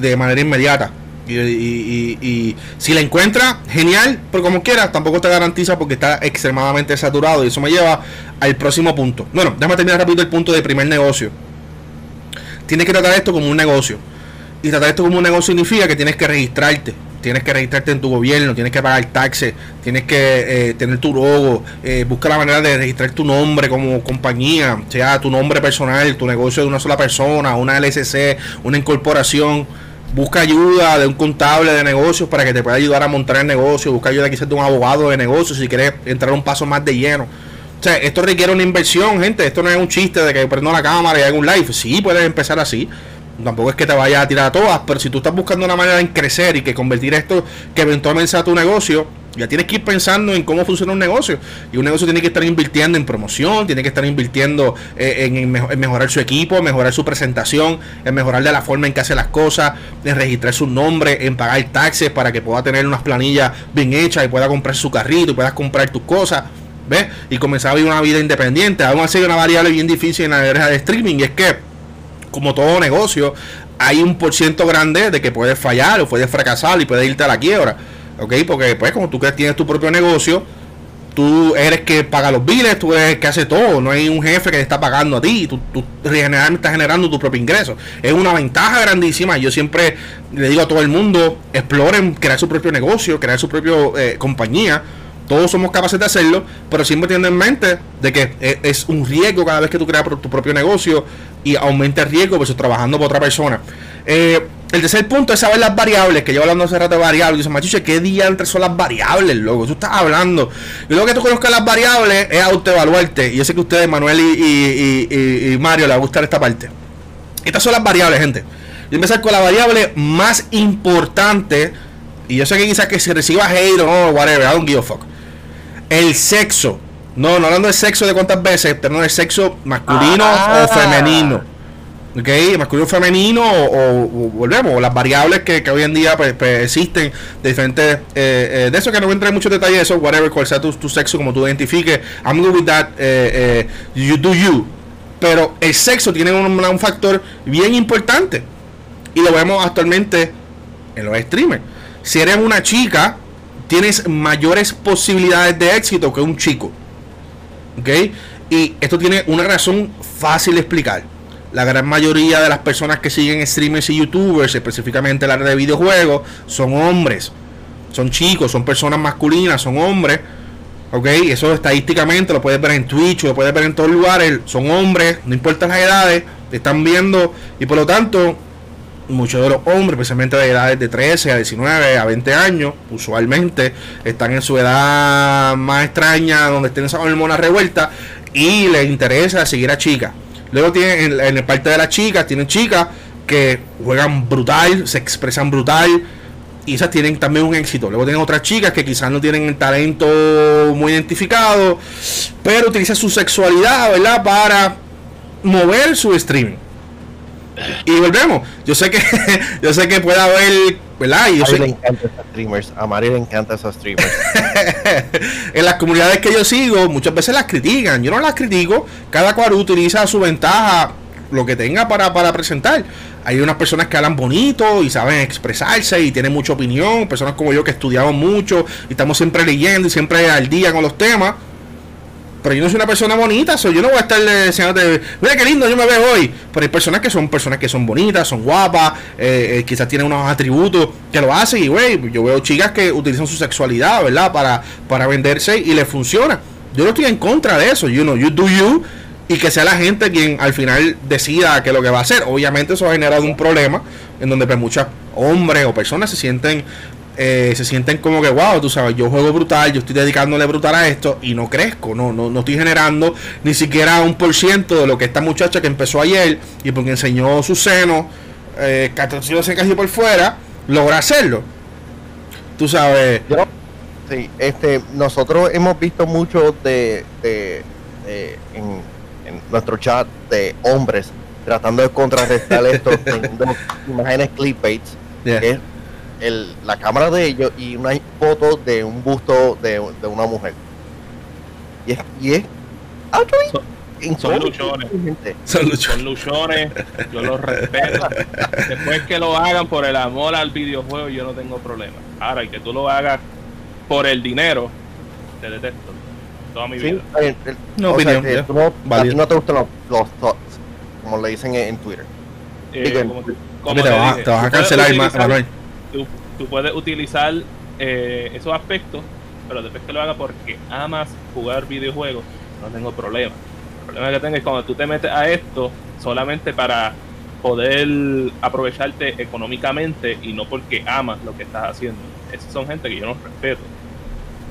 de manera inmediata. Y, si la encuentras, genial, pero como quieras, tampoco te garantiza porque está extremadamente saturado. Y eso me lleva al próximo punto. Bueno, déjame terminar rápido el punto de primer negocio. Tienes que tratar esto como un negocio. Y tratar esto como un negocio significa que tienes que registrarte. Tienes que registrarte en tu gobierno, tienes que pagar taxes, tienes que eh, tener tu logo, eh, busca la manera de registrar tu nombre como compañía, sea tu nombre personal, tu negocio de una sola persona, una LSC, una incorporación. Busca ayuda de un contable de negocios para que te pueda ayudar a montar el negocio. Busca ayuda quizás de un abogado de negocios si quieres entrar un paso más de lleno. O sea, esto requiere una inversión, gente. Esto no es un chiste de que prendo la cámara y hago un live. Sí, puedes empezar así tampoco es que te vayas a tirar a todas, pero si tú estás buscando una manera de crecer y que convertir esto que eventualmente sea tu negocio, ya tienes que ir pensando en cómo funciona un negocio. Y un negocio tiene que estar invirtiendo en promoción, tiene que estar invirtiendo eh, en, mejorar su equipo, mejorar su presentación, en mejorar de la forma en que hace las cosas, en registrar su nombre, en pagar taxes para que pueda tener unas planillas bien hechas y pueda comprar su carrito y puedas comprar tus cosas. ¿Ves? Y comenzar a vivir una vida independiente. Aún así una variable bien difícil en la era de streaming y es que como todo negocio, hay un por ciento grande de que puedes fallar o puedes fracasar y puedes irte a la quiebra. ¿Ok? Porque pues como tú tienes tu propio negocio, tú eres que paga los biles, tú eres el que hace todo, no hay un jefe que te está pagando a ti, tú, tú generalmente estás generando tu propio ingreso. Es una ventaja grandísima. Yo siempre le digo a todo el mundo, exploren crear su propio negocio, crear su propia eh, compañía todos somos capaces de hacerlo, pero siempre teniendo en mente de que e, es un riesgo cada vez que tú creas tu propio negocio y aumenta el riesgo pues trabajando por otra persona. Eh, el tercer punto es saber las variables, que yo hablando hace rato de variables. Dice, machuche, ¿qué día entre son las variables, loco? Tú estás hablando. Y luego que tú conozcas las variables es autoevaluarte. Y yo sé que ustedes, Manuel y, Mario, les va a gustar esta parte. Estas son las variables, gente. Yo empezar con la variable más importante. Y yo sé que quizás que se reciba hate o no, whatever, I don't give a fuck el sexo. No, no hablando de sexo de cuántas veces, pero no de sexo masculino o femenino. ¿Ok? Masculino o femenino o, volvemos, o las variables que, hoy en día pues, pues, existen de diferentes. Eh, eh, de eso que no voy a entrar en muchos detalles, eso, whatever, cual sea tu, sexo, como tú identifiques. I'm good with that. Eh, you do you. Pero el sexo tiene un, un factor bien importante. Y lo vemos actualmente en los streamers. Si eres una chica, tienes mayores posibilidades de éxito que un chico. ¿Ok? Y esto tiene una razón fácil de explicar. La gran mayoría de las personas que siguen streamers y youtubers, específicamente la red de videojuegos, son hombres. Son chicos, son personas masculinas, son hombres. ¿Ok? Eso estadísticamente lo puedes ver en Twitch, lo puedes ver en todos lugares. Son hombres, no importa las edades, te están viendo. Y por lo tanto, muchos de los hombres, especialmente de edades de 13 a 19 a 20 años, usualmente están en su edad más extraña, donde estén esas hormonas revueltas y les interesa seguir a chicas. Luego tienen en, el parte de las chicas, tienen chicas que juegan brutal, se expresan brutal y esas tienen también un éxito. Luego tienen otras chicas que quizás no tienen el talento muy identificado, pero utilizan su sexualidad, ¿verdad? Para mover su streaming. Y volvemos. Yo sé que yo sé que puede haber, ¿verdad? Y yo a Mari le encanta esas streamers. A Mari le encanta esas streamers. en las comunidades que yo sigo, muchas veces las critican. Yo no las critico. Cada cual utiliza su ventaja, lo que tenga para, para presentar. Hay unas personas que hablan bonito y saben expresarse y tienen mucha opinión. Personas como yo que estudiamos mucho y estamos siempre leyendo y siempre al día con los temas. Pero yo no soy una persona bonita, soy yo no voy a estar diciéndote, mira qué lindo yo me veo hoy. Pero hay personas que son personas que son bonitas, son guapas, eh, eh, quizás tienen unos atributos que lo hacen. Y güey, yo veo chicas que utilizan su sexualidad, ¿verdad? Para, para venderse y les funciona. Yo no estoy en contra de eso, you know, you do you. Y que sea la gente quien al final decida qué es lo que va a hacer. Obviamente eso ha generado un problema en donde pues, muchos hombres o personas se sienten eh, se sienten como que, wow, tú sabes, yo juego brutal, yo estoy dedicándole brutal a esto y no crezco, no, no, no estoy generando ni siquiera un por ciento de lo que esta muchacha que empezó ayer y porque enseñó su seno, eh, se casi por fuera, logra hacerlo. Tú sabes. sí, este, nosotros hemos visto mucho de, de, en, nuestro chat de hombres tratando de contrarrestar esto, teniendo imágenes clickbaits, el, la cámara de ellos y una foto de un busto de, una mujer. Y es, y es son, luchones. Son luchones. Yo los respeto. Después que lo hagan por el amor al videojuego, yo no tengo problema. Ahora, y que tú lo hagas por el dinero, te detesto. Toda mi vida. no, opinión, no, te gustan los, thoughts, como le dicen en, Twitter. Eh, te, vas, a cancelar, Manuel tú puedes utilizar eh, esos aspectos, pero después que lo hagas porque amas jugar videojuegos, no tengo problema. El problema que tengo es cuando tú te metes a esto solamente para poder aprovecharte económicamente y no porque amas lo que estás haciendo. Esas son gente que yo no respeto.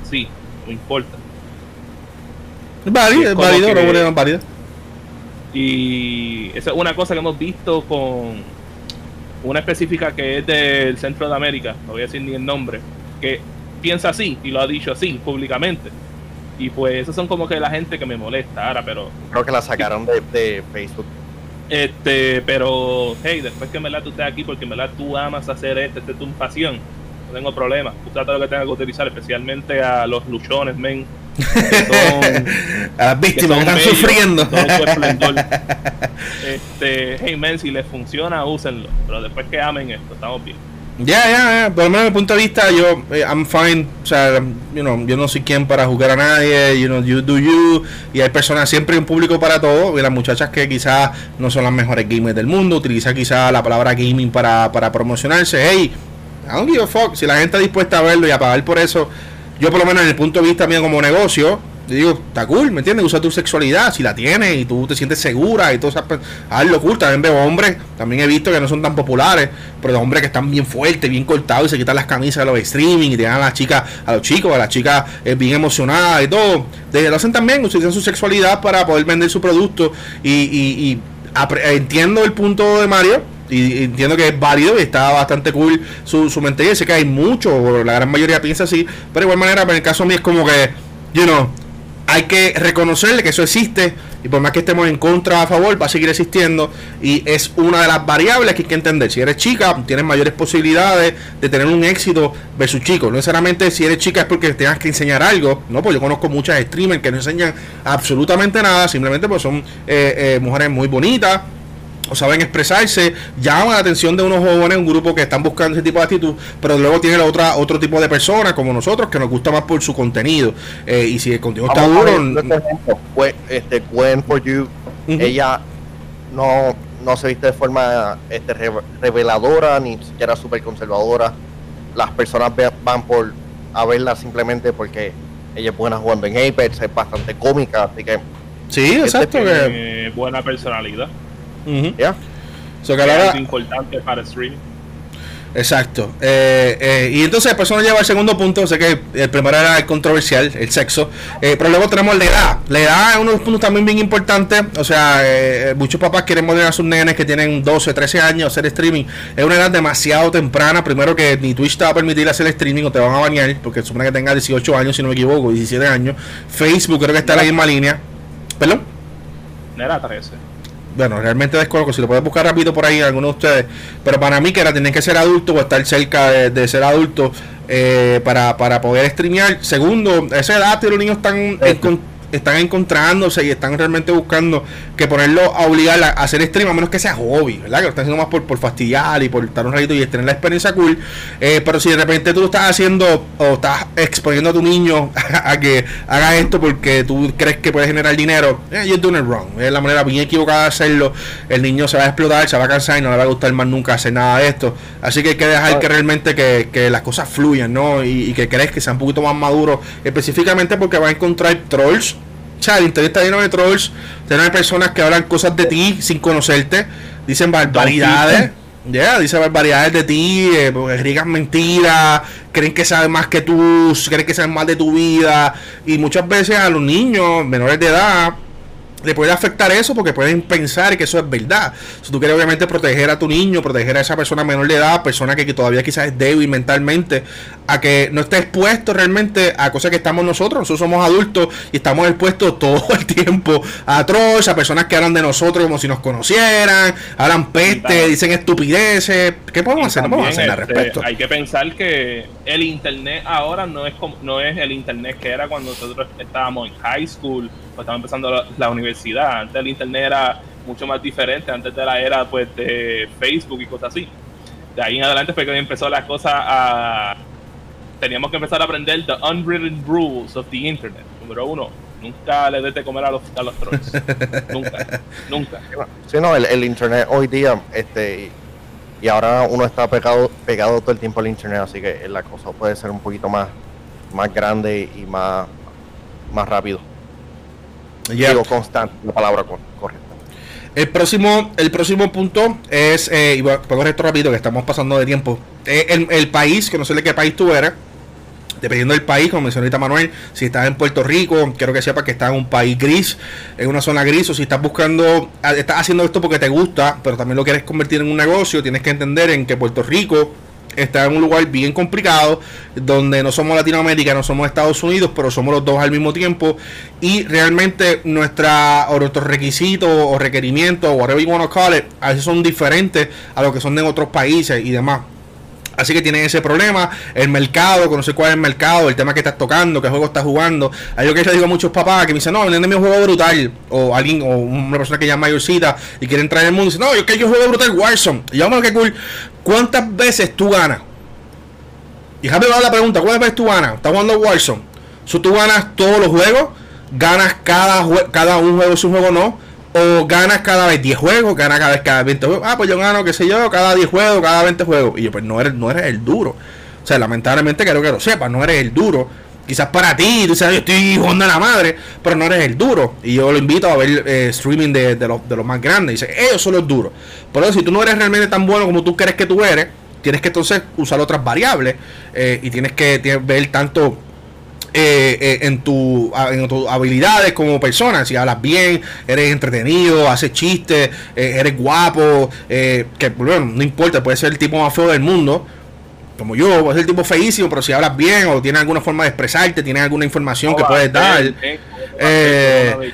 Sí, no importa. Válido, válido, válido. Y esa es una cosa que hemos visto con una específica que es del centro de América, no voy a decir ni el nombre, que piensa así y lo ha dicho así públicamente. Y pues esos son como que la gente que me molesta ahora, pero... Creo que la sacaron de, Facebook. Este, pero, hey, después que me la tú estés aquí porque me la tú amas hacer esto, esta es tu pasión, no tengo problema. Usa todo lo que tengas que utilizar, especialmente a los luchones, men. a las víctimas que, están sufriendo. este, hey, men, si les funciona, úsenlo. Pero después que amen esto, estamos bien. Ya, ya, ya, por lo menos desde mi punto de vista, yo, eh, I'm fine, o sea, you know, yo no soy quien para jugar a nadie, you know, you do you, y hay personas, siempre hay un público para todo, y las muchachas que quizás no son las mejores gamers del mundo, utilizan quizás la palabra gaming para, para promocionarse, hey, I don't give fuck, si la gente está dispuesta a verlo y a pagar por eso, yo por lo menos en el punto de vista mío como negocio, digo, está cool, ¿me entiendes? Usa tu sexualidad, si la tienes y tú te sientes segura y todo eso, hazlo cool. También veo hombres, también he visto que no son tan populares, pero de hombres que están bien fuertes, bien cortados y se quitan las camisas de los streaming y te dan a las chicas, a los chicos, a las chicas eh, bien emocionadas y todo. De, lo hacen también, utilizan su sexualidad para poder vender su producto y, y, entiendo el punto de Mario y entiendo que es válido y está bastante cool su, su y sé que hay mucho, la gran mayoría piensa así, pero de igual manera, en el caso mío es como que, you know, hay que reconocerle que eso existe y por más que estemos en contra a favor, va a seguir existiendo y es una de las variables que hay que entender. Si eres chica, tienes mayores posibilidades de tener un éxito versus chico. No necesariamente si eres chica es porque tengas que enseñar algo, no, pues yo conozco muchas streamers que no enseñan absolutamente nada, simplemente pues son eh, eh, mujeres muy bonitas o saben expresarse, llama la atención de unos jóvenes, un grupo que están buscando ese tipo de actitud, pero luego tiene otra, otro tipo de personas como nosotros que nos gusta más por su contenido. Eh, y si el contenido está duro. Este, Gwen for You, ella no, no se viste de forma este, reveladora ni siquiera súper conservadora. Las personas van por a verla simplemente porque ella es buena jugando en Apex, es bastante cómica, así que. Sí, exacto. Que... buena personalidad. Ya. es importante para streaming. Exacto. Eh, eh, y entonces después nos lleva al segundo punto. Sé que el primero era el controversial, el sexo. Eh, pero luego tenemos la edad. La edad es uno de los puntos también bien importantes. O sea, muchos papás quieren mover a sus nenes que tienen 12, 13 años hacer streaming. Es una edad demasiado temprana. Primero que ni Twitch te va a permitir hacer streaming o te van a bañar. Porque supone que tenga 18 años, si no me equivoco, 17 años. Facebook creo que está en la misma línea. ¿Perdón? Era 13 bueno, realmente desconozco, si lo puedes buscar rápido por ahí alguno de ustedes, pero para mí que era tienen que ser adultos o estar cerca de, ser adultos eh, para, para poder streamear. Segundo, esa edad los niños están en, están encontrándose y están realmente buscando que ponerlo a obligar a, hacer stream, a menos que sea hobby, ¿verdad? Que lo están haciendo más por, por fastidiar y por estar un ratito y tener la experiencia cool. Eh, pero si de repente tú lo estás haciendo o estás exponiendo a tu niño a, que haga esto porque tú crees que puedes generar dinero, eh, you're doing it wrong. Es la manera bien equivocada de hacerlo. El niño se va a explotar, se va a cansar y no le va a gustar más nunca hacer nada de esto. Así que hay que dejar que realmente que, que las cosas fluyan, ¿no? Y, y que crees que sea un poquito más maduro, específicamente porque va a encontrar trolls el internet está lleno de trolls, de personas que hablan cosas de ti sin conocerte, dicen barbaridades. Ya, dicen barbaridades de ti, eh, riegan mentiras, creen que saben más que tú, creen que saben más de tu vida. Y muchas veces a los niños menores de edad le puede afectar eso porque pueden pensar que eso es verdad. Si tú quieres obviamente proteger a tu niño, proteger a esa persona menor de edad, persona que, todavía quizás es débil mentalmente, a que no esté expuesto realmente a cosas que estamos nosotros. Nosotros somos adultos y estamos expuestos todo el tiempo a trolls, a personas que hablan de nosotros como si nos conocieran, hablan peste, dicen estupideces. ¿Qué podemos hacer? No podemos hacer al este, respecto. Hay que pensar que el internet ahora no es como, no es el internet que era cuando nosotros estábamos en high school o estábamos empezando la, universidad. Antes el internet era mucho más diferente, antes de la era pues de Facebook y cosas así. De ahí en adelante fue que empezó las cosas a teníamos que empezar a aprender the unwritten rules of the internet. Número uno, nunca le des de comer a los, a los trolls. nunca, nunca. Sí, no, el, el, internet hoy día, este, y ahora uno está pegado, pegado todo el tiempo al internet, así que la cosa puede ser un poquito más, más grande y más, más rápido. Digo constante, la palabra correcta. El próximo, el próximo punto es, eh, y voy a esto rápido que estamos pasando de tiempo. Eh, el, el, país, que no sé de qué país tú eres, dependiendo del país, como mencionó ahorita Manuel, si estás en Puerto Rico, quiero que sepas que estás en un país gris, en una zona gris, o si estás buscando, ah, estás haciendo esto porque te gusta, pero también lo quieres convertir en un negocio, tienes que entender en que Puerto Rico está en un lugar bien complicado, donde no somos Latinoamérica, no somos Estados Unidos, pero somos los dos al mismo tiempo, y realmente nuestra, o nuestros requisitos o requerimientos, o whatever you want to call it, a veces son diferentes a lo que son en otros países y demás. Así que tienen ese problema. El mercado, conocer cuál es el mercado, el tema que estás tocando, qué juego estás jugando. Hay lo que yo digo a muchos papás que me dicen, no, venden un juego brutal. O alguien, o una persona que ya es mayorcita y quiere entrar en el mundo dice, no, yo que yo juego brutal Warzone. Y yo, bueno, cool. ¿Cuántas veces tú ganas? Y déjame ver la pregunta, ¿cuántas veces tú ganas? Estás jugando Warzone. Si tú ganas todos los juegos, ganas cada, cada un juego, es un juego no o ganas cada vez 10 juegos, ganas cada vez cada 20 juegos. Ah, pues yo gano, qué sé yo, cada 10 juegos, cada 20 juegos. Y yo, pues no eres, no eres el duro. O sea, lamentablemente quiero que lo sepas, no eres el duro. Quizás para ti, tú sabes, yo estoy jugando a la madre, pero no eres el duro. Y yo lo invito a ver eh, streaming de, los, de los más grandes. Dice, ellos son los duros. Por eso, si tú no eres realmente tan bueno como tú crees que tú eres, tienes que entonces usar otras variables eh, y tienes que ver tanto eh, eh, en, tu, tus habilidades como persona. Si hablas bien, eres entretenido, haces chistes, eh, eres guapo, que bueno, no importa, puede ser el tipo más feo del mundo. Como yo, ser el tipo feísimo, pero si hablas bien o tienes alguna forma de expresarte, tienes alguna información que puedes dar. es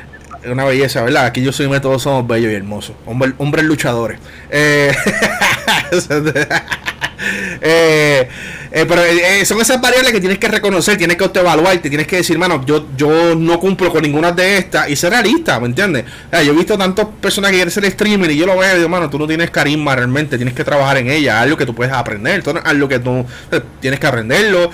una belleza, ¿verdad? Aquí yo soy todos somos bellos y hermosos. hombres luchadores. Eh, eh, eh, pero eh, son esas variables que tienes que reconocer, tienes que autoevaluarte, tienes que decir, mano, yo, yo no cumplo con ninguna de estas y ser realista, ¿me entiendes? yo he visto tantas personas que quieren ser streamer y yo lo veo y digo, mano, tú no tienes carisma realmente, tienes que trabajar en ella, algo que tú puedes aprender, algo que tú tienes que aprenderlo,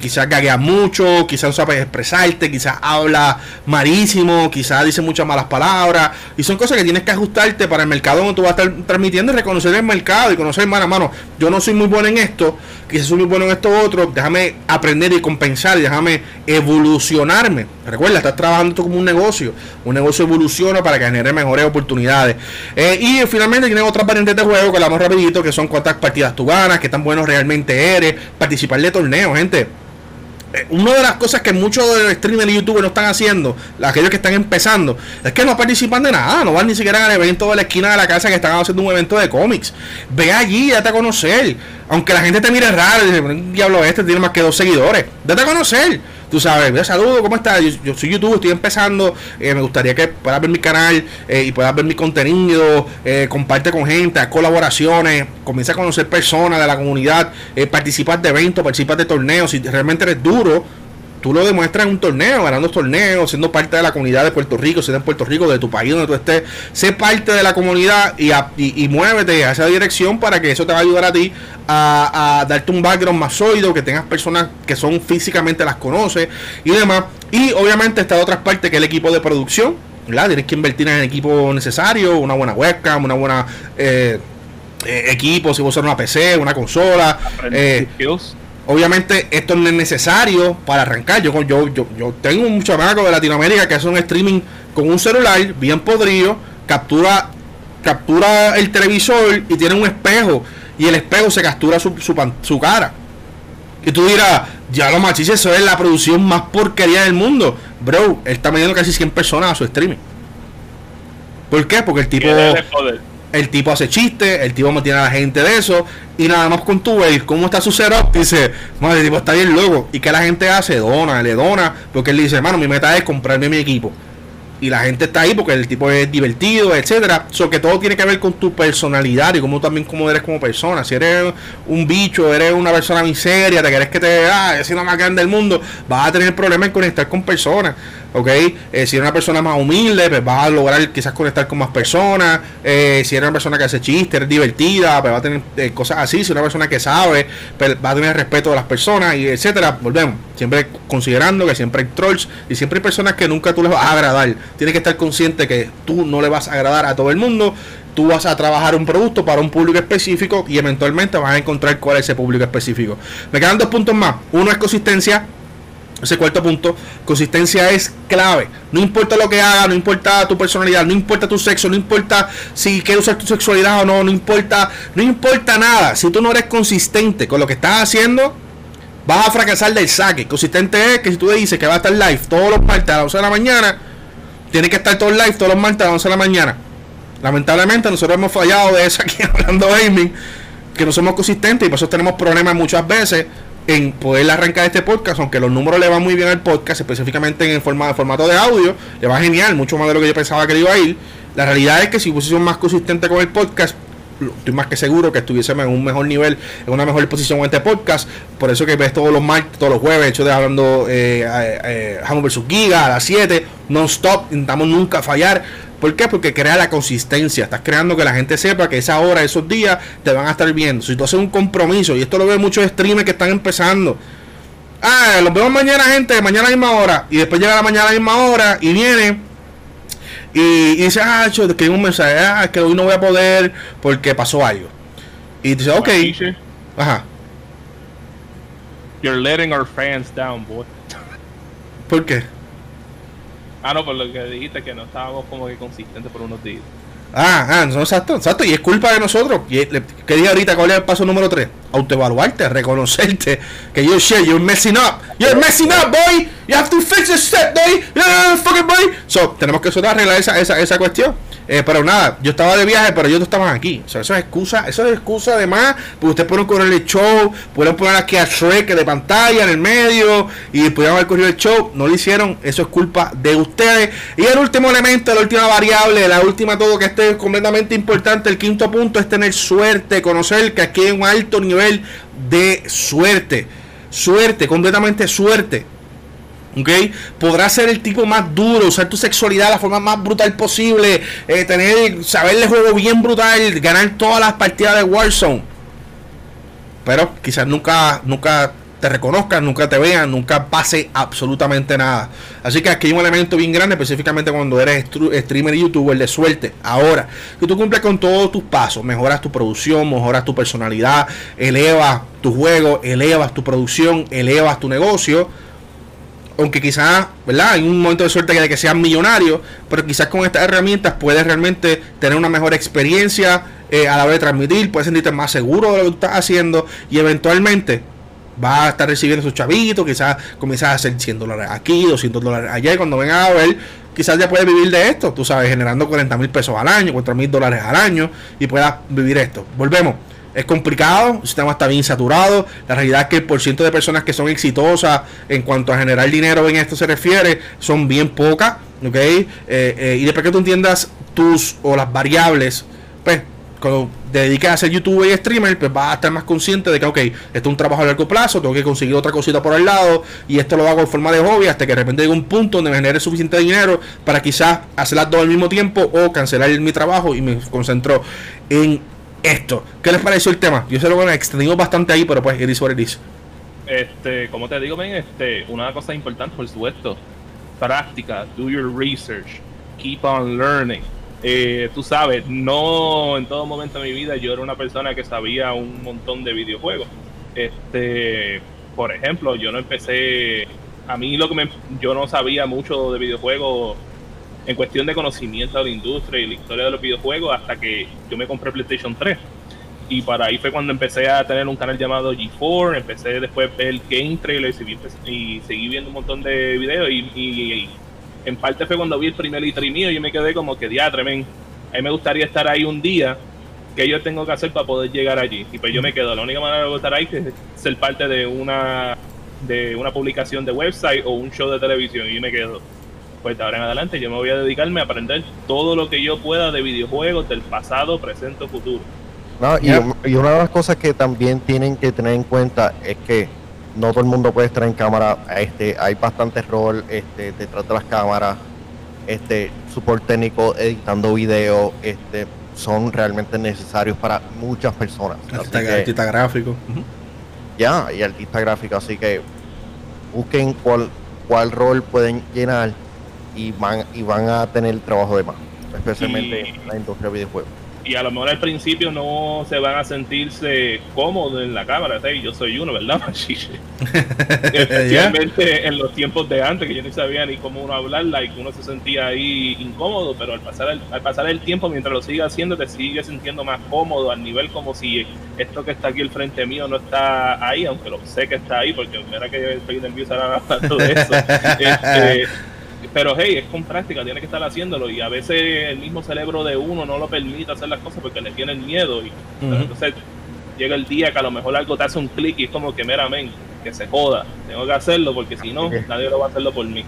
quizás gagueas mucho, quizás no sabes expresarte, quizás habla malísimo, quizás dice muchas malas palabras y son cosas que tienes que ajustarte para el mercado donde tú vas a estar transmitiendo y reconocer el mercado y conocer, mano, mano, yo no soy muy bueno en esto, quizás soy muy bueno en esto otro, déjame aprender y compensar y déjame evolucionarme. Recuerda, estás trabajando esto como un negocio. Un negocio evoluciona para que genere mejores oportunidades. Eh, y finalmente tienen otras variantes de juego que hablamos rapidito, que son cuántas partidas tú ganas, qué tan bueno realmente eres, participar de torneos, gente una de las cosas que muchos de los streamers y youtubers no están haciendo, aquellos que están empezando, es que no participan de nada, no van ni siquiera al evento de la esquina de la casa que están haciendo un evento de cómics. Ve allí, date a conocer. Aunque la gente te mire raro, dice, diablo este tiene más que dos seguidores. Date a conocer. Tú sabes, saludo, ¿cómo estás? Yo, soy YouTube, estoy empezando. Eh, me gustaría que puedas ver mi canal eh, y puedas ver mi contenido. Eh, comparte con gente, haz colaboraciones. Comienza a conocer personas de la comunidad. participar de eventos, participar de torneos. Si realmente eres duro, tú lo demuestras en un torneo, ganando torneos, siendo parte de la comunidad de Puerto Rico, siendo en Puerto Rico, de tu país donde tú estés, sé parte de la comunidad y, y, muévete a esa dirección para que eso te va a ayudar a ti a, darte un background más sólido, que tengas personas que son físicamente las conoces y demás. Y obviamente está de otras partes que el equipo de producción, ¿verdad? Tienes que invertir en el equipo necesario, una buena webcam, una buena... Eh, eh, equipo, si vos usas una PC, una consola, eh, Obviamente esto no es necesario para arrancar. Yo, yo, yo, yo tengo un chamaco de Latinoamérica que hace un streaming con un celular bien podrido, captura, captura el televisor y tiene un espejo y el espejo se captura su, su, cara. Y tú dirás, ya lo machices, eso es la producción más porquería del mundo. Bro, él está midiendo casi 100 personas a su streaming. ¿Por qué? Porque el tipo el tipo hace chistes, el tipo tiene a la gente de eso, y nada más con tu ver cómo está su setup, dice, madre, el tipo está bien loco. ¿Y que la gente hace? Dona, le dona, porque él dice, hermano, mi meta es comprarme mi equipo y la gente está ahí porque el tipo es divertido, etcétera. So que todo tiene que ver con tu personalidad y como también como eres como persona. Si eres un bicho, eres una persona miseria, te quieres que te ah, es la más grande del mundo, vas a tener problemas en conectar con personas. ¿Ok? Eh, si eres una persona más humilde, pues vas a lograr quizás conectar con más personas. Eh, si eres una persona que hace chistes, eres divertida, pues va a tener eh, cosas así. Si una persona que sabe, pues va a tener respeto de las personas y etcétera. Volvemos, siempre considerando que siempre hay trolls y siempre hay personas que nunca tú les vas a agradar. Tienes que estar consciente que tú no le vas a agradar a todo el mundo tú vas a trabajar un producto para un público específico y eventualmente vas a encontrar cuál es ese público específico. Me quedan dos puntos más. Uno es consistencia. Ese cuarto punto, consistencia es clave. No importa lo que hagas, no importa tu personalidad, no importa tu sexo, no importa si quieres usar tu sexualidad o no, no importa, no importa nada. Si tú no eres consistente con lo que estás haciendo, vas a fracasar del saque. Consistente es que si tú dices que va a estar live todos los martes a las 11 de la mañana, tiene que estar todo live todos los martes a las 11 de la mañana. Lamentablemente nosotros hemos fallado de eso aquí hablando gaming, que no somos consistentes y por eso tenemos problemas muchas veces en poder arrancar este podcast, aunque los números le van muy bien al podcast, específicamente en el formato, formato de audio, le va genial, mucho más de lo que yo pensaba que le iba a ir. La realidad es que si fuésemos más consistente con el podcast, estoy más que seguro que estuviésemos en un mejor nivel, en una mejor posición en este podcast. Por eso que ves todos los martes, todos los jueves, hecho de hablando eh, eh, vs Giga a las 7, non-stop, intentamos nunca fallar. ¿Por qué? Porque crea la consistencia. Estás creando que la gente sepa que esa hora, esos días, te van a estar viendo. Si tú haces un compromiso, y esto lo veo muchos streamers que están empezando. Ah, los vemos mañana, gente, mañana a la misma hora. Y después llega la mañana a la misma hora y viene y, y dice, ah, yo que un mensaje, ah, que hoy no voy a poder porque pasó algo. Y dice, ok. Ajá. You're letting our fans down, boy. ¿Por qué? Ah, no, por lo que dijiste que no estábamos como que consistentes por unos días. Ah, ah, no, exacto, exacto. Y es culpa de nosotros. Y, ¿Qué dije ahorita? ¿Cuál es el paso número 3? Autoevaluarte, reconocerte. Que yo shit, you're messing up. You're messing up, boy. You have to fix this step, boy. Yeah, fucking boy. So, tenemos que solo arreglar esa, esa, esa cuestión. Eh, pero nada, yo estaba de viaje, pero yo no estaba aquí. O sea, eso es excusa, eso es excusa además, porque ustedes pueden correr el show, pueden poner aquí a Shrek de pantalla en el medio y pudieron haber corrido el show. No lo hicieron, eso es culpa de ustedes. Y el último elemento, la última variable, la última todo que esté completamente importante, el quinto punto es tener suerte, conocer que aquí hay un alto nivel de suerte. Suerte, completamente suerte. ¿Ok? Podrás ser el tipo más duro, usar tu sexualidad de la forma más brutal posible, eh, tener, saberle juego bien brutal, ganar todas las partidas de Warzone. Pero quizás nunca, nunca te reconozcan, nunca te vean, nunca pase absolutamente nada. Así que aquí hay un elemento bien grande, específicamente cuando eres streamer y youtuber de suerte. Ahora, que tú cumples con todos tus pasos, mejoras tu producción, mejoras tu personalidad, elevas tu juego, elevas tu producción, elevas tu negocio aunque quizás, ¿verdad? Hay un momento de suerte de que seas millonario, pero quizás con estas herramientas puedes realmente tener una mejor experiencia eh, a la hora de transmitir, puedes sentirte más seguro de lo que estás haciendo y eventualmente vas a estar recibiendo esos chavitos, quizás comienzas a hacer 100 dólares aquí, 200 dólares allá y cuando vengas a ver, quizás ya puedes vivir de esto, tú sabes, generando 40 mil pesos al año, 4 mil dólares al año y puedas vivir esto. Volvemos es complicado, el sistema está bien saturado. La realidad es que el porcentaje de personas que son exitosas en cuanto a generar dinero en esto se refiere son bien pocas. ¿ok? Eh, eh, y después que tú entiendas tus o las variables, pues cuando te dediques a ser youtuber y streamer, pues vas a estar más consciente de que, ok, esto es un trabajo a largo plazo, tengo que conseguir otra cosita por al lado y esto lo hago en forma de hobby hasta que de repente llegue un punto donde me genere suficiente dinero para quizás hacer las dos al mismo tiempo o cancelar mi trabajo y me concentro en esto. ¿Qué les pareció el tema? Yo sé lo que extendimos bastante ahí, pero pues, it is what it Este, como te digo, men, este, una cosa importante, por supuesto, práctica, do your research, keep on learning. Eh, tú sabes, no en todo momento de mi vida yo era una persona que sabía un montón de videojuegos. Este, por ejemplo, yo no empecé, a mí lo que me, yo no sabía mucho de videojuegos en cuestión de conocimiento de la industria y la historia de los videojuegos hasta que yo me compré PlayStation 3. Y para ahí fue cuando empecé a tener un canal llamado G4, empecé después a ver game trailers y, seguí viendo un montón de videos y, en parte fue cuando vi el primer litro mío y yo me quedé como que diatre, a mí me gustaría estar ahí un día que yo tengo que hacer para poder llegar allí. Y pues yo me quedo, la única manera de estar ahí es ser parte de una de una publicación de website o un show de televisión y me quedo pues de ahora en adelante yo me voy a dedicarme a aprender todo lo que yo pueda de videojuegos del pasado, presente o futuro. y, una de las cosas que también tienen que tener en cuenta es que no todo el mundo puede estar en cámara, este, hay bastante rol este, detrás de las cámaras, este, support técnico, editando video, este, son realmente necesarios para muchas personas. Artista, gráfico. Ya, y artista gráfico, así que busquen cuál, cuál rol pueden llenar y van y van a tener trabajo de más, especialmente en la industria de videojuegos. y a lo mejor al principio no se van a sentirse cómodos en la cámara. Yo soy uno, ¿verdad, Especialmente en los tiempos de antes, que yo no sabía ni cómo uno hablarla y que uno se sentía ahí incómodo, pero al pasar el, al pasar el tiempo, mientras lo siga haciendo, te sigue sintiendo más cómodo, al nivel como si esto que está aquí al frente mío no está ahí, aunque lo sé que está ahí, porque mira que estoy nervioso ahora hablando de eso. Este, pero hey, es con práctica, tiene que estar haciéndolo. Y a veces el mismo cerebro de uno no lo permite hacer las cosas porque le tiene miedo. Y entonces llega el día que a lo mejor algo te hace un clic y es como que meramente que se joda, tengo que hacerlo porque si no, nadie lo va a hacerlo por mí.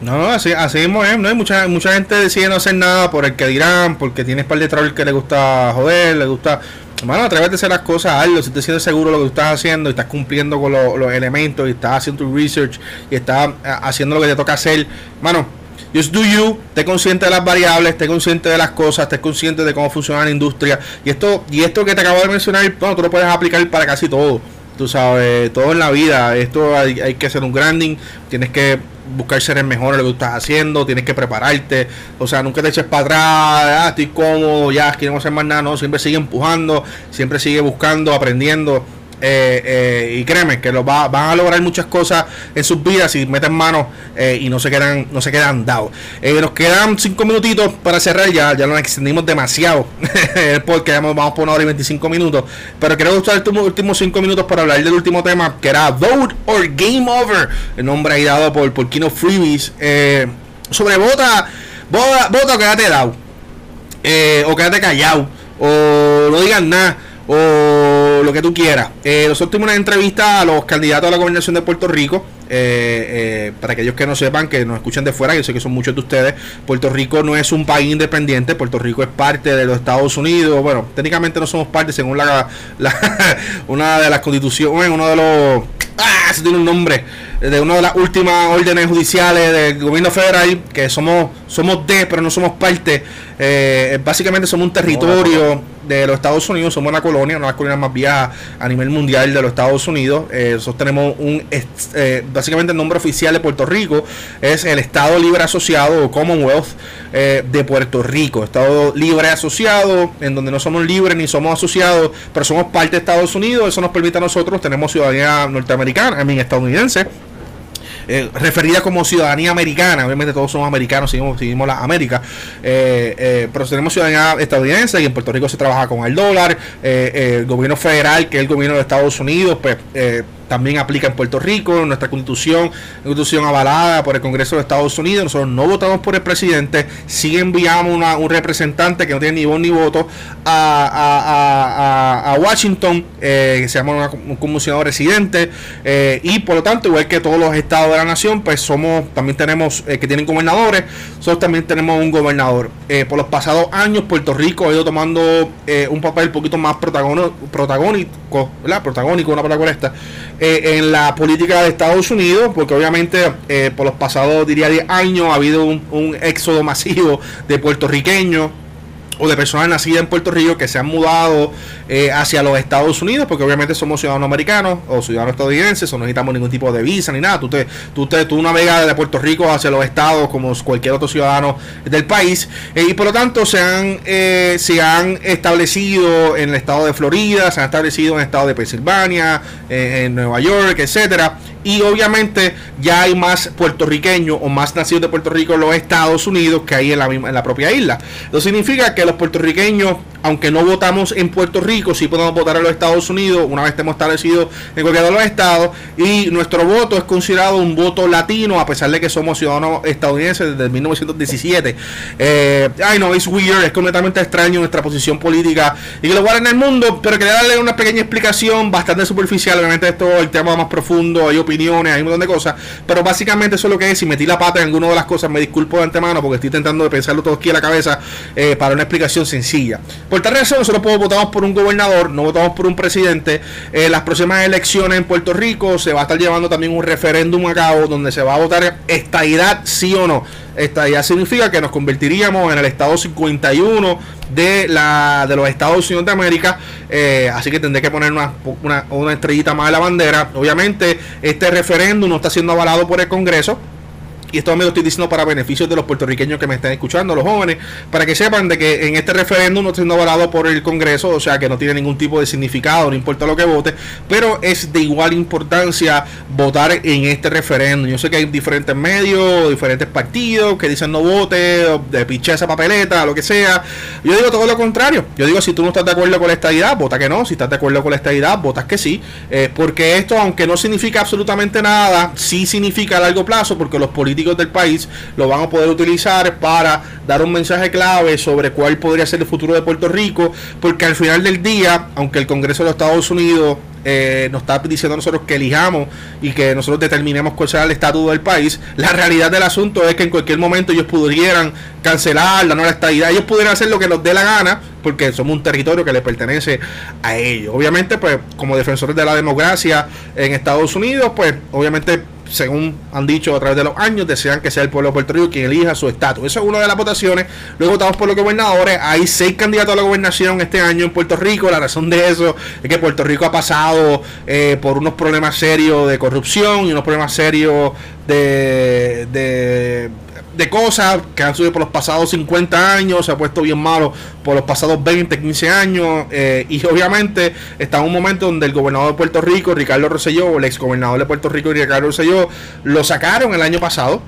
No, así, así mismo es, ¿no? Hay mucha, mucha gente decide no hacer nada por el que dirán, porque tienes par de troll que le gusta joder, le gusta... Bueno, atrévete a hacer las cosas, hazlo, si te sientes seguro de lo que estás haciendo y estás cumpliendo con los elementos y estás haciendo tu research y estás eh, haciendo lo que te toca hacer, mano, just do you, esté consciente de las variables, esté consciente de las cosas, esté consciente de cómo funciona la industria. Y esto, y esto que te acabo de mencionar, bueno, tú lo puedes aplicar para casi todo, tú sabes, todo en la vida, esto hay, hay que hacer un grinding, tienes que buscar ser el mejor en lo que tú estás haciendo, tienes que prepararte, o sea, nunca te eches para atrás, ah, estoy cómodo, ya, quiero hacer más nada, no, siempre sigue empujando, siempre sigue buscando, aprendiendo. Eh, eh, y créeme que lo va, van a lograr muchas cosas en sus vidas si meten manos eh, y no se quedan no se quedan dados. Nos quedan cinco minutitos para cerrar ya ya nos extendimos demasiado porque vamos por una hora y 25 minutos pero quiero usar estos últimos cinco minutos para hablar del último tema que era Vote or Game Over el nombre ahí dado por, por Kino Freebies sobre vota vota, o quédate dado o quédate callado o no digas nada o lo que tú quieras. Eh, nosotros tuvimos una entrevista a los candidatos a la gobernación de Puerto Rico. Eh, eh, para aquellos que no sepan, que nos escuchan de fuera, yo sé que son muchos de ustedes, Puerto Rico no es un país independiente, Puerto Rico es parte de los Estados Unidos, bueno, técnicamente no somos parte según la, una de las constituciones, uno de los... Ah, se tiene un nombre de una de las últimas órdenes judiciales del gobierno federal, que somos, somos de, pero no somos parte. Eh, básicamente somos un territorio de los Estados Unidos, somos una colonia, una de las colonias más viejas a nivel mundial de los Estados Unidos. Eh, nosotros tenemos un, eh, básicamente el nombre oficial de Puerto Rico es el Estado Libre Asociado o Commonwealth de Puerto Rico. Estado Libre Asociado, en donde no somos libres ni somos asociados, pero somos parte de Estados Unidos. Eso nos permite a nosotros, tenemos ciudadanía norteamericana, a mí estadounidense. Eh, referida como ciudadanía americana. Obviamente todos somos americanos, seguimos, seguimos la América. Eh, eh, pero tenemos ciudadanía estadounidense y en Puerto Rico se trabaja con el dólar. el gobierno federal, que es el gobierno de Estados Unidos, pues también aplica en Puerto Rico, nuestra constitución, constitución avalada por el Congreso de Estados Unidos, nosotros no votamos por el presidente, sí enviamos un representante que no tiene ni voz ni voto a, Washington, eh, que se llama un comisionado residente, eh, y por lo tanto, igual que todos los estados de la nación, pues somos, también tenemos, eh, que tienen gobernadores, nosotros también tenemos un gobernador. por los pasados años, Puerto Rico ha ido tomando un papel un poquito más protagónico, ¿verdad? Protagónico, una palabra esta, eh, en la política de Estados Unidos, porque obviamente eh, por los pasados, diría, 10 años ha habido un, un éxodo masivo de puertorriqueños o de personas nacidas en Puerto Rico que se han mudado eh, hacia los Estados Unidos, porque obviamente somos ciudadanos americanos o ciudadanos estadounidenses, o no necesitamos ningún tipo de visa ni nada. Tú, te, tú, te, tú navegas de Puerto Rico hacia los estados como cualquier otro ciudadano del país, eh, y por lo tanto se han, eh, se han establecido en el estado de Florida, se han establecido en el estado de Pensilvania, en Nueva York, etcétera y obviamente ya hay más puertorriqueños o más nacidos de Puerto Rico en los Estados Unidos que hay en la, en la propia isla. Eso significa que los puertorriqueños aunque no votamos en Puerto Rico, sí podemos votar en los Estados Unidos una vez estemos establecidos en cualquiera de los estados. Y nuestro voto es considerado un voto latino, a pesar de que somos ciudadanos estadounidenses desde 1917. Eh, ay, no, es weird, es completamente extraño nuestra posición política y lo en el mundo. Pero quería darle una pequeña explicación bastante superficial. Obviamente, esto es el tema más profundo, hay opiniones, hay un montón de cosas. Pero básicamente, eso es lo que es. Si metí la pata en alguna de las cosas, me disculpo de antemano porque estoy intentando de pensarlo todo aquí en la cabeza eh, para una explicación sencilla. Por tal razón, nosotros votamos por un gobernador, no votamos por un presidente. En eh, las próximas elecciones en Puerto Rico se va a estar llevando también un referéndum a cabo donde se va a votar estadidad sí o no. Estadidad significa que nos convertiríamos en el estado 51 de, la, de los Estados Unidos de América. Eh, así que tendré que poner una, una estrellita más a la bandera. Obviamente, este referéndum no está siendo avalado por el Congreso. Y esto me lo estoy diciendo para beneficios de los puertorriqueños que me están escuchando, los jóvenes, para que sepan de que en este referéndum no está siendo avalado por el Congreso, o sea que no tiene ningún tipo de significado, no importa lo que vote, pero es de igual importancia votar en este referéndum. Yo sé que hay diferentes medios, diferentes partidos que dicen no vote, de piche esa papeleta, lo que sea. Yo digo todo lo contrario. Yo digo, si tú no estás de acuerdo con la estadidad, vota que no. Si estás de acuerdo con la estadidad, votas que sí. Eh, porque esto, aunque no significa absolutamente nada, sí significa a largo plazo, porque los políticos del país lo van a poder utilizar para dar un mensaje clave sobre cuál podría ser el futuro de Puerto Rico. Porque al final del día, aunque el Congreso de los Estados Unidos eh, nos está diciendo a nosotros que elijamos y que nosotros determinemos cuál será el estatus del país. La realidad del asunto es que en cualquier momento ellos pudieran cancelar la nueva estadidad, ellos pudieran hacer lo que nos dé la gana, porque somos un territorio que le pertenece a ellos. Obviamente, pues como defensores de la democracia en Estados Unidos, pues obviamente según han dicho a través de los años, desean que sea el pueblo de Puerto Rico quien elija su estatus. Eso es una de las votaciones. Luego votamos por los gobernadores. Hay seis candidatos a la gobernación este año en Puerto Rico. La razón de eso es que Puerto Rico ha pasado eh, por unos problemas serios de corrupción y unos problemas serios de, de de cosas que han subido por los pasados 50 años, se ha puesto bien malo por los pasados 20, 15 años, eh, y obviamente está en un momento donde el gobernador de Puerto Rico, Ricardo Rosselló, el ex gobernador de Puerto Rico, Ricardo Rosselló, lo sacaron el año pasado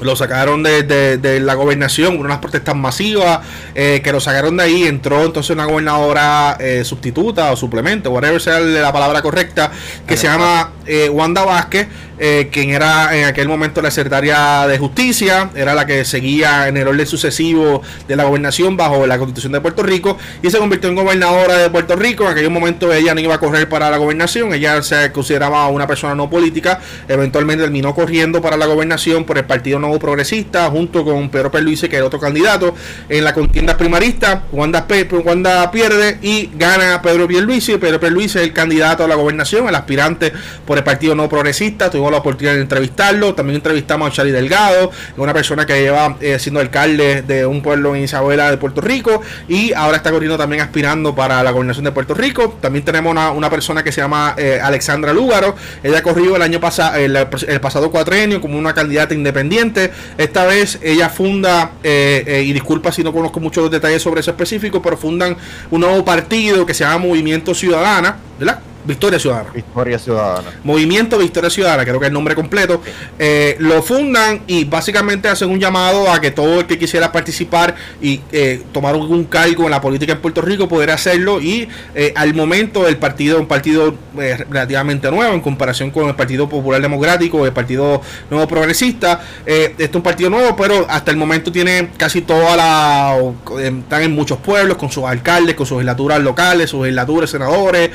lo sacaron de, la gobernación, unas protestas masivas, eh, que lo sacaron de ahí, entró entonces una gobernadora eh, sustituta o suplemento, whatever sea la palabra correcta, que se llama eh, Wanda Vázquez, quien era en aquel momento la secretaria de justicia, era la que seguía en el orden sucesivo de la gobernación bajo la constitución de Puerto Rico, y se convirtió en gobernadora de Puerto Rico, en aquel momento ella no iba a correr para la gobernación, ella se consideraba una persona no política, eventualmente terminó corriendo para la gobernación por el partido no Progresista, junto con Pedro Perluise, que era otro candidato. En la contienda primarista, Wanda, Wanda pierde y gana Pedro Pierluisi. Pedro Pierluisi es el candidato a la gobernación, el aspirante por el Partido No Progresista. Tuvimos la oportunidad de entrevistarlo. También entrevistamos a Charlie Delgado, una persona que lleva eh, siendo alcalde de un pueblo en Isabela de Puerto Rico y ahora está corriendo también aspirando para la gobernación de Puerto Rico. También tenemos una, persona que se llama eh, Alexandra Lúgaro. Ella corrió el año pasado, el, el pasado cuatrenio como una candidata independiente esta vez ella funda, eh, eh, y disculpa si no conozco muchos detalles sobre eso específico, pero fundan un nuevo partido que se llama Movimiento Ciudadana, ¿verdad? Victoria Ciudadana. Victoria Ciudadana. Movimiento Victoria Ciudadana, creo que es el nombre completo. Eh, lo fundan y básicamente hacen un llamado a que todo el que quisiera participar y eh, tomar algún cargo en la política en Puerto Rico pudiera hacerlo. Y eh, al momento el partido es un partido relativamente nuevo en comparación con el Partido Popular Democrático, el Partido Nuevo Progresista. este es un partido nuevo, pero hasta el momento tiene casi toda la... están en muchos pueblos con sus alcaldes, con sus legislaturas locales, sus legislaturas, senadores,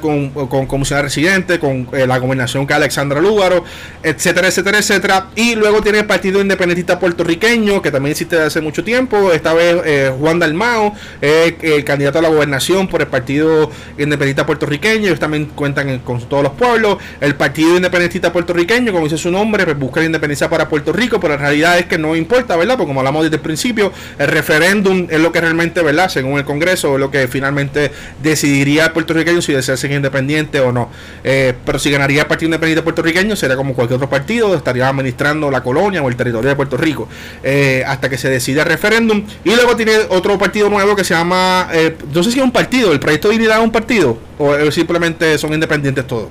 con, con comisionado residente, con eh, la gobernación que Alexandra Lúgaro, etcétera, etcétera, etcétera. Y luego tiene el Partido Independentista Puertorriqueño, que también existe desde hace mucho tiempo. Esta vez eh, Juan Dalmao, el candidato a la gobernación por el Partido Independentista Puertorriqueño. Ellos también cuentan con todos los pueblos. El Partido Independentista Puertorriqueño, como dice su nombre, pues busca la independencia para Puerto Rico, pero la realidad es que no importa, ¿verdad? Porque como hablamos desde el principio, el referéndum es lo que realmente, ¿verdad? Según el Congreso, es lo que finalmente decidiría el puertorriqueño si desea ser independiente o no. Eh, pero si ganaría el Partido Independiente puertorriqueño, sería como cualquier otro partido, estaría administrando la colonia o el territorio de Puerto Rico eh, hasta que se decida el referéndum. Y luego tiene otro partido nuevo que se llama, eh, no sé si es un partido, el Proyecto de Dignidad es un partido o simplemente son independientes todos.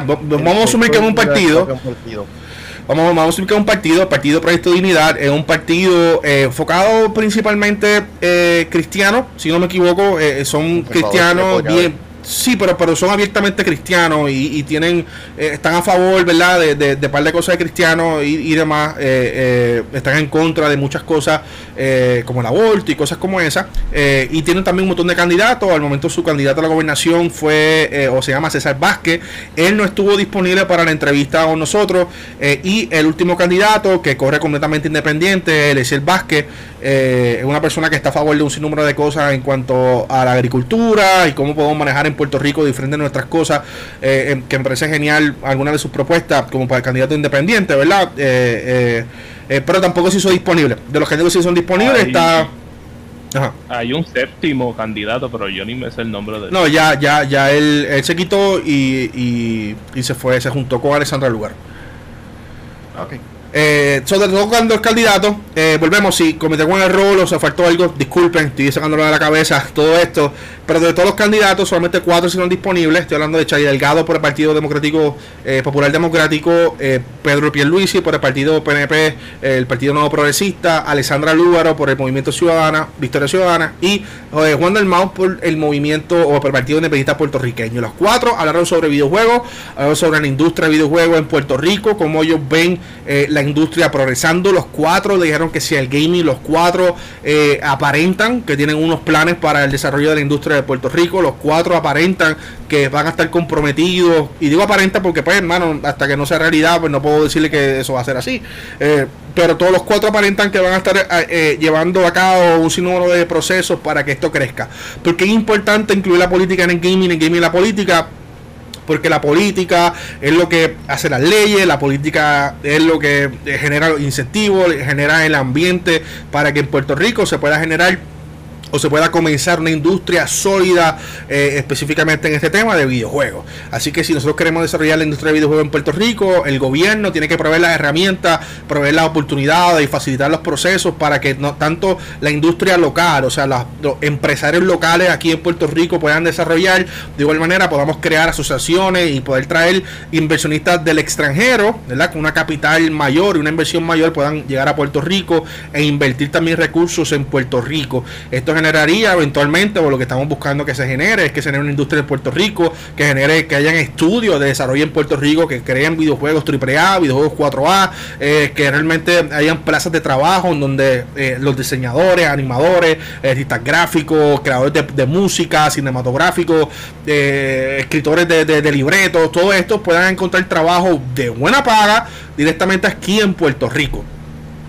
Vamos a asumir que es un partido. Vamos, vamos a es un partido, el Partido Proyecto Dignidad, es un partido eh, enfocado principalmente eh, cristiano, si no me equivoco, eh, son cristianos bien Sí, pero, pero son abiertamente cristianos y, tienen eh, están a favor, ¿verdad? De, de, de par de cosas de cristianos y, demás. Eh, eh, están en contra de muchas cosas como el aborto y cosas como esa. y tienen también un montón de candidatos. Al momento su candidato a la gobernación fue, o se llama César Vázquez. Él no estuvo disponible para la entrevista con nosotros. y el último candidato, que corre completamente independiente, el Vázquez, es una persona que está a favor de un sinnúmero de cosas en cuanto a la agricultura y cómo podemos manejar en Puerto Rico diferentes de nuestras cosas, eh, que me parece genial alguna de sus propuestas como para el candidato independiente, ¿verdad? Eh, eh, pero tampoco se hizo disponible. De los candidatos que son disponibles está... Hay un séptimo candidato, pero yo ni me sé el nombre de él. No, ya, ya, ya él, se quitó y, y, se fue, se juntó con Alessandra Lugar. Okay. Eh, sobre todo cuando el candidato, eh, volvemos, si cometí algún error o se faltó algo, disculpen, estoy sacándolo de la cabeza todo esto, pero de todos los candidatos, solamente cuatro son disponibles. Estoy hablando de Chay Delgado por el Partido Democrático eh, Popular Democrático, eh, Pedro Pierluisi por el Partido PNP, el Partido Nuevo Progresista, Alessandra Lúbaro por el Movimiento Ciudadana, Victoria Ciudadana y eh, Juan del Mau por el Movimiento o por el Partido Independentista Puertorriqueño. Los cuatro hablaron sobre videojuegos, hablaron sobre la industria de videojuegos en Puerto Rico, cómo ellos ven la industria progresando. Los cuatro dijeron que si el gaming, los cuatro aparentan que tienen unos planes para el desarrollo de la industria de Puerto Rico. Los cuatro aparentan que van a estar comprometidos. Y digo aparentan porque, pues, hermano, hasta que no sea realidad, pues no puedo decirle que eso va a ser así. Eh, pero todos los cuatro aparentan que van a estar eh, eh, llevando a cabo un sinnúmero de procesos para que esto crezca. Porque es importante incluir la política en el gaming, en el gaming y la política porque la política es lo que hace las leyes, la política es lo que genera los incentivos, genera el ambiente para que en Puerto Rico se pueda generar o se pueda comenzar una industria sólida eh, específicamente en este tema de videojuegos. Así que si nosotros queremos desarrollar la industria de videojuegos en Puerto Rico, el gobierno tiene que proveer las herramientas, proveer las oportunidades y facilitar los procesos para que no tanto la industria local, o sea, los, empresarios locales aquí en Puerto Rico puedan desarrollar, de igual manera podamos crear asociaciones y poder traer inversionistas del extranjero, ¿verdad? Con una capital mayor y una inversión mayor puedan llegar a Puerto Rico e invertir también recursos en Puerto Rico. Esto generaría eventualmente, o lo que estamos buscando que se genere, es que se genere una industria en Puerto Rico, que genere, que hayan estudios de desarrollo en Puerto Rico, que creen videojuegos AAA, videojuegos 4A, eh, que realmente hayan plazas de trabajo en donde eh, los diseñadores, animadores, artistas gráficos, creadores de, música, cinematográficos, eh, escritores de, de libretos, todo esto puedan encontrar trabajo de buena paga directamente aquí en Puerto Rico.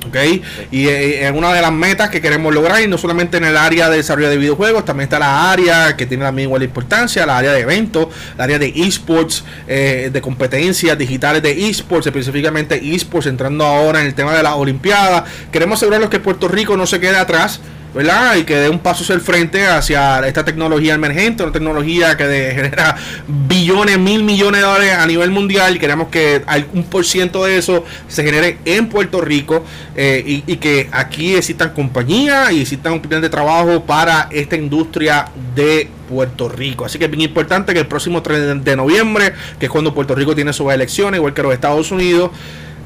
¿Okay? Y eh, es una de las metas que queremos lograr, y no solamente en el área de desarrollo de videojuegos, también está la área que tiene la misma importancia, la área de eventos, la área de esports, eh, de competencias digitales de esports, específicamente esports, entrando ahora en el tema de las Olimpiadas. Queremos asegurarnos que Puerto Rico no se quede atrás ¿verdad? Y que dé un paso hacia el frente hacia esta tecnología emergente, una tecnología que genera billones, mil millones de dólares a nivel mundial. Y queremos que un por ciento de eso se genere en Puerto Rico eh, y, que aquí existan compañías y existan oportunidades de trabajo para esta industria de Puerto Rico. Así que es bien importante que el próximo 3 de noviembre, que es cuando Puerto Rico tiene sus elecciones, igual que los Estados Unidos,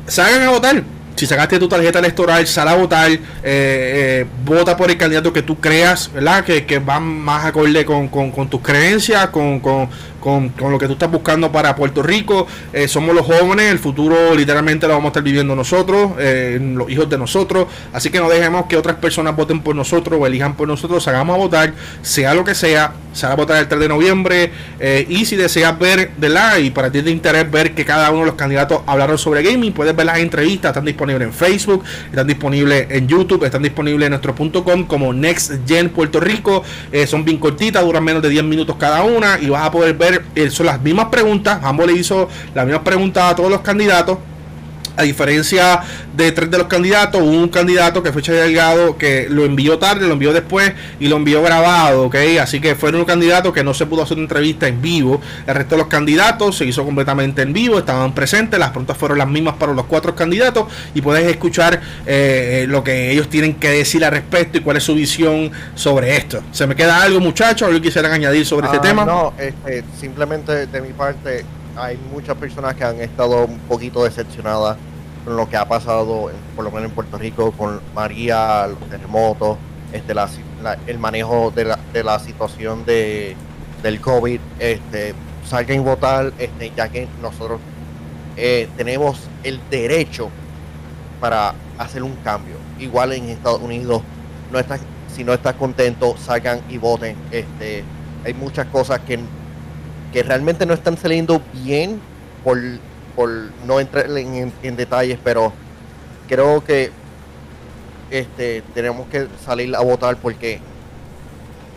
salgan a votar si sacaste tu tarjeta electoral, sal a votar, eh, eh, vota por el candidato que tú creas, ¿verdad? Que, que va más acorde con, con, tus creencias, con, con, con, lo que tú estás buscando para Puerto Rico. Eh, somos los jóvenes, el futuro literalmente lo vamos a estar viviendo nosotros, eh, los hijos de nosotros. Así que no dejemos que otras personas voten por nosotros o elijan por nosotros. Salgamos a votar, sea lo que sea. Se va a votar el 3 de noviembre. Eh, y si deseas ver, de la para ti de interés ver que cada uno de los candidatos hablaron sobre gaming, puedes ver las entrevistas. Están disponibles en Facebook, están disponibles en YouTube, están disponibles en nuestro punto com como Next Gen Puerto Rico. son bien cortitas, duran menos de 10 minutos cada una. Y vas a poder ver eh, son las mismas preguntas, ambos le hizo las mismas preguntas a todos los candidatos a diferencia de tres de los candidatos, hubo un candidato que fue Che Delgado que lo envió tarde, lo envió después y lo envió grabado, ¿ok? Así que fueron un candidato que no se pudo hacer una entrevista en vivo. El resto de los candidatos se hizo completamente en vivo, estaban presentes, las preguntas fueron las mismas para los cuatro candidatos y puedes escuchar eh, eh, lo que ellos tienen que decir al respecto y cuál es su visión sobre esto. ¿Se me queda algo, muchachos? ¿Algo quisieran añadir sobre este ah, tema? No, este, simplemente de mi parte hay muchas personas que han estado un poquito decepcionadas con lo que ha pasado, por lo menos en Puerto Rico, con María, los terremotos, este, el manejo de la, de la situación de, del COVID. Este, salgan a votar, este, ya que nosotros eh, tenemos el derecho para hacer un cambio. Igual en Estados Unidos, no estás, si no estás contento, salgan y voten. Este, hay muchas cosas que que realmente no están saliendo bien por, por no entrar en, detalles, pero creo que este, tenemos que salir a votar porque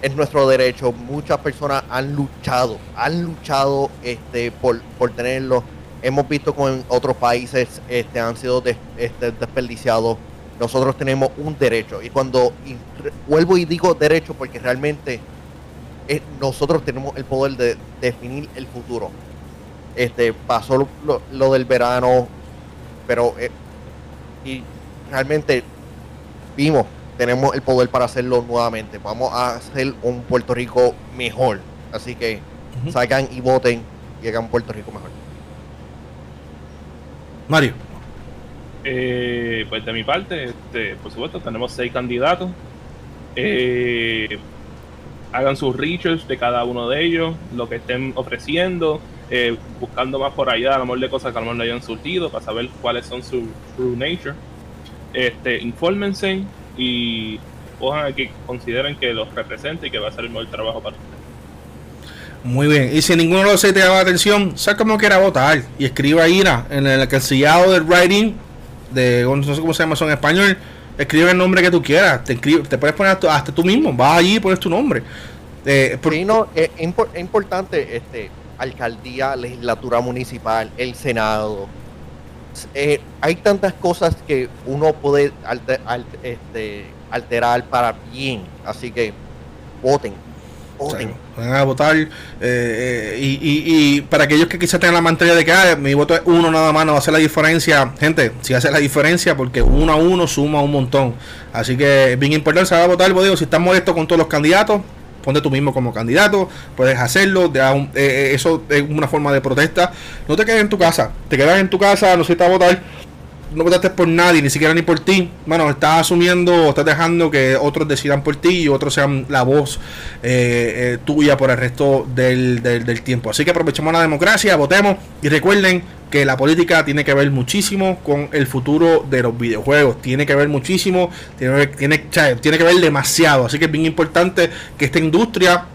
es nuestro derecho. Muchas personas han luchado, han luchado este, por, por tenerlo. Hemos visto como en otros países este, han sido este, desperdiciados. Nosotros tenemos un derecho. Y cuando vuelvo y digo derecho, porque realmente nosotros tenemos el poder de definir el futuro. Este, pasó lo, del verano, pero eh, y realmente vimos, tenemos el poder para hacerlo nuevamente. Vamos a hacer un Puerto Rico mejor. Así que salgan y voten y hagan Puerto Rico mejor. Mario. Eh, pues de mi parte, este, por supuesto, tenemos seis candidatos. Eh, hagan sus research de cada uno de ellos, lo que estén ofreciendo, eh, buscando más por allá, a lo mejor de cosas que a lo mejor no hayan surtido, para saber cuáles son su true nature. Este, infórmense y ojalá que consideren que los represente y que va a ser el mejor trabajo para ustedes. Muy bien, y si ninguno de los seis te llama la atención, saca como quiera votar y escriba IRA en el cancillado del writing, de no sé cómo se llama eso en español, escribe el nombre que tú quieras, te, te puedes poner hasta, tú mismo, vas allí y pones tu nombre. Eh, no, es, importante, este, alcaldía, legislatura municipal, el Senado. Eh, hay tantas cosas que uno puede este, alterar para bien, así que voten van a votar. Eh, eh, y, para aquellos que quizás tengan la mantería de que ah, mi voto es uno nada más, no va a hacer la diferencia. Gente, si hace la diferencia porque uno a uno suma un montón. Así que bien importante saber votar. Digo, si estás molesto con todos los candidatos, ponte tú mismo como candidato, puedes hacerlo, eh, eso es una forma de protesta. No te quedes en tu casa, te quedas en tu casa, no sé si a votar no votaste por nadie, ni siquiera ni por ti, bueno, estás asumiendo, estás dejando que otros decidan por ti y otros sean la voz eh, eh, tuya por el resto del, del, tiempo. Así que aprovechemos la democracia, votemos y recuerden que la política tiene que ver muchísimo con el futuro de los videojuegos. Tiene que ver muchísimo, tiene, tiene, tiene que ver demasiado. Así que es bien importante que esta industria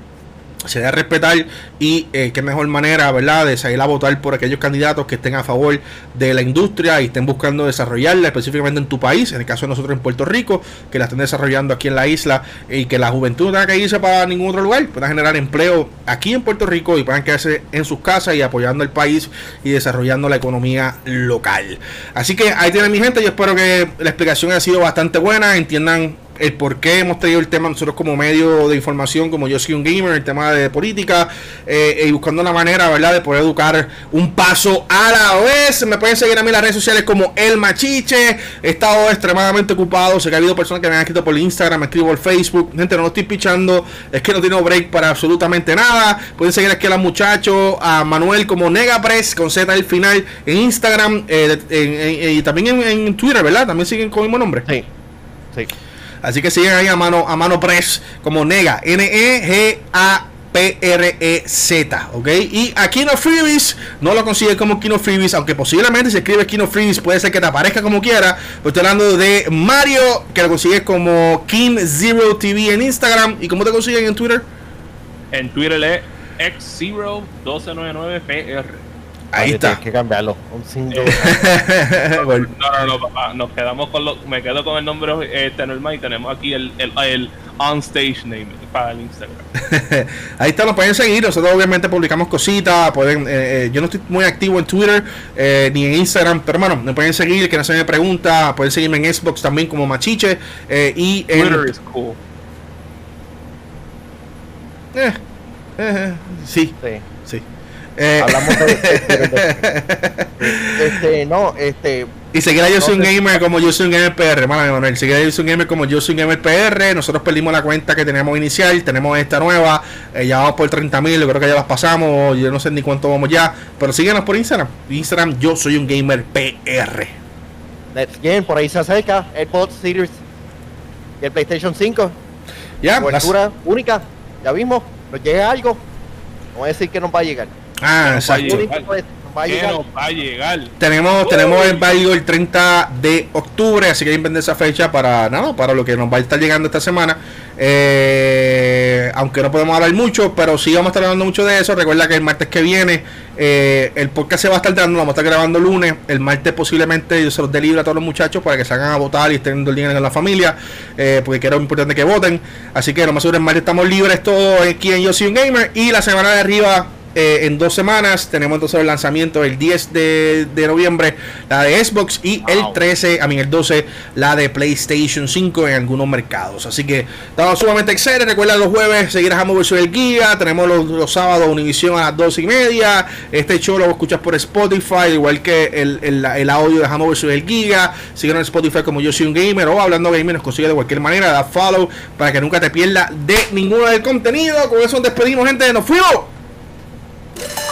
se debe respetar y eh, qué mejor manera, ¿verdad?, de salir a votar por aquellos candidatos que estén a favor de la industria y estén buscando desarrollarla específicamente en tu país, en el caso de nosotros en Puerto Rico, que la estén desarrollando aquí en la isla y que la juventud no tenga que irse para ningún otro lugar, puedan generar empleo aquí en Puerto Rico y puedan quedarse en sus casas y apoyando el país y desarrollando la economía local. Así que ahí tienen mi gente, yo espero que la explicación haya sido bastante buena, entiendan el por qué hemos traído el tema nosotros como medio de información, como yo soy un gamer, el tema de política, eh, y buscando una manera, ¿verdad?, de poder educar un paso a la vez. Me pueden seguir a mí en las redes sociales como El Machiche. He estado extremadamente ocupado. Sé que ha habido personas que me han escrito por Instagram, me escribo por Facebook. Gente, no lo estoy pichando. Es que no tengo break para absolutamente nada. Pueden seguir aquí a los muchachos, a Manuel como Negapress, con Z al final, en Instagram eh, y también en, Twitter, ¿verdad? También siguen con el mismo nombre. Sí. Sí. Así que siguen ahí a mano, a mano press como Nega. N-E-G-A. P-R-E-Z, ¿ok? Y a Kino Freebies no lo consigue como Kino Freebies, aunque posiblemente si escribes Kino Freebies puede ser que te aparezca como quiera. Pero estoy hablando de Mario, que lo consigues como King Zero TV en Instagram. ¿Y cómo te consiguen en Twitter? En Twitter es X01299PR. Ahí está. Tienes que cambiarlo. Un no, no, no, papá. Nos quedamos con lo. Me quedo con el nombre este normal y tenemos aquí el, el, el on stage name para el Instagram. Ahí está, nos pueden seguir. Nosotros obviamente publicamos cositas. Pueden, eh, eh, yo no estoy muy activo en Twitter eh, ni en Instagram, pero hermano, me pueden seguir. Que no se me pregunta, pueden seguirme en Xbox también como Machiche. Eh, y Twitter es cool. Eh, eh, sí. Sí. Eh. Hablamos de, este, no, este. Y seguir a Yo soy un gamer como Yo soy un gamer PR, Manuel. Seguir a Yo soy un gamer como Yo soy un gamer PR. Nosotros perdimos la cuenta que teníamos inicial, tenemos esta nueva. Eh, ya vamos por 30 mil, yo creo que ya las pasamos. Yo no sé ni cuánto vamos ya. Pero síguenos por Instagram. Instagram, Yo soy un gamer PR. Let's game, por ahí se acerca. Xbox Series y el PlayStation 5. Ya, cobertura única. Ya vimos, nos llega algo. No a decir que nos va a llegar. Ah, exacto. Va a llegar. va a llegar. Tenemos, tenemos el válido el 30 de octubre, así que vender esa fecha para nada, para lo que nos va a estar llegando esta semana. Eh, aunque no podemos hablar mucho, pero sí vamos a estar hablando mucho de eso. Recuerda que el martes que viene eh, el podcast se va a estar dando, lo vamos a estar grabando el lunes. El martes posiblemente yo se los dé libre a todos los muchachos para que salgan a votar y estén dando el dinero en la familia, eh, porque quiero importante que voten. Así que lo más seguro el martes estamos libres todos aquí en Yo Soy un Gamer y la semana de arriba eh, en dos semanas tenemos entonces el lanzamiento el 10 de, noviembre, la de Xbox, y el 13, a mí el 12, la de PlayStation 5 en algunos mercados. Así que estamos sumamente excelentes. Recuerda los jueves seguir a Hammer el Guía. Tenemos los, sábados Univisión a las 12 y media. Este show lo escuchas por Spotify, igual que el, el, audio de Hammer el Giga. Síguenos en Spotify como Yo Soy un Gamer o Hablando Gamer. Nos consigue de cualquier manera. Da follow para que nunca te pierdas de ninguno del contenido. Con eso nos despedimos, gente. Nos fuimos. Yeah.